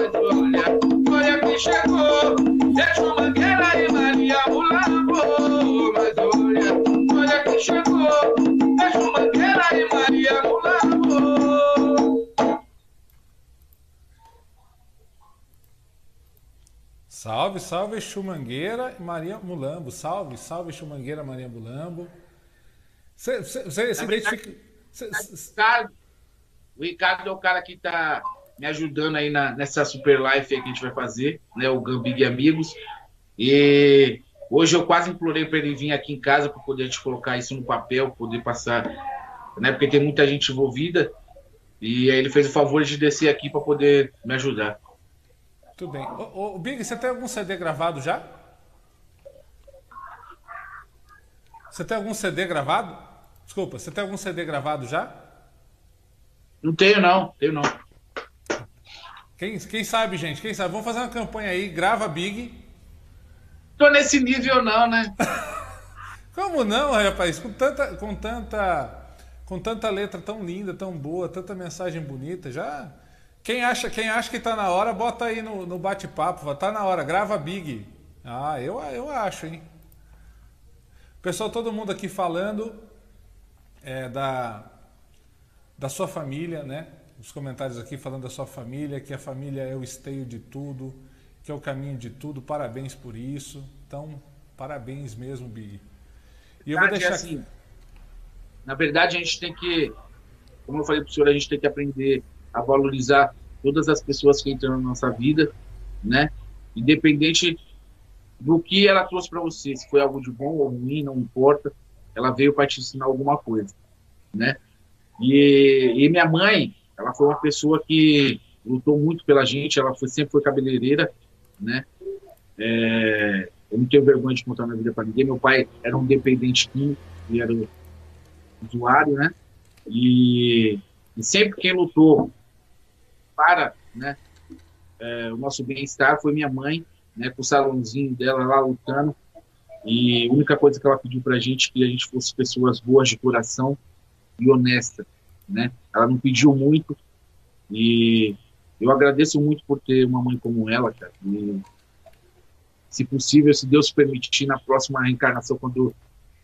Salve, salve Chumangueira e Maria Mulambo. Salve, salve Chumangueira Maria Mulambo. Você identifica. Cê... O Ricardo é o cara que está me ajudando aí na, nessa super live que a gente vai fazer, né? O Gambig Amigos. E hoje eu quase implorei para ele vir aqui em casa para poder gente colocar isso no papel, poder passar, né? Porque tem muita gente envolvida. E aí ele fez o favor de descer aqui para poder me ajudar. Tudo bem. Ô, ô, Big, você tem algum CD gravado já? Você tem algum CD gravado? Desculpa, você tem algum CD gravado já? Não tenho não, tenho não. Quem, quem sabe, gente? Quem sabe? Vamos fazer uma campanha aí, grava Big. Tô nesse nível não, né? Como não, rapaz? Com tanta, com tanta, com tanta letra tão linda, tão boa, tanta mensagem bonita, já. Quem acha, quem acha que tá na hora, bota aí no, no bate-papo, tá na hora, grava Big. Ah, eu, eu acho, hein? Pessoal, todo mundo aqui falando é, da, da sua família, né? Os comentários aqui falando da sua família, que a família é o esteio de tudo, que é o caminho de tudo. Parabéns por isso. Então, parabéns mesmo, Big. E eu vou deixar é assim, aqui... Na verdade, a gente tem que, como eu falei para o senhor, a gente tem que aprender a valorizar todas as pessoas que entram na nossa vida, né? Independente do que ela trouxe para você, se foi algo de bom ou ruim, não importa, ela veio para te ensinar alguma coisa, né? E, e, minha mãe, ela foi uma pessoa que lutou muito pela gente, ela foi, sempre foi cabeleireira, né? É, eu não tenho vergonha de contar minha vida para ninguém. Meu pai era um dependente químico, ele era usuário, né? E, e sempre quem lutou para, né, é, o nosso bem-estar foi minha mãe, né, com o salãozinho dela lá lutando. E a única coisa que ela pediu para a gente que a gente fosse pessoas boas de coração e honestas, né? Ela não pediu muito e eu agradeço muito por ter uma mãe como ela, cara. E, se possível, se Deus permitir, na próxima reencarnação, quando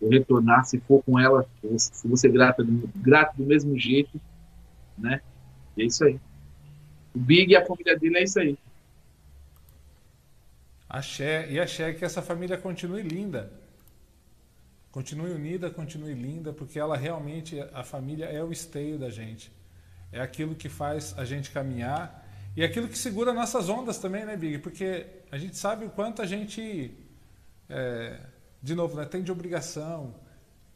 eu retornar, se for com ela, eu vou ser grato, grato do mesmo jeito, né? E é isso aí. O Big e a família dele é isso aí. Axé, e axé que essa família continue linda. Continue unida, continue linda, porque ela realmente, a família é o esteio da gente. É aquilo que faz a gente caminhar e é aquilo que segura nossas ondas também, né, Big? Porque a gente sabe o quanto a gente, é, de novo, né, tem de obrigação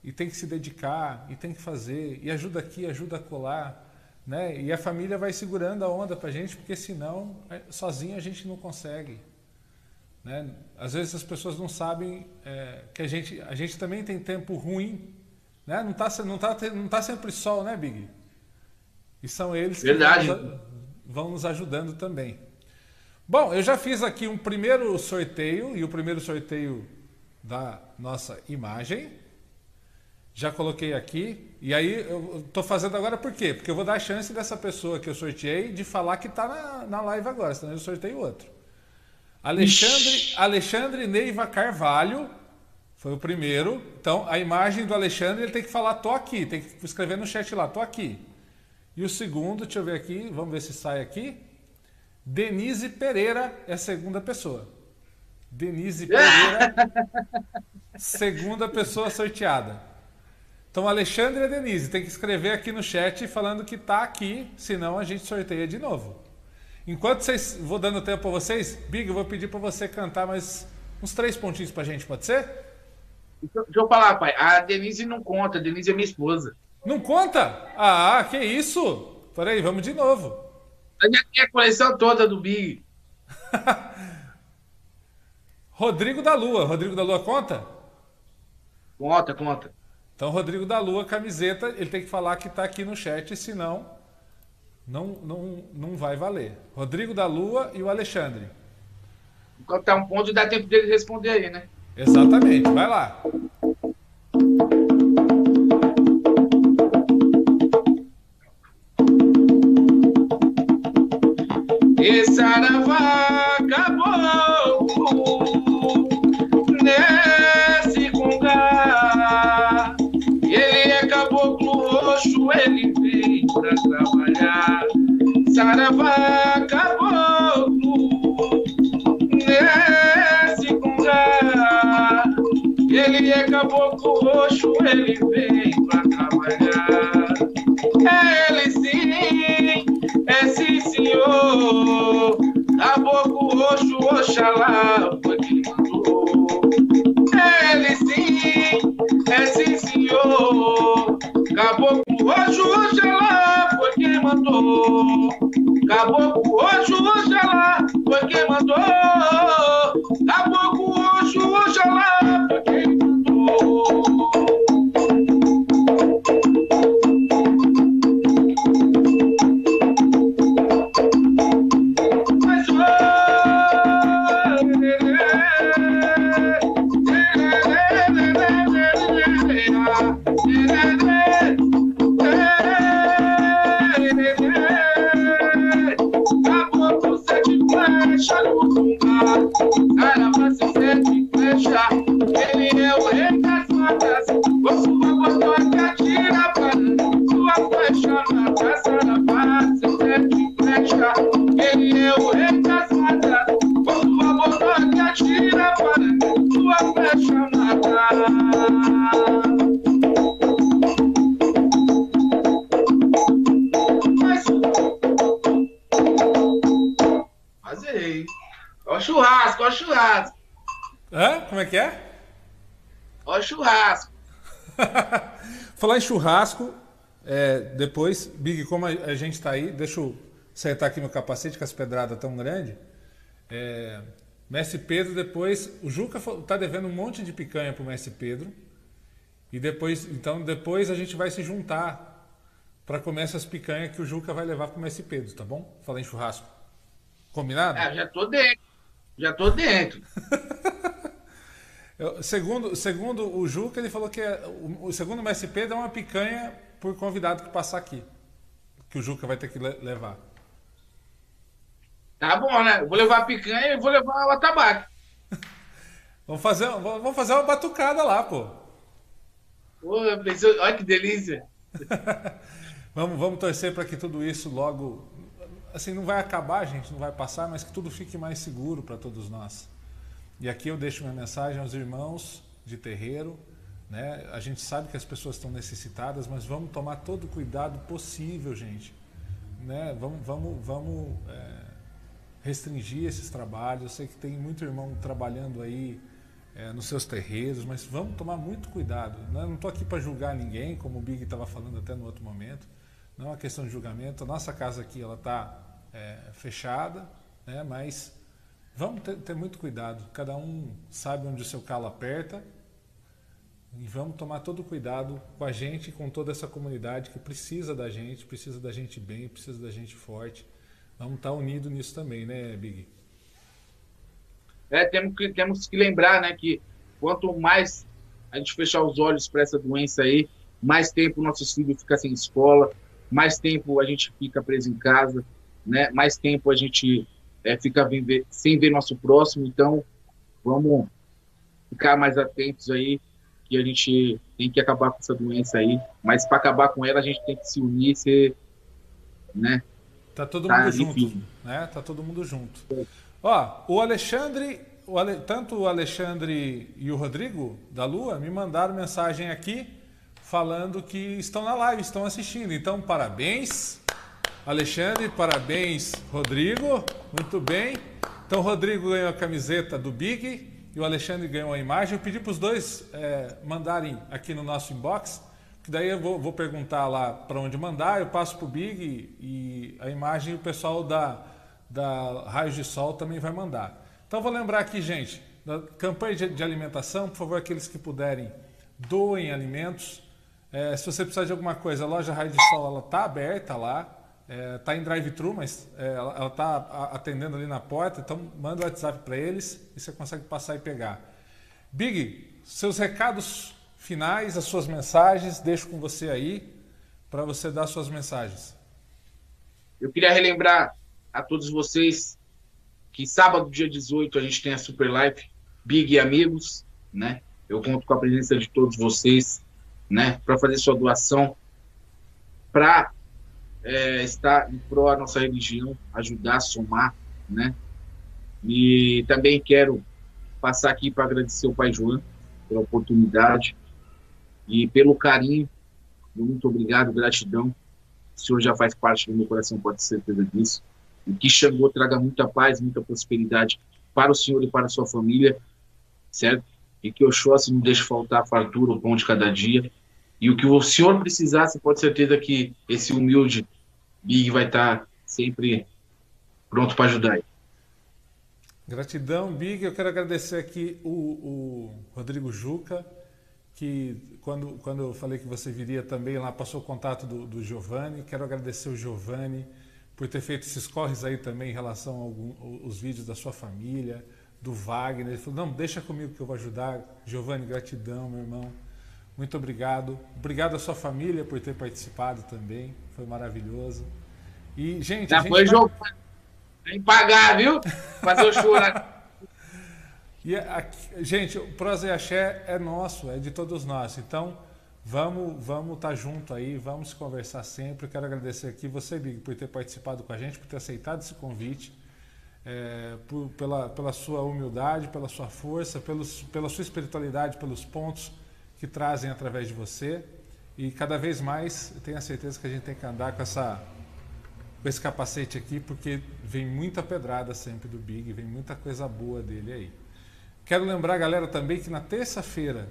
e tem que se dedicar e tem que fazer e ajuda aqui, ajuda a colar, né? E a família vai segurando a onda para a gente, porque senão é, sozinho a gente não consegue. Né? Às vezes as pessoas não sabem é, que a gente, a gente também tem tempo ruim. Né? Não está não tá, não tá sempre sol, né, Big? E são eles que Verdade. vão, nos, vão nos ajudando também. Bom, eu já fiz aqui um primeiro sorteio, e o primeiro sorteio da nossa imagem. Já coloquei aqui. E aí eu estou fazendo agora por quê? Porque eu vou dar a chance dessa pessoa que eu sorteei de falar que está na, na live agora, senão eu sorteio outro. Alexandre, Alexandre Neiva Carvalho foi o primeiro. Então, a imagem do Alexandre, ele tem que falar, tô aqui, tem que escrever no chat lá, tô aqui. E o segundo, deixa eu ver aqui, vamos ver se sai aqui. Denise Pereira é a segunda pessoa. Denise Pereira, segunda pessoa sorteada. Então, Alexandre e Denise, tem que escrever aqui no chat falando que tá aqui, senão a gente sorteia de novo. Enquanto vocês vou dando tempo para vocês, Big, eu vou pedir para você cantar mais uns três pontinhos para a gente, pode ser? Deixa eu falar, pai. A Denise não conta, a Denise é minha esposa. Não conta? Ah, que isso? Peraí, vamos de novo. A tem a coleção toda do Big. Rodrigo da Lua. Rodrigo da Lua conta? Conta, conta. Então, Rodrigo da Lua, camiseta, ele tem que falar que está aqui no chat, senão não, não, não vai valer. Rodrigo da Lua e o Alexandre. Enquanto tá um ponto, dá tempo dele responder aí, né? Exatamente, vai lá. E saravá acabou ele vem pra trabalhar. Saravá caboclo nesse congá. Ele é caboclo roxo, ele vem pra trabalhar. É ele sim, é sim senhor. Caboclo roxo, oxalá, Oxalá, foi quem mandou. Caboclo, Oxo, Oxalá, foi quem mandou. Caboclo, Oxo, Oxalá, foi quem churrasco. Hã? Como é que é? Ó o churrasco. Falar em churrasco, é, depois, Big, como a, gente está aí, deixa eu acertar aqui meu capacete com as pedradas tão grandes. É, Mestre Pedro, depois. O Juca está devendo um monte de picanha pro Mestre Pedro. E depois, então, depois a gente vai se juntar para comer essas picanhas que o Juca vai levar pro Mestre Pedro, tá bom? Falar em churrasco. Combinado? É, já tô dentro. Já tô dentro. Eu- segundo, segundo o Juca, ele falou que é, o, o segundo Mestre Pedro é uma picanha por convidado que passar aqui. Que o Juca vai ter que le- levar. Tá bom, né? Eu vou levar a picanha e vou levar o atabaque. Vamos fazer, vamos fazer uma batucada lá, pô. Pô, olha que delícia. Vamos, vamos torcer para que tudo isso logo. Assim, não vai acabar, gente, não vai passar, mas que tudo fique mais seguro para todos nós. E aqui eu deixo minha mensagem aos irmãos de terreiro. Né? A gente sabe que as pessoas estão necessitadas, mas vamos tomar todo o cuidado possível, gente. Né? Vamos, vamos, vamos é, restringir esses trabalhos. Eu sei que tem muito irmão trabalhando aí é, nos seus terreiros, mas vamos tomar muito cuidado. Né? Não estou aqui para julgar ninguém, como o Big estava falando até no outro momento. Não é uma questão de julgamento. A nossa casa aqui ela está fechada, né? mas vamos ter, ter muito cuidado. Cada um sabe onde o seu calo aperta e vamos tomar todo cuidado com a gente e com toda essa comunidade que precisa da gente, precisa da gente bem, precisa da gente forte. Vamos estar unidos nisso também, né, Big? É, temos que, temos que lembrar, né, que quanto mais a gente fechar os olhos para essa doença aí, mais tempo nossos filhos ficam sem escola, mais tempo a gente fica preso em casa, né, mais tempo a gente é, fica sem ver nosso próximo. Então, vamos ficar mais atentos aí, que a gente tem que acabar com essa doença aí. Mas para acabar com ela, a gente tem que se unir, ser, né? Tá todo Tá, mundo junto, enfim. né? Tá todo mundo junto. Ó, o Alexandre, o Ale- tanto o Alexandre e o Rodrigo da Lua me mandaram mensagem aqui falando que estão na live, estão assistindo. Então, parabéns, Alexandre, parabéns, Rodrigo. Muito bem. Então, o Rodrigo ganhou a camiseta do Big e o Alexandre ganhou a imagem. Eu pedi para os dois é, mandarem aqui no nosso inbox, que daí eu vou, vou perguntar lá para onde mandar. Eu passo para o Big e, a imagem o pessoal da, da Raios de Sol também vai mandar. Então, vou lembrar aqui, gente, da campanha de, de alimentação, por favor, aqueles que puderem, doem alimentos. É, se você precisar de alguma coisa, a loja Raio de Sol está aberta lá. Está em drive-thru, mas é, ela está atendendo ali na porta. Então manda o WhatsApp para eles e você consegue passar e pegar. Big, seus recados finais, as suas mensagens, deixo com você aí para você dar suas mensagens. Eu queria relembrar a todos vocês que sábado, dia 18, a gente tem a Super Live Big e Amigos, né? Eu conto com a presença de todos vocês, né? Para fazer sua doação, para é, estar em prol da nossa religião, ajudar, somar, né? E também quero passar aqui para agradecer o Pai João pela oportunidade e pelo carinho. Muito obrigado, gratidão. O Senhor já faz parte do meu coração, pode ter certeza disso. E que Xangô traga muita paz, muita prosperidade para o Senhor e para a sua família, certo? E que Oxóssi não deixe faltar a fartura, o pão de cada dia. E o que o Senhor precisar, você pode ter certeza que esse humilde Big vai estar sempre pronto para ajudar. Gratidão, Big. Eu quero agradecer aqui o, o, Rodrigo Juca, que quando, quando eu falei que você viria também lá, passou o contato do, do Giovanni. Quero agradecer o Giovanni por ter feito esses corres aí também em relação aos vídeos da sua família, do Wagner. Ele falou, não, deixa comigo que eu vou ajudar. Giovanni, gratidão, meu irmão. Muito obrigado. Obrigado à sua família por ter participado também. Foi maravilhoso. E, gente. Já foi, tá... Tem que pagar, viu? Fazer o chorar. E aqui, gente, o Prosa e Axé é nosso, é de todos nós. Então, vamos vamos estar tá junto aí, vamos conversar sempre. Eu quero agradecer aqui você, Big, por ter participado com a gente, por ter aceitado esse convite, é, por, pela, pela sua humildade, pela sua força, pelos, pela sua espiritualidade, pelos pontos que trazem através de você. E cada vez mais eu tenho a certeza que a gente tem que andar com essa com esse capacete aqui, porque vem muita pedrada sempre do Big, vem muita coisa boa dele aí. Quero lembrar, galera, também que na terça-feira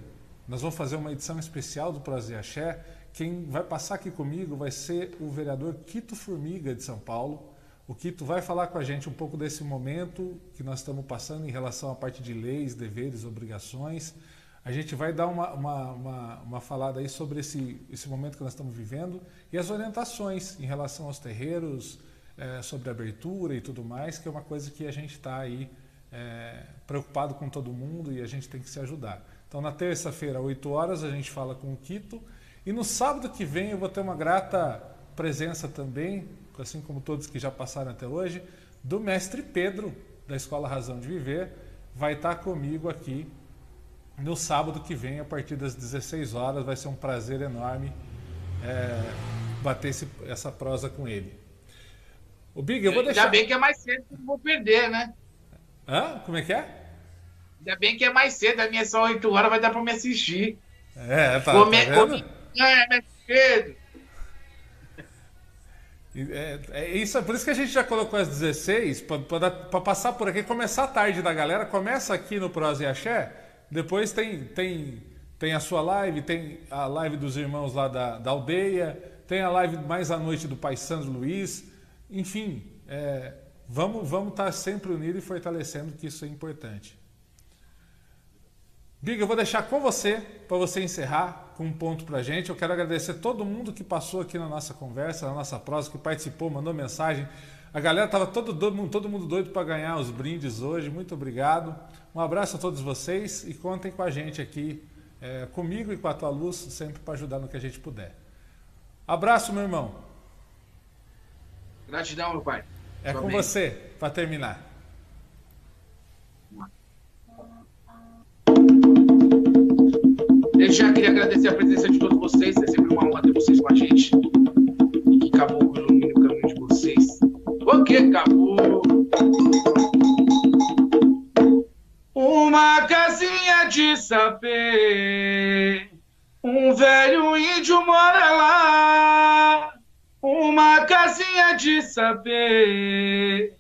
nós vamos fazer uma edição especial do Prazer Axé. Quem vai passar aqui comigo vai ser o vereador Quito Formiga de São Paulo. O Quito vai falar com a gente um pouco desse momento que nós estamos passando em relação à parte de leis, deveres, obrigações a gente vai dar uma, uma, uma, uma, falada aí sobre esse, esse momento que nós estamos vivendo e as orientações em relação aos terreiros, é, sobre abertura e tudo mais, que é uma coisa que a gente está aí é, preocupado com todo mundo e a gente tem que se ajudar. Então, na terça-feira, 8 horas, a gente fala com o Quito. E no sábado que vem eu vou ter uma grata presença também, assim como todos que já passaram até hoje, do mestre Pedro, da Escola Razão de Viver, vai estar comigo aqui no sábado que vem, a partir das 16 horas. Vai ser um prazer enorme é, bater esse, essa prosa com ele. O Big, eu vou deixar. Ainda bem que é mais cedo que eu vou perder, né? Hã? Como é que é? Ainda bem que é mais cedo, a minha é só 8 horas, vai dar para me assistir. É, tá. Come, tá come... É, mais cedo. É, é, isso, é por isso que a gente já colocou as 16, para passar por aqui, começar a tarde da galera, começa aqui no Prosa e Axé, depois tem, tem, tem a sua live, tem a live dos irmãos lá da, da aldeia, tem a live mais à noite do Pai Sandro Luiz. Enfim, é, vamos vamos estar sempre unidos e fortalecendo que isso é importante. Big, eu vou deixar com você, para você encerrar com um ponto para gente. Eu quero agradecer todo mundo que passou aqui na nossa conversa, na nossa prosa, que participou, mandou mensagem. A galera estava todo, todo, mundo, todo mundo doido para ganhar os brindes hoje. Muito obrigado. Um abraço a todos vocês e contem com a gente aqui, é, comigo e com a tua luz, sempre para ajudar no que a gente puder. Abraço, meu irmão. Gratidão, meu pai. É Sua com bem. você, para terminar. Eu já queria agradecer a presença de todos vocês. É sempre uma honra ter vocês com a gente. E que Caboclo ilumine o caminho de vocês. O que, Caboclo? Uma casinha de sapê, um velho índio mora lá. Uma casinha de sapê,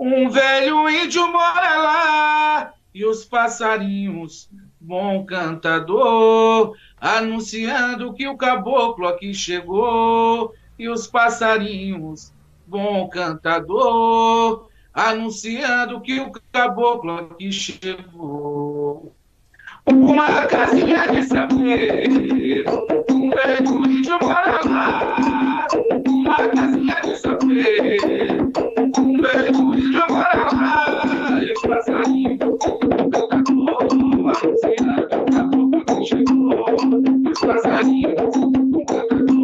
um velho índio mora lá. E os passarinhos, bom cantador, anunciando que o caboclo aqui chegou. E os passarinhos, bom cantador, anunciando que o caboclo aqui chegou. Uma casinha de saber, um índio para lá. Uma casinha de saber, um velho índio para lá. E o passarinho, o caboclo anunciando que o caboclo chegou uma casinha